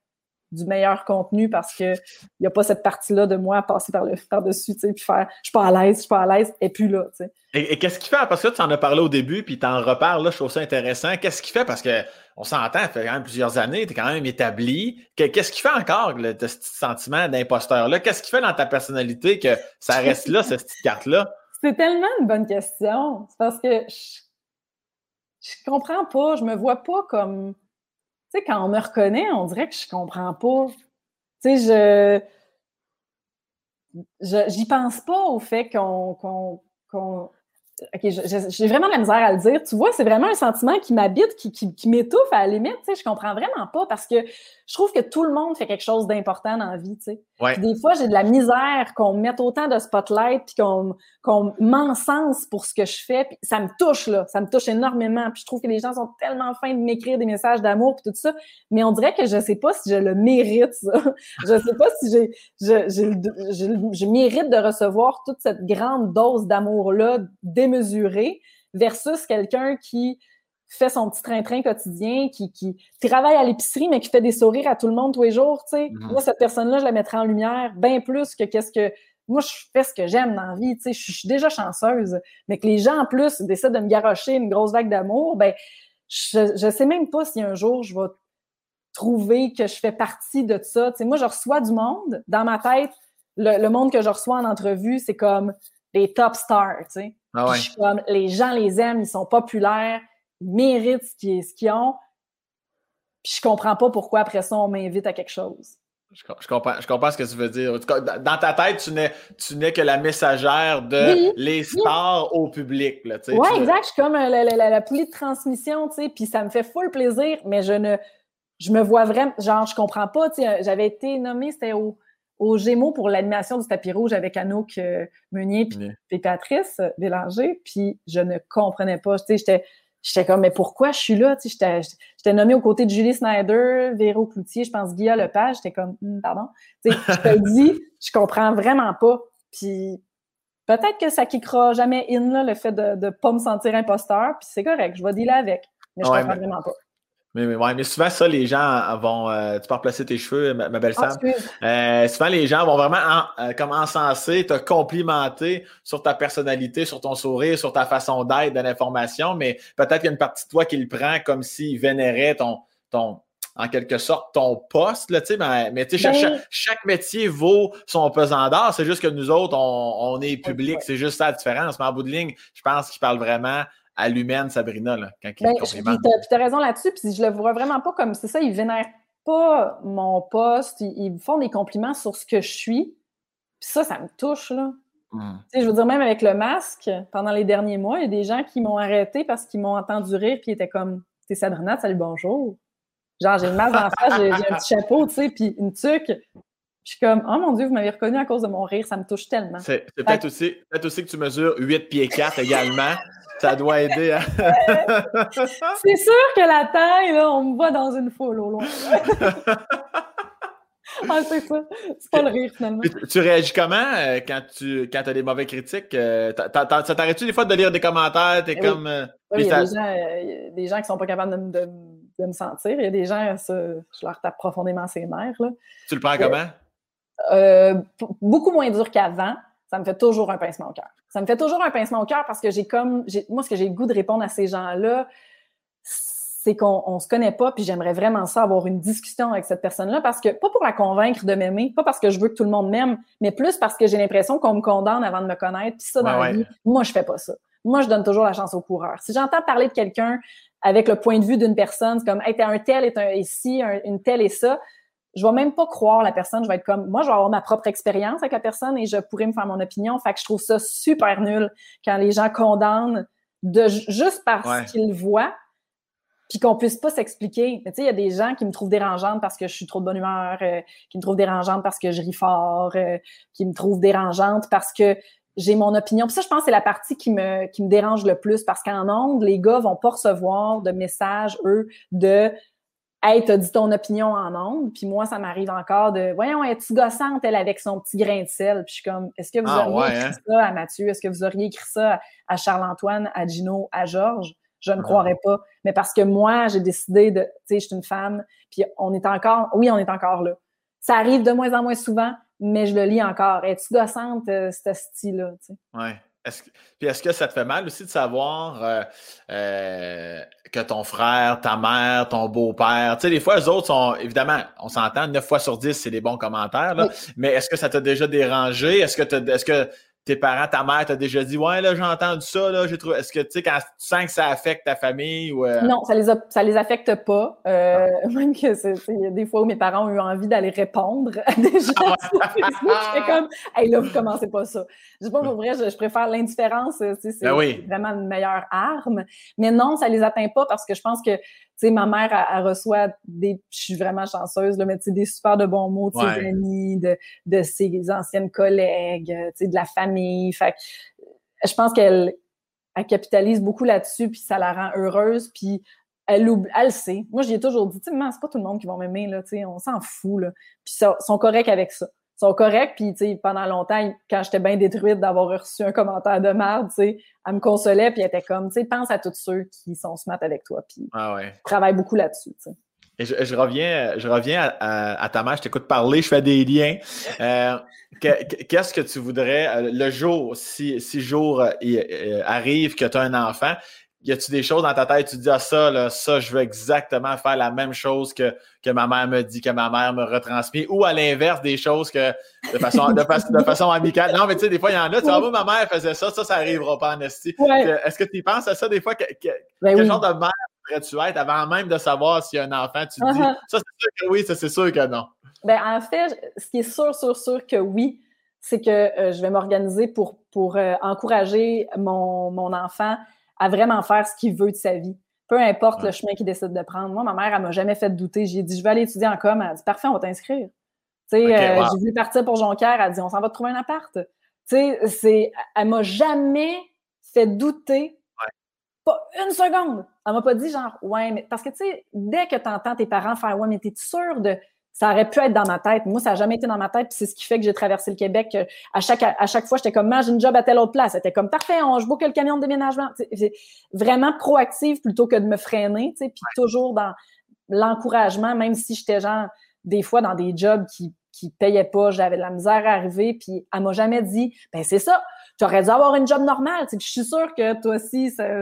du meilleur contenu parce que il n'y a pas cette partie-là de moi à passer par le par-dessus, tu sais, puis faire je suis pas à l'aise, je suis pas à l'aise, et puis là, tu sais. Et, qu'est-ce qui fait? Parce que tu en as parlé au début, puis tu en reparles, là, je trouve ça intéressant. Qu'est-ce qui fait? Parce que on s'entend, ça fait quand même plusieurs années, tu es quand même établi. Qu'est-ce qui fait encore le, ce sentiment d'imposteur-là? Qu'est-ce qui fait dans ta personnalité que ça reste là, cette petite carte-là? C'est tellement une bonne question. C'est parce que je, je comprends pas, je me vois pas comme quand on me reconnaît, on dirait que je comprends pas. Tu sais, je. J'y pense pas au fait qu'on. OK, j'ai vraiment de la misère à le dire. Tu vois, c'est vraiment un sentiment qui m'habite, qui, qui, m'étouffe à la limite. Tu sais, je comprends vraiment pas parce que je trouve que tout le monde fait quelque chose d'important dans la vie. Tu sais. Des fois, j'ai de la misère qu'on mette autant de spotlight puis qu'on qu'on m'encense pour ce que je fais. Puis ça me touche, là. Ça me touche énormément. Puis je trouve que les gens sont tellement fins de m'écrire des messages d'amour puis tout ça. Mais on dirait que je sais pas si je le mérite, ça. je sais pas si j'ai, je, je, je, mérite de recevoir toute cette grande dose d'amour-là démesurée versus quelqu'un qui fait son petit train-train quotidien, qui, qui travaille à l'épicerie, mais qui fait des sourires à tout le monde tous les jours, tu sais. Mm-hmm. Moi, cette personne-là, je la mettrais en lumière bien plus que qu'est-ce que... Moi, je fais ce que j'aime dans la vie, tu sais. Je suis déjà chanceuse. Mais que les gens, en plus, décident de me garocher une grosse vague d'amour, ben je, je sais même pas si un jour, je vais trouver que je fais partie de ça. Tu sais, moi, je reçois du monde. Dans ma tête, le, monde que je reçois en entrevue, c'est comme les top stars, tu sais. Ah je suis comme, les gens les aiment, ils sont populaires, méritent ce qu'ils ont. Puis je comprends pas pourquoi après ça, on m'invite à quelque chose. Je, comprends, je comprends ce que tu veux dire. Dans ta tête, tu n'es, tu n'es que la messagère de les stars au public. Oui, ouais, exact. Je suis comme euh, la, poulie de transmission, tu sais, puis ça me fait full plaisir, mais je ne je me vois vraiment, genre, je comprends pas, tu sais, j'avais été nommée, c'était au, au Gémeaux pour l'animation du tapis rouge avec Anouk euh, Meunier et Patrice Bélanger, puis je ne comprenais pas, tu sais, j'étais J'étais comme, mais pourquoi je suis là? J'étais nommée aux côtés de Julie Snyder, Véro Cloutier, je pense Guilla Lepage. J'étais comme, hmm, pardon. je te dis, je comprends vraiment pas. Puis peut-être que ça kickera jamais in, là, le fait de ne pas me sentir imposteur. Puis c'est correct, je vais dealer avec. Mais je comprends vraiment pas. Mais, mais, mais, souvent, ça, les gens vont. Euh, tu peux replacer tes cheveux, ma, belle ah, Sam. Euh, souvent, les gens vont vraiment en, euh, comme encenser, te complimenter sur ta personnalité, sur ton sourire, sur ta façon d'être, de l'information, mais peut-être qu'il y a une partie de toi qui le prend comme s'il vénérait ton, ton, en quelque sorte, ton poste, là, mais, mais chaque, ben chaque, métier vaut son pesant d'or. C'est juste que nous autres, on, on est public. C'est juste ça la différence. Mais en bout de ligne, je pense qu'il parle vraiment à l'humaine, Sabrina, là, quand il ben, complimente. Tu as, raison là-dessus, puis je le vois vraiment pas comme c'est ça, ils vénèrent pas mon poste, ils, font des compliments sur ce que je suis. Puis ça, ça me touche, là. Hmm. Je veux dire, même avec le masque, pendant les derniers mois, il y a des gens qui m'ont arrêté parce qu'ils m'ont entendu rire, puis ils étaient comme T'es Sabrina, salut, bonjour. Genre, j'ai le masque en face, j'ai un petit chapeau, tu sais, puis une tuque. Je suis comme, oh mon Dieu, vous m'avez reconnu à cause de mon rire, ça me touche tellement. C'est peut-être aussi, peut aussi que tu mesures 8 pieds 4 également. Ça doit aider. Hein? c'est sûr que la taille, là, on me voit dans une foule au loin. ah, c'est ça. C'est pas le rire, finalement. Tu, réagis comment euh, quand tu quand as des mauvais critiques? Euh, ça t'arrête-tu des fois de lire des commentaires? T'es comme. Euh, oui, il y, a des gens, des gens qui sont pas capables de, me sentir. Il y a des gens, ça, je leur tape profondément ses mères. Là. Tu le prends comment? beaucoup moins dur qu'avant ça me fait toujours un pincement au cœur. Ça me fait toujours un pincement au cœur parce que j'ai comme, moi, ce que j'ai le goût de répondre à ces gens-là, c'est qu'on ne se connaît pas, puis j'aimerais vraiment ça avoir une discussion avec cette personne-là parce que, pas pour la convaincre de m'aimer, pas parce que je veux que tout le monde m'aime, mais plus parce que j'ai l'impression qu'on me condamne avant de me connaître, puis ça, dans la vie, moi, je fais pas ça. Moi, je donne toujours la chance au coureur. Si j'entends parler de quelqu'un avec le point de vue d'une personne, c'est comme, hey, t'es un tel et un ici, une telle et ça, je vais même pas croire la personne, je vais être comme moi, je vais avoir ma propre expérience avec la personne et je pourrais me faire mon opinion. Fait que je trouve ça super nul quand les gens condamnent de juste parce qu'ils voient puis qu'on puisse pas s'expliquer. Mais tu sais, il y a des gens qui me trouvent dérangeante parce que je suis trop de bonne humeur, euh, qui me trouvent dérangeante parce que je ris fort, euh, qui me trouvent dérangeante parce que j'ai mon opinion. Puis ça, je pense que c'est la partie qui me, qui me dérange le plus parce qu'en ondes, les gars vont pas recevoir de messages, eux, de Hey, t'as dit ton opinion en ondes, puis moi, ça m'arrive encore de Voyons, est-tu gossante, elle, avec son petit grain de sel? Puis je suis comme Est-ce que vous ah, auriez écrit hein? ça à Mathieu? Est-ce que vous auriez écrit ça à Charles-Antoine, à Gino, à Georges? Je ne ah. croirais pas. Mais parce que moi, j'ai décidé de. Tu sais, je suis une femme, puis on est encore. Oui, on est encore là. Ça arrive de moins en moins souvent, mais je le lis encore. Es-tu gossante, euh, ce style-là? Ouais. Est-ce que, puis est-ce que ça te fait mal aussi de savoir euh, euh, que ton frère, ta mère, ton beau-père, tu sais, des fois, les autres sont, évidemment, on s'entend, 9 fois sur 10, c'est des bons commentaires, là, mais est-ce que ça t'a déjà dérangé? Est-ce que, est-ce que tes parents, ta mère t'a déjà dit Ouais, là, j'ai entendu ça, là, j'ai trouvé. Est-ce que tu sais, quand tu sens que ça affecte ta famille ou. Euh? Non, ça les, ça les affecte pas. Euh, ah. Même que c'est, il y a des fois où mes parents ont eu envie d'aller répondre à des gens ah J'étais comme Hey là, vous commencez pas ça. Je sais pas pour vrai, je, préfère l'indifférence, c'est, ben vraiment une meilleure arme. Mais non, ça les atteint pas parce que je pense que sais, ma mère, elle, reçoit des, je suis vraiment chanceuse, là, mais tu sais, des super de bons mots de ses amis, de, de ses anciennes collègues, tu sais, de la famille. Fait je pense qu'elle elle capitalise beaucoup là-dessus, puis ça la rend heureuse, puis elle, elle sait. Moi, j'ai toujours dit, tu sais, c'est pas tout le monde qui va m'aimer, là, tu sais, on s'en fout, là. Puis ils sont corrects avec ça. Sont corrects, puis, tu sais, pendant longtemps, quand j'étais bien détruite d'avoir reçu un commentaire de merde, tu sais, elle me consolait, puis elle était comme, tu sais, pense à tous ceux qui sont smart avec toi, puis ah ouais. travaille beaucoup là-dessus, tu sais. Et je, reviens, je reviens à, ta mère, je t'écoute parler, je fais des liens. Euh, qu'est-ce que tu voudrais, euh, le jour, si, si jour euh, arrive que tu as un enfant, y a-tu des choses dans ta tête, tu te dis, ah, ça, là, ça, je veux exactement faire la même chose que, que ma mère me dit, que ma mère me retransmet, ou à l'inverse, des choses que de façon, de, façon amicale. Non, mais tu sais, des fois, il y en a, tu vois, ma mère faisait ça, ça, ça n'arrivera pas en esti. Est-ce que tu penses à ça des fois? Que, ben quel genre de mère pourrais-tu être avant même de savoir s'il y a un enfant? Tu te dis, uh-huh. ça, c'est sûr que oui, ça, c'est sûr que non. Ben, en fait, ce qui est sûr, sûr, sûr que oui, c'est que euh, je vais m'organiser pour, pour euh, encourager mon, mon enfant à vraiment faire ce qu'il veut de sa vie. Peu importe le chemin qu'il décide de prendre. Moi, ma mère, elle m'a jamais fait douter. J'ai dit, je vais aller étudier en com. Elle a dit, parfait, on va t'inscrire. Tu sais, euh, j'ai voulu partir pour Jonquière. Elle a dit, on s'en va trouver un appart. Tu sais, c'est, elle m'a jamais fait douter. Pas une seconde. Elle m'a pas dit genre, ouais, mais parce que tu sais, dès que tu entends tes parents faire, ouais, mais t'es sûr de, ça aurait pu être dans ma tête. Moi, ça n'a jamais été dans ma tête, puis c'est ce qui fait que j'ai traversé le Québec. À chaque, à chaque fois, j'étais comme, j'ai une job à telle autre place. C'était comme, parfait, on, je que le camion de déménagement. C'est vraiment proactive plutôt que de me freiner, puis toujours dans l'encouragement, même si j'étais genre, des fois, dans des jobs qui qui payaient pas, j'avais de la misère à arriver, puis elle m'a jamais dit, ben c'est ça, tu aurais dû avoir une job normale. Je suis sûre que toi aussi, ça,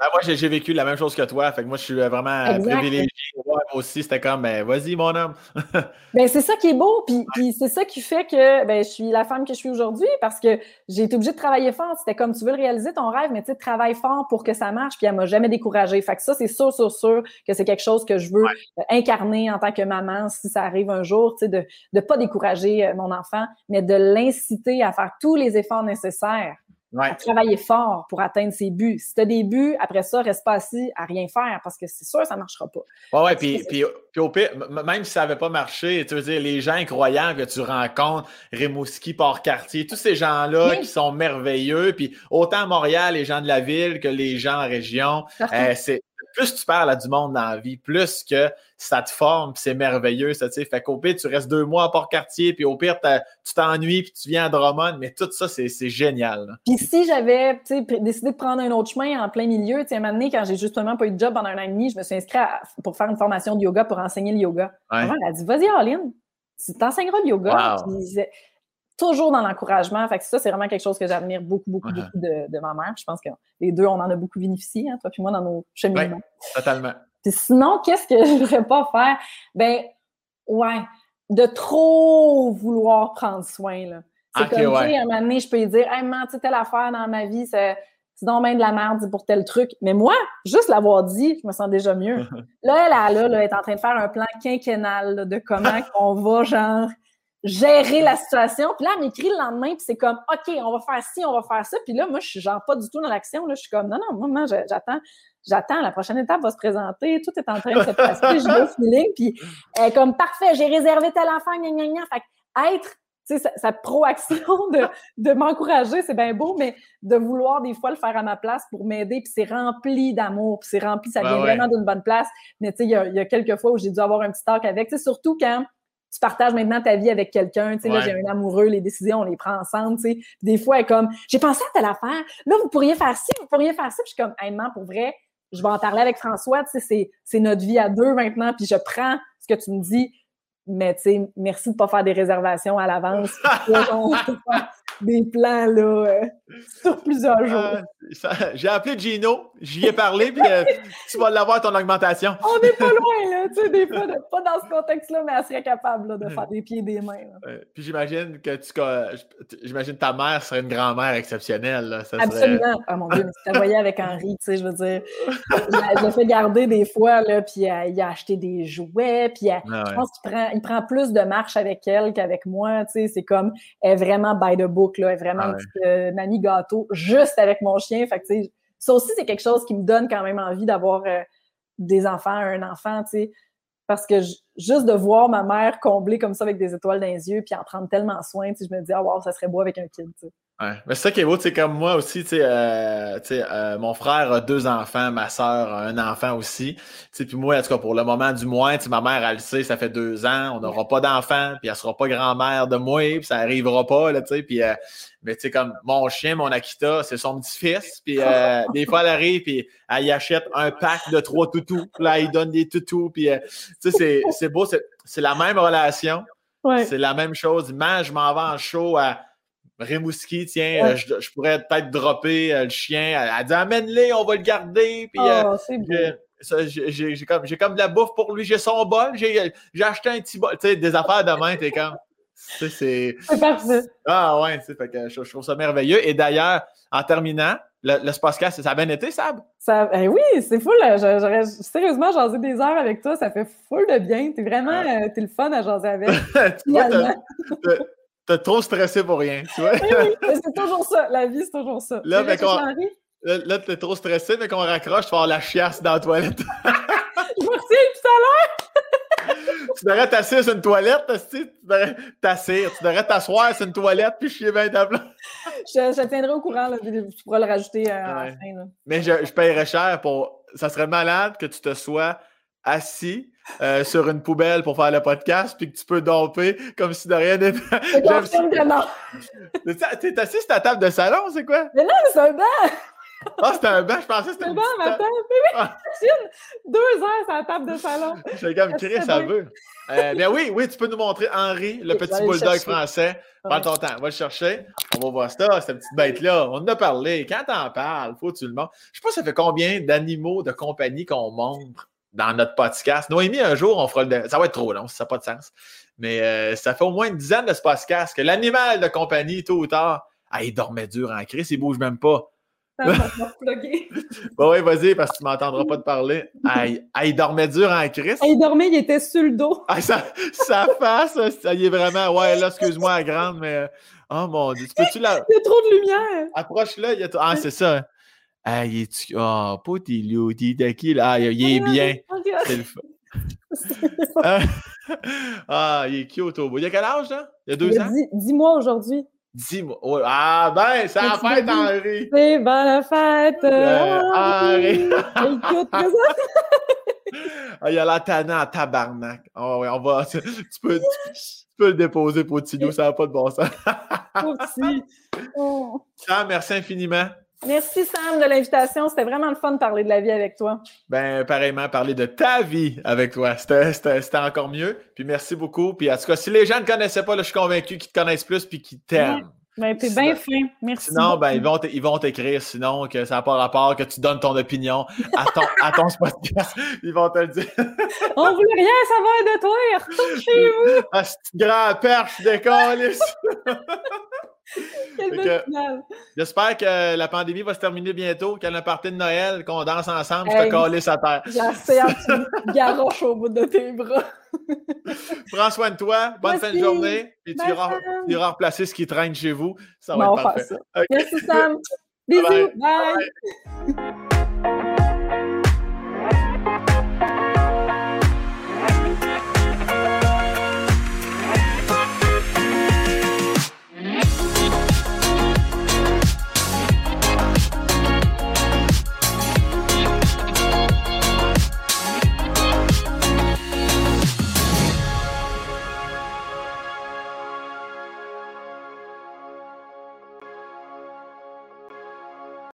ben, moi, j'ai vécu la même chose que toi. Fait que moi, je suis vraiment privilégié. Moi aussi, c'était comme, ben, vas-y, mon homme. ben, c'est ça qui est beau. Puis, c'est ça qui fait que ben, je suis la femme que je suis aujourd'hui parce que j'ai été obligée de travailler fort. C'était comme, tu veux le réaliser, ton rêve, mais tu sais, travaille fort pour que ça marche. Puis elle m'a jamais découragée. Fait que ça, c'est sûr, sûr, sûr que c'est quelque chose que je veux euh, incarner en tant que maman si ça arrive un jour, tu sais, de ne pas décourager euh, mon enfant, mais de l'inciter à faire tous les efforts nécessaires Ouais. travailler fort pour atteindre ses buts. Si tu as des buts, après ça, reste pas assis à rien faire parce que c'est sûr ça ne marchera pas. Oui, ouais, puis, puis, au pire, même si ça n'avait pas marché, tu veux dire, les gens incroyables que tu rencontres, Rimouski, Port-Cartier, tous ces gens-là qui sont merveilleux, puis autant Montréal, les gens de la ville que les gens en région, euh, c'est plus tu parles à du monde dans la vie, plus que ça te forme, puis c'est merveilleux, ça, tu sais. Fait qu'au pire, tu restes deux mois à Port-Cartier, puis au pire, tu t'ennuies, puis tu viens à Drummond, mais tout ça, c'est génial. Puis si j'avais décidé de prendre un autre chemin en plein milieu, tu sais, un moment donné, quand j'ai justement pas eu de job pendant un an et demi, je me suis inscrite pour faire une formation de yoga pour enseigner le yoga. elle a dit, vas-y, Aline, tu t'enseigneras le yoga toujours dans l'encouragement. Fait que ça, c'est vraiment quelque chose que j'admire beaucoup, beaucoup, beaucoup de, ma mère. Je pense que les deux, on en a beaucoup bénéficié, hein, toi puis moi, dans nos cheminements. Totalement. Puis sinon, qu'est-ce que je ne voudrais pas faire? Ben, ouais, de trop vouloir prendre soin, là. C'est comme, ouais. un moment donné, je peux lui dire, hey, man, tu telle affaire dans ma vie, c'est donc bien de la merde pour tel truc. Mais moi, juste l'avoir dit, je me sens déjà mieux. là, elle, là, là, est en train de faire un plan quinquennal de comment on va, genre, gérer la situation. Puis là, elle m'écrit le lendemain, puis c'est comme, OK, on va faire ci, on va faire ça. Puis là, moi, je suis genre pas du tout dans l'action. Là, je suis comme, non, non, moi, j'attends, j'attends, la prochaine étape va se présenter, tout est en train de se passer, je vais au feeling, puis elle est comme, parfait, j'ai réservé tel enfant, gna, gna, gna. Fait être, tu sais, sa, proaction de, de m'encourager, c'est bien beau, mais de vouloir des fois le faire à ma place pour m'aider, puis c'est rempli d'amour, puis c'est rempli, ça vient vraiment d'une bonne place. Mais tu sais, il y a, y a quelques fois où j'ai dû avoir un petit talk avec, tu sais, surtout quand tu partages maintenant ta vie avec quelqu'un, tu sais, là, j'ai un amoureux, les décisions, on les prend ensemble, tu sais. Des fois, elle est comme, j'ai pensé à telle affaire, là, vous pourriez faire ci, vous pourriez faire ça, puis je suis comme, hey, pour vrai, je vais en parler avec François, tu sais, c'est notre vie à deux maintenant, puis je prends ce que tu me dis, mais tu sais, merci de pas faire des réservations à l'avance. des plans là, euh, sur plusieurs jours. J'ai appelé Gino, j'y ai parlé, puis euh, tu vas l'avoir ton augmentation. On n'est pas loin, là, tu sais, des fois, pas dans ce contexte-là, mais elle serait capable de faire des pieds et des mains. puis j'imagine que tu j'imagine ta mère serait une grand-mère exceptionnelle. Là. Absolument. Oh mon Dieu, tu la voyais avec Henri, tu sais, je veux dire. Je l'ai fait garder des fois, là, puis euh, il a acheté des jouets, puis ah je pense qu'il prend, il prend plus de marche avec elle qu'avec moi, tu sais, c'est comme, elle est vraiment by the book est vraiment ah une petite euh, mamie gâteau, juste avec mon chien. Fait que, ça aussi, c'est quelque chose qui me donne quand même envie d'avoir euh, des enfants un enfant, tu sais. Parce que juste de voir ma mère combler comme ça avec des étoiles dans les yeux, puis en prendre tellement soin, je me dis, ah, wow, ça serait beau avec un kid. Ouais. Mais c'est ça qui est beau, tu sais, comme moi aussi, tu sais, euh, tu sais, euh, mon frère a deux enfants, ma soeur a un enfant aussi. Tu sais, puis moi, en tout cas, pour le moment du moins, tu sais, ma mère, elle le sait, ça fait deux ans, on n'aura pas d'enfant, puis elle sera pas grand-mère de moi, puis ça arrivera pas, là, tu sais, puis... Euh, mais tu sais, comme mon chien, mon Akita, c'est son petit-fils, puis euh, des fois, elle arrive, puis elle y achète un pack de trois toutous, puis là, il donne des toutous, puis euh, tu sais, c'est beau, c'est la même relation, Ouais. c'est la même chose. Man, je m'en vais en show à Rimouski, tiens, Ouais. euh, je, je pourrais peut-être dropper euh, le chien. Elle, elle dit amène-le, on va le garder. Puis, Oh, c'est beau. j'ai- comme, de la bouffe pour lui, j'ai son bol, j'ai acheté un petit bol. Tu sais, des affaires de main, t'es comme. C'est. Parfait. Ah ouais, tu sais, fait que je, je trouve ça merveilleux. Et d'ailleurs, en terminant, le, le Spacecast, ça a bien été, Sab? Ça, eh oui, c'est fou. J'aurais sérieusement jasé des heures avec toi. Ça fait full de bien. T'es vraiment euh, t'es le fun à jaser avec. tu vois, t'as- trop stressé pour rien, tu vois? Oui, oui, c'est toujours ça. La vie, c'est toujours ça. Là, mais quand-? Là, là, t'es trop stressé, mais qu'on raccroche, tu vas avoir la chiasse dans la toilette. Je me tout à tu devrais t'asseoir sur une toilette, tu devrais t'asseoir, tu devrais t'asseoir sur une toilette puis chier bien ta place. l'heure. Je, je tiendrai au courant. Là, tu pourras le rajouter euh, à la fin. Là. Mais je, je paierais cher pour. Ça serait malade que tu te sois assis euh, sur une poubelle pour faire le podcast puis que tu peux domper comme si de rien n'était. T'es assis sur ta table de salon, c'est quoi? Mais non, mais c'est un banc. Ah, c'était un banc, je pensais que c'était un banc, ma table. Ah. Deux heures sur la table de salon. J'ai comme c'est ça veut. Euh, bien oui, oui, tu peux nous montrer Henri, le petit le bulldog français. Prends Ouais. ton temps, va le chercher. On va voir ça, cette petite bête-là. On en a parlé. Quand t'en parles, faut que tu le montres. Je sais pas, ça fait combien d'animaux de compagnie qu'on montre dans notre podcast. Noémie, un jour, on fera le. Ça va être trop long, ça n'a pas de sens. Mais euh, ça fait au moins une dizaine de ce podcast que l'animal de compagnie, tôt ou tard, ah, il dormait dur en crise, il bouge même pas. Ça va. Bah oui, vas-y, parce que tu m'entendras pas te parler. Ah, il, ah, il dormait dur en crise. Il dormait, il était sur le dos. Ah, sa, face, ça y est vraiment. Ouais, là, excuse-moi, grande, mais. Oh mon Dieu, tu peux-tu la. Il y a trop de lumière. Approche-le. il y a- Ah, c'est ça. Ah, il est. Oh, pas de qui, là? Ah, il est bien. C'est le fun. Ah, Ah, il est cute au bout. Il a quel âge, là? Il y a deux Il a ans? dit, dis-moi aujourd'hui. Dis-moi. Ouais. Ah, ben, c'est la fête, Henri. C'est bonne la fête. Euh, Henri. Écoute, que ça. Ah, il a l'air tannant en tabarnak. Ah, ouais, on va. Tu, tu peux, tu, tu peux le déposer pour Tino, ça n'a pas de bon sens. Petit. Oh. Sam, merci infiniment. Merci Sam de l'invitation. C'était vraiment le fun de parler de la vie avec toi. Ben, pareillement, parler de ta vie avec toi. C'était- encore mieux. Puis merci beaucoup. Puis en tout cas, si les gens ne connaissaient pas, là, je suis convaincu qu'ils te connaissent plus puis qu'ils t'aiment. Ben, t'es bien fin. Merci. Sinon, ben, ils vont t- ils vont t'écrire, sinon, que ça n'a pas rapport, que tu donnes ton opinion à ton, à ton podcast. Ils vont te le dire. On voulait rien savoir de toi. Retourne chez vous. Ah, ce grand perche décalisse. Quelle que-. J'espère que la pandémie va se terminer bientôt, qu'il y a de Noël, qu'on danse ensemble, je Hey. te calisse à terre. J'espère que tu garoches au bout de tes bras. Prends soin de toi, bonne fin de journée, puis tu iras, tu iras replacer ce qui traîne chez vous. Ça va Bon, être parfait. ça. Merci Sam. Bisous. Bye. Bye.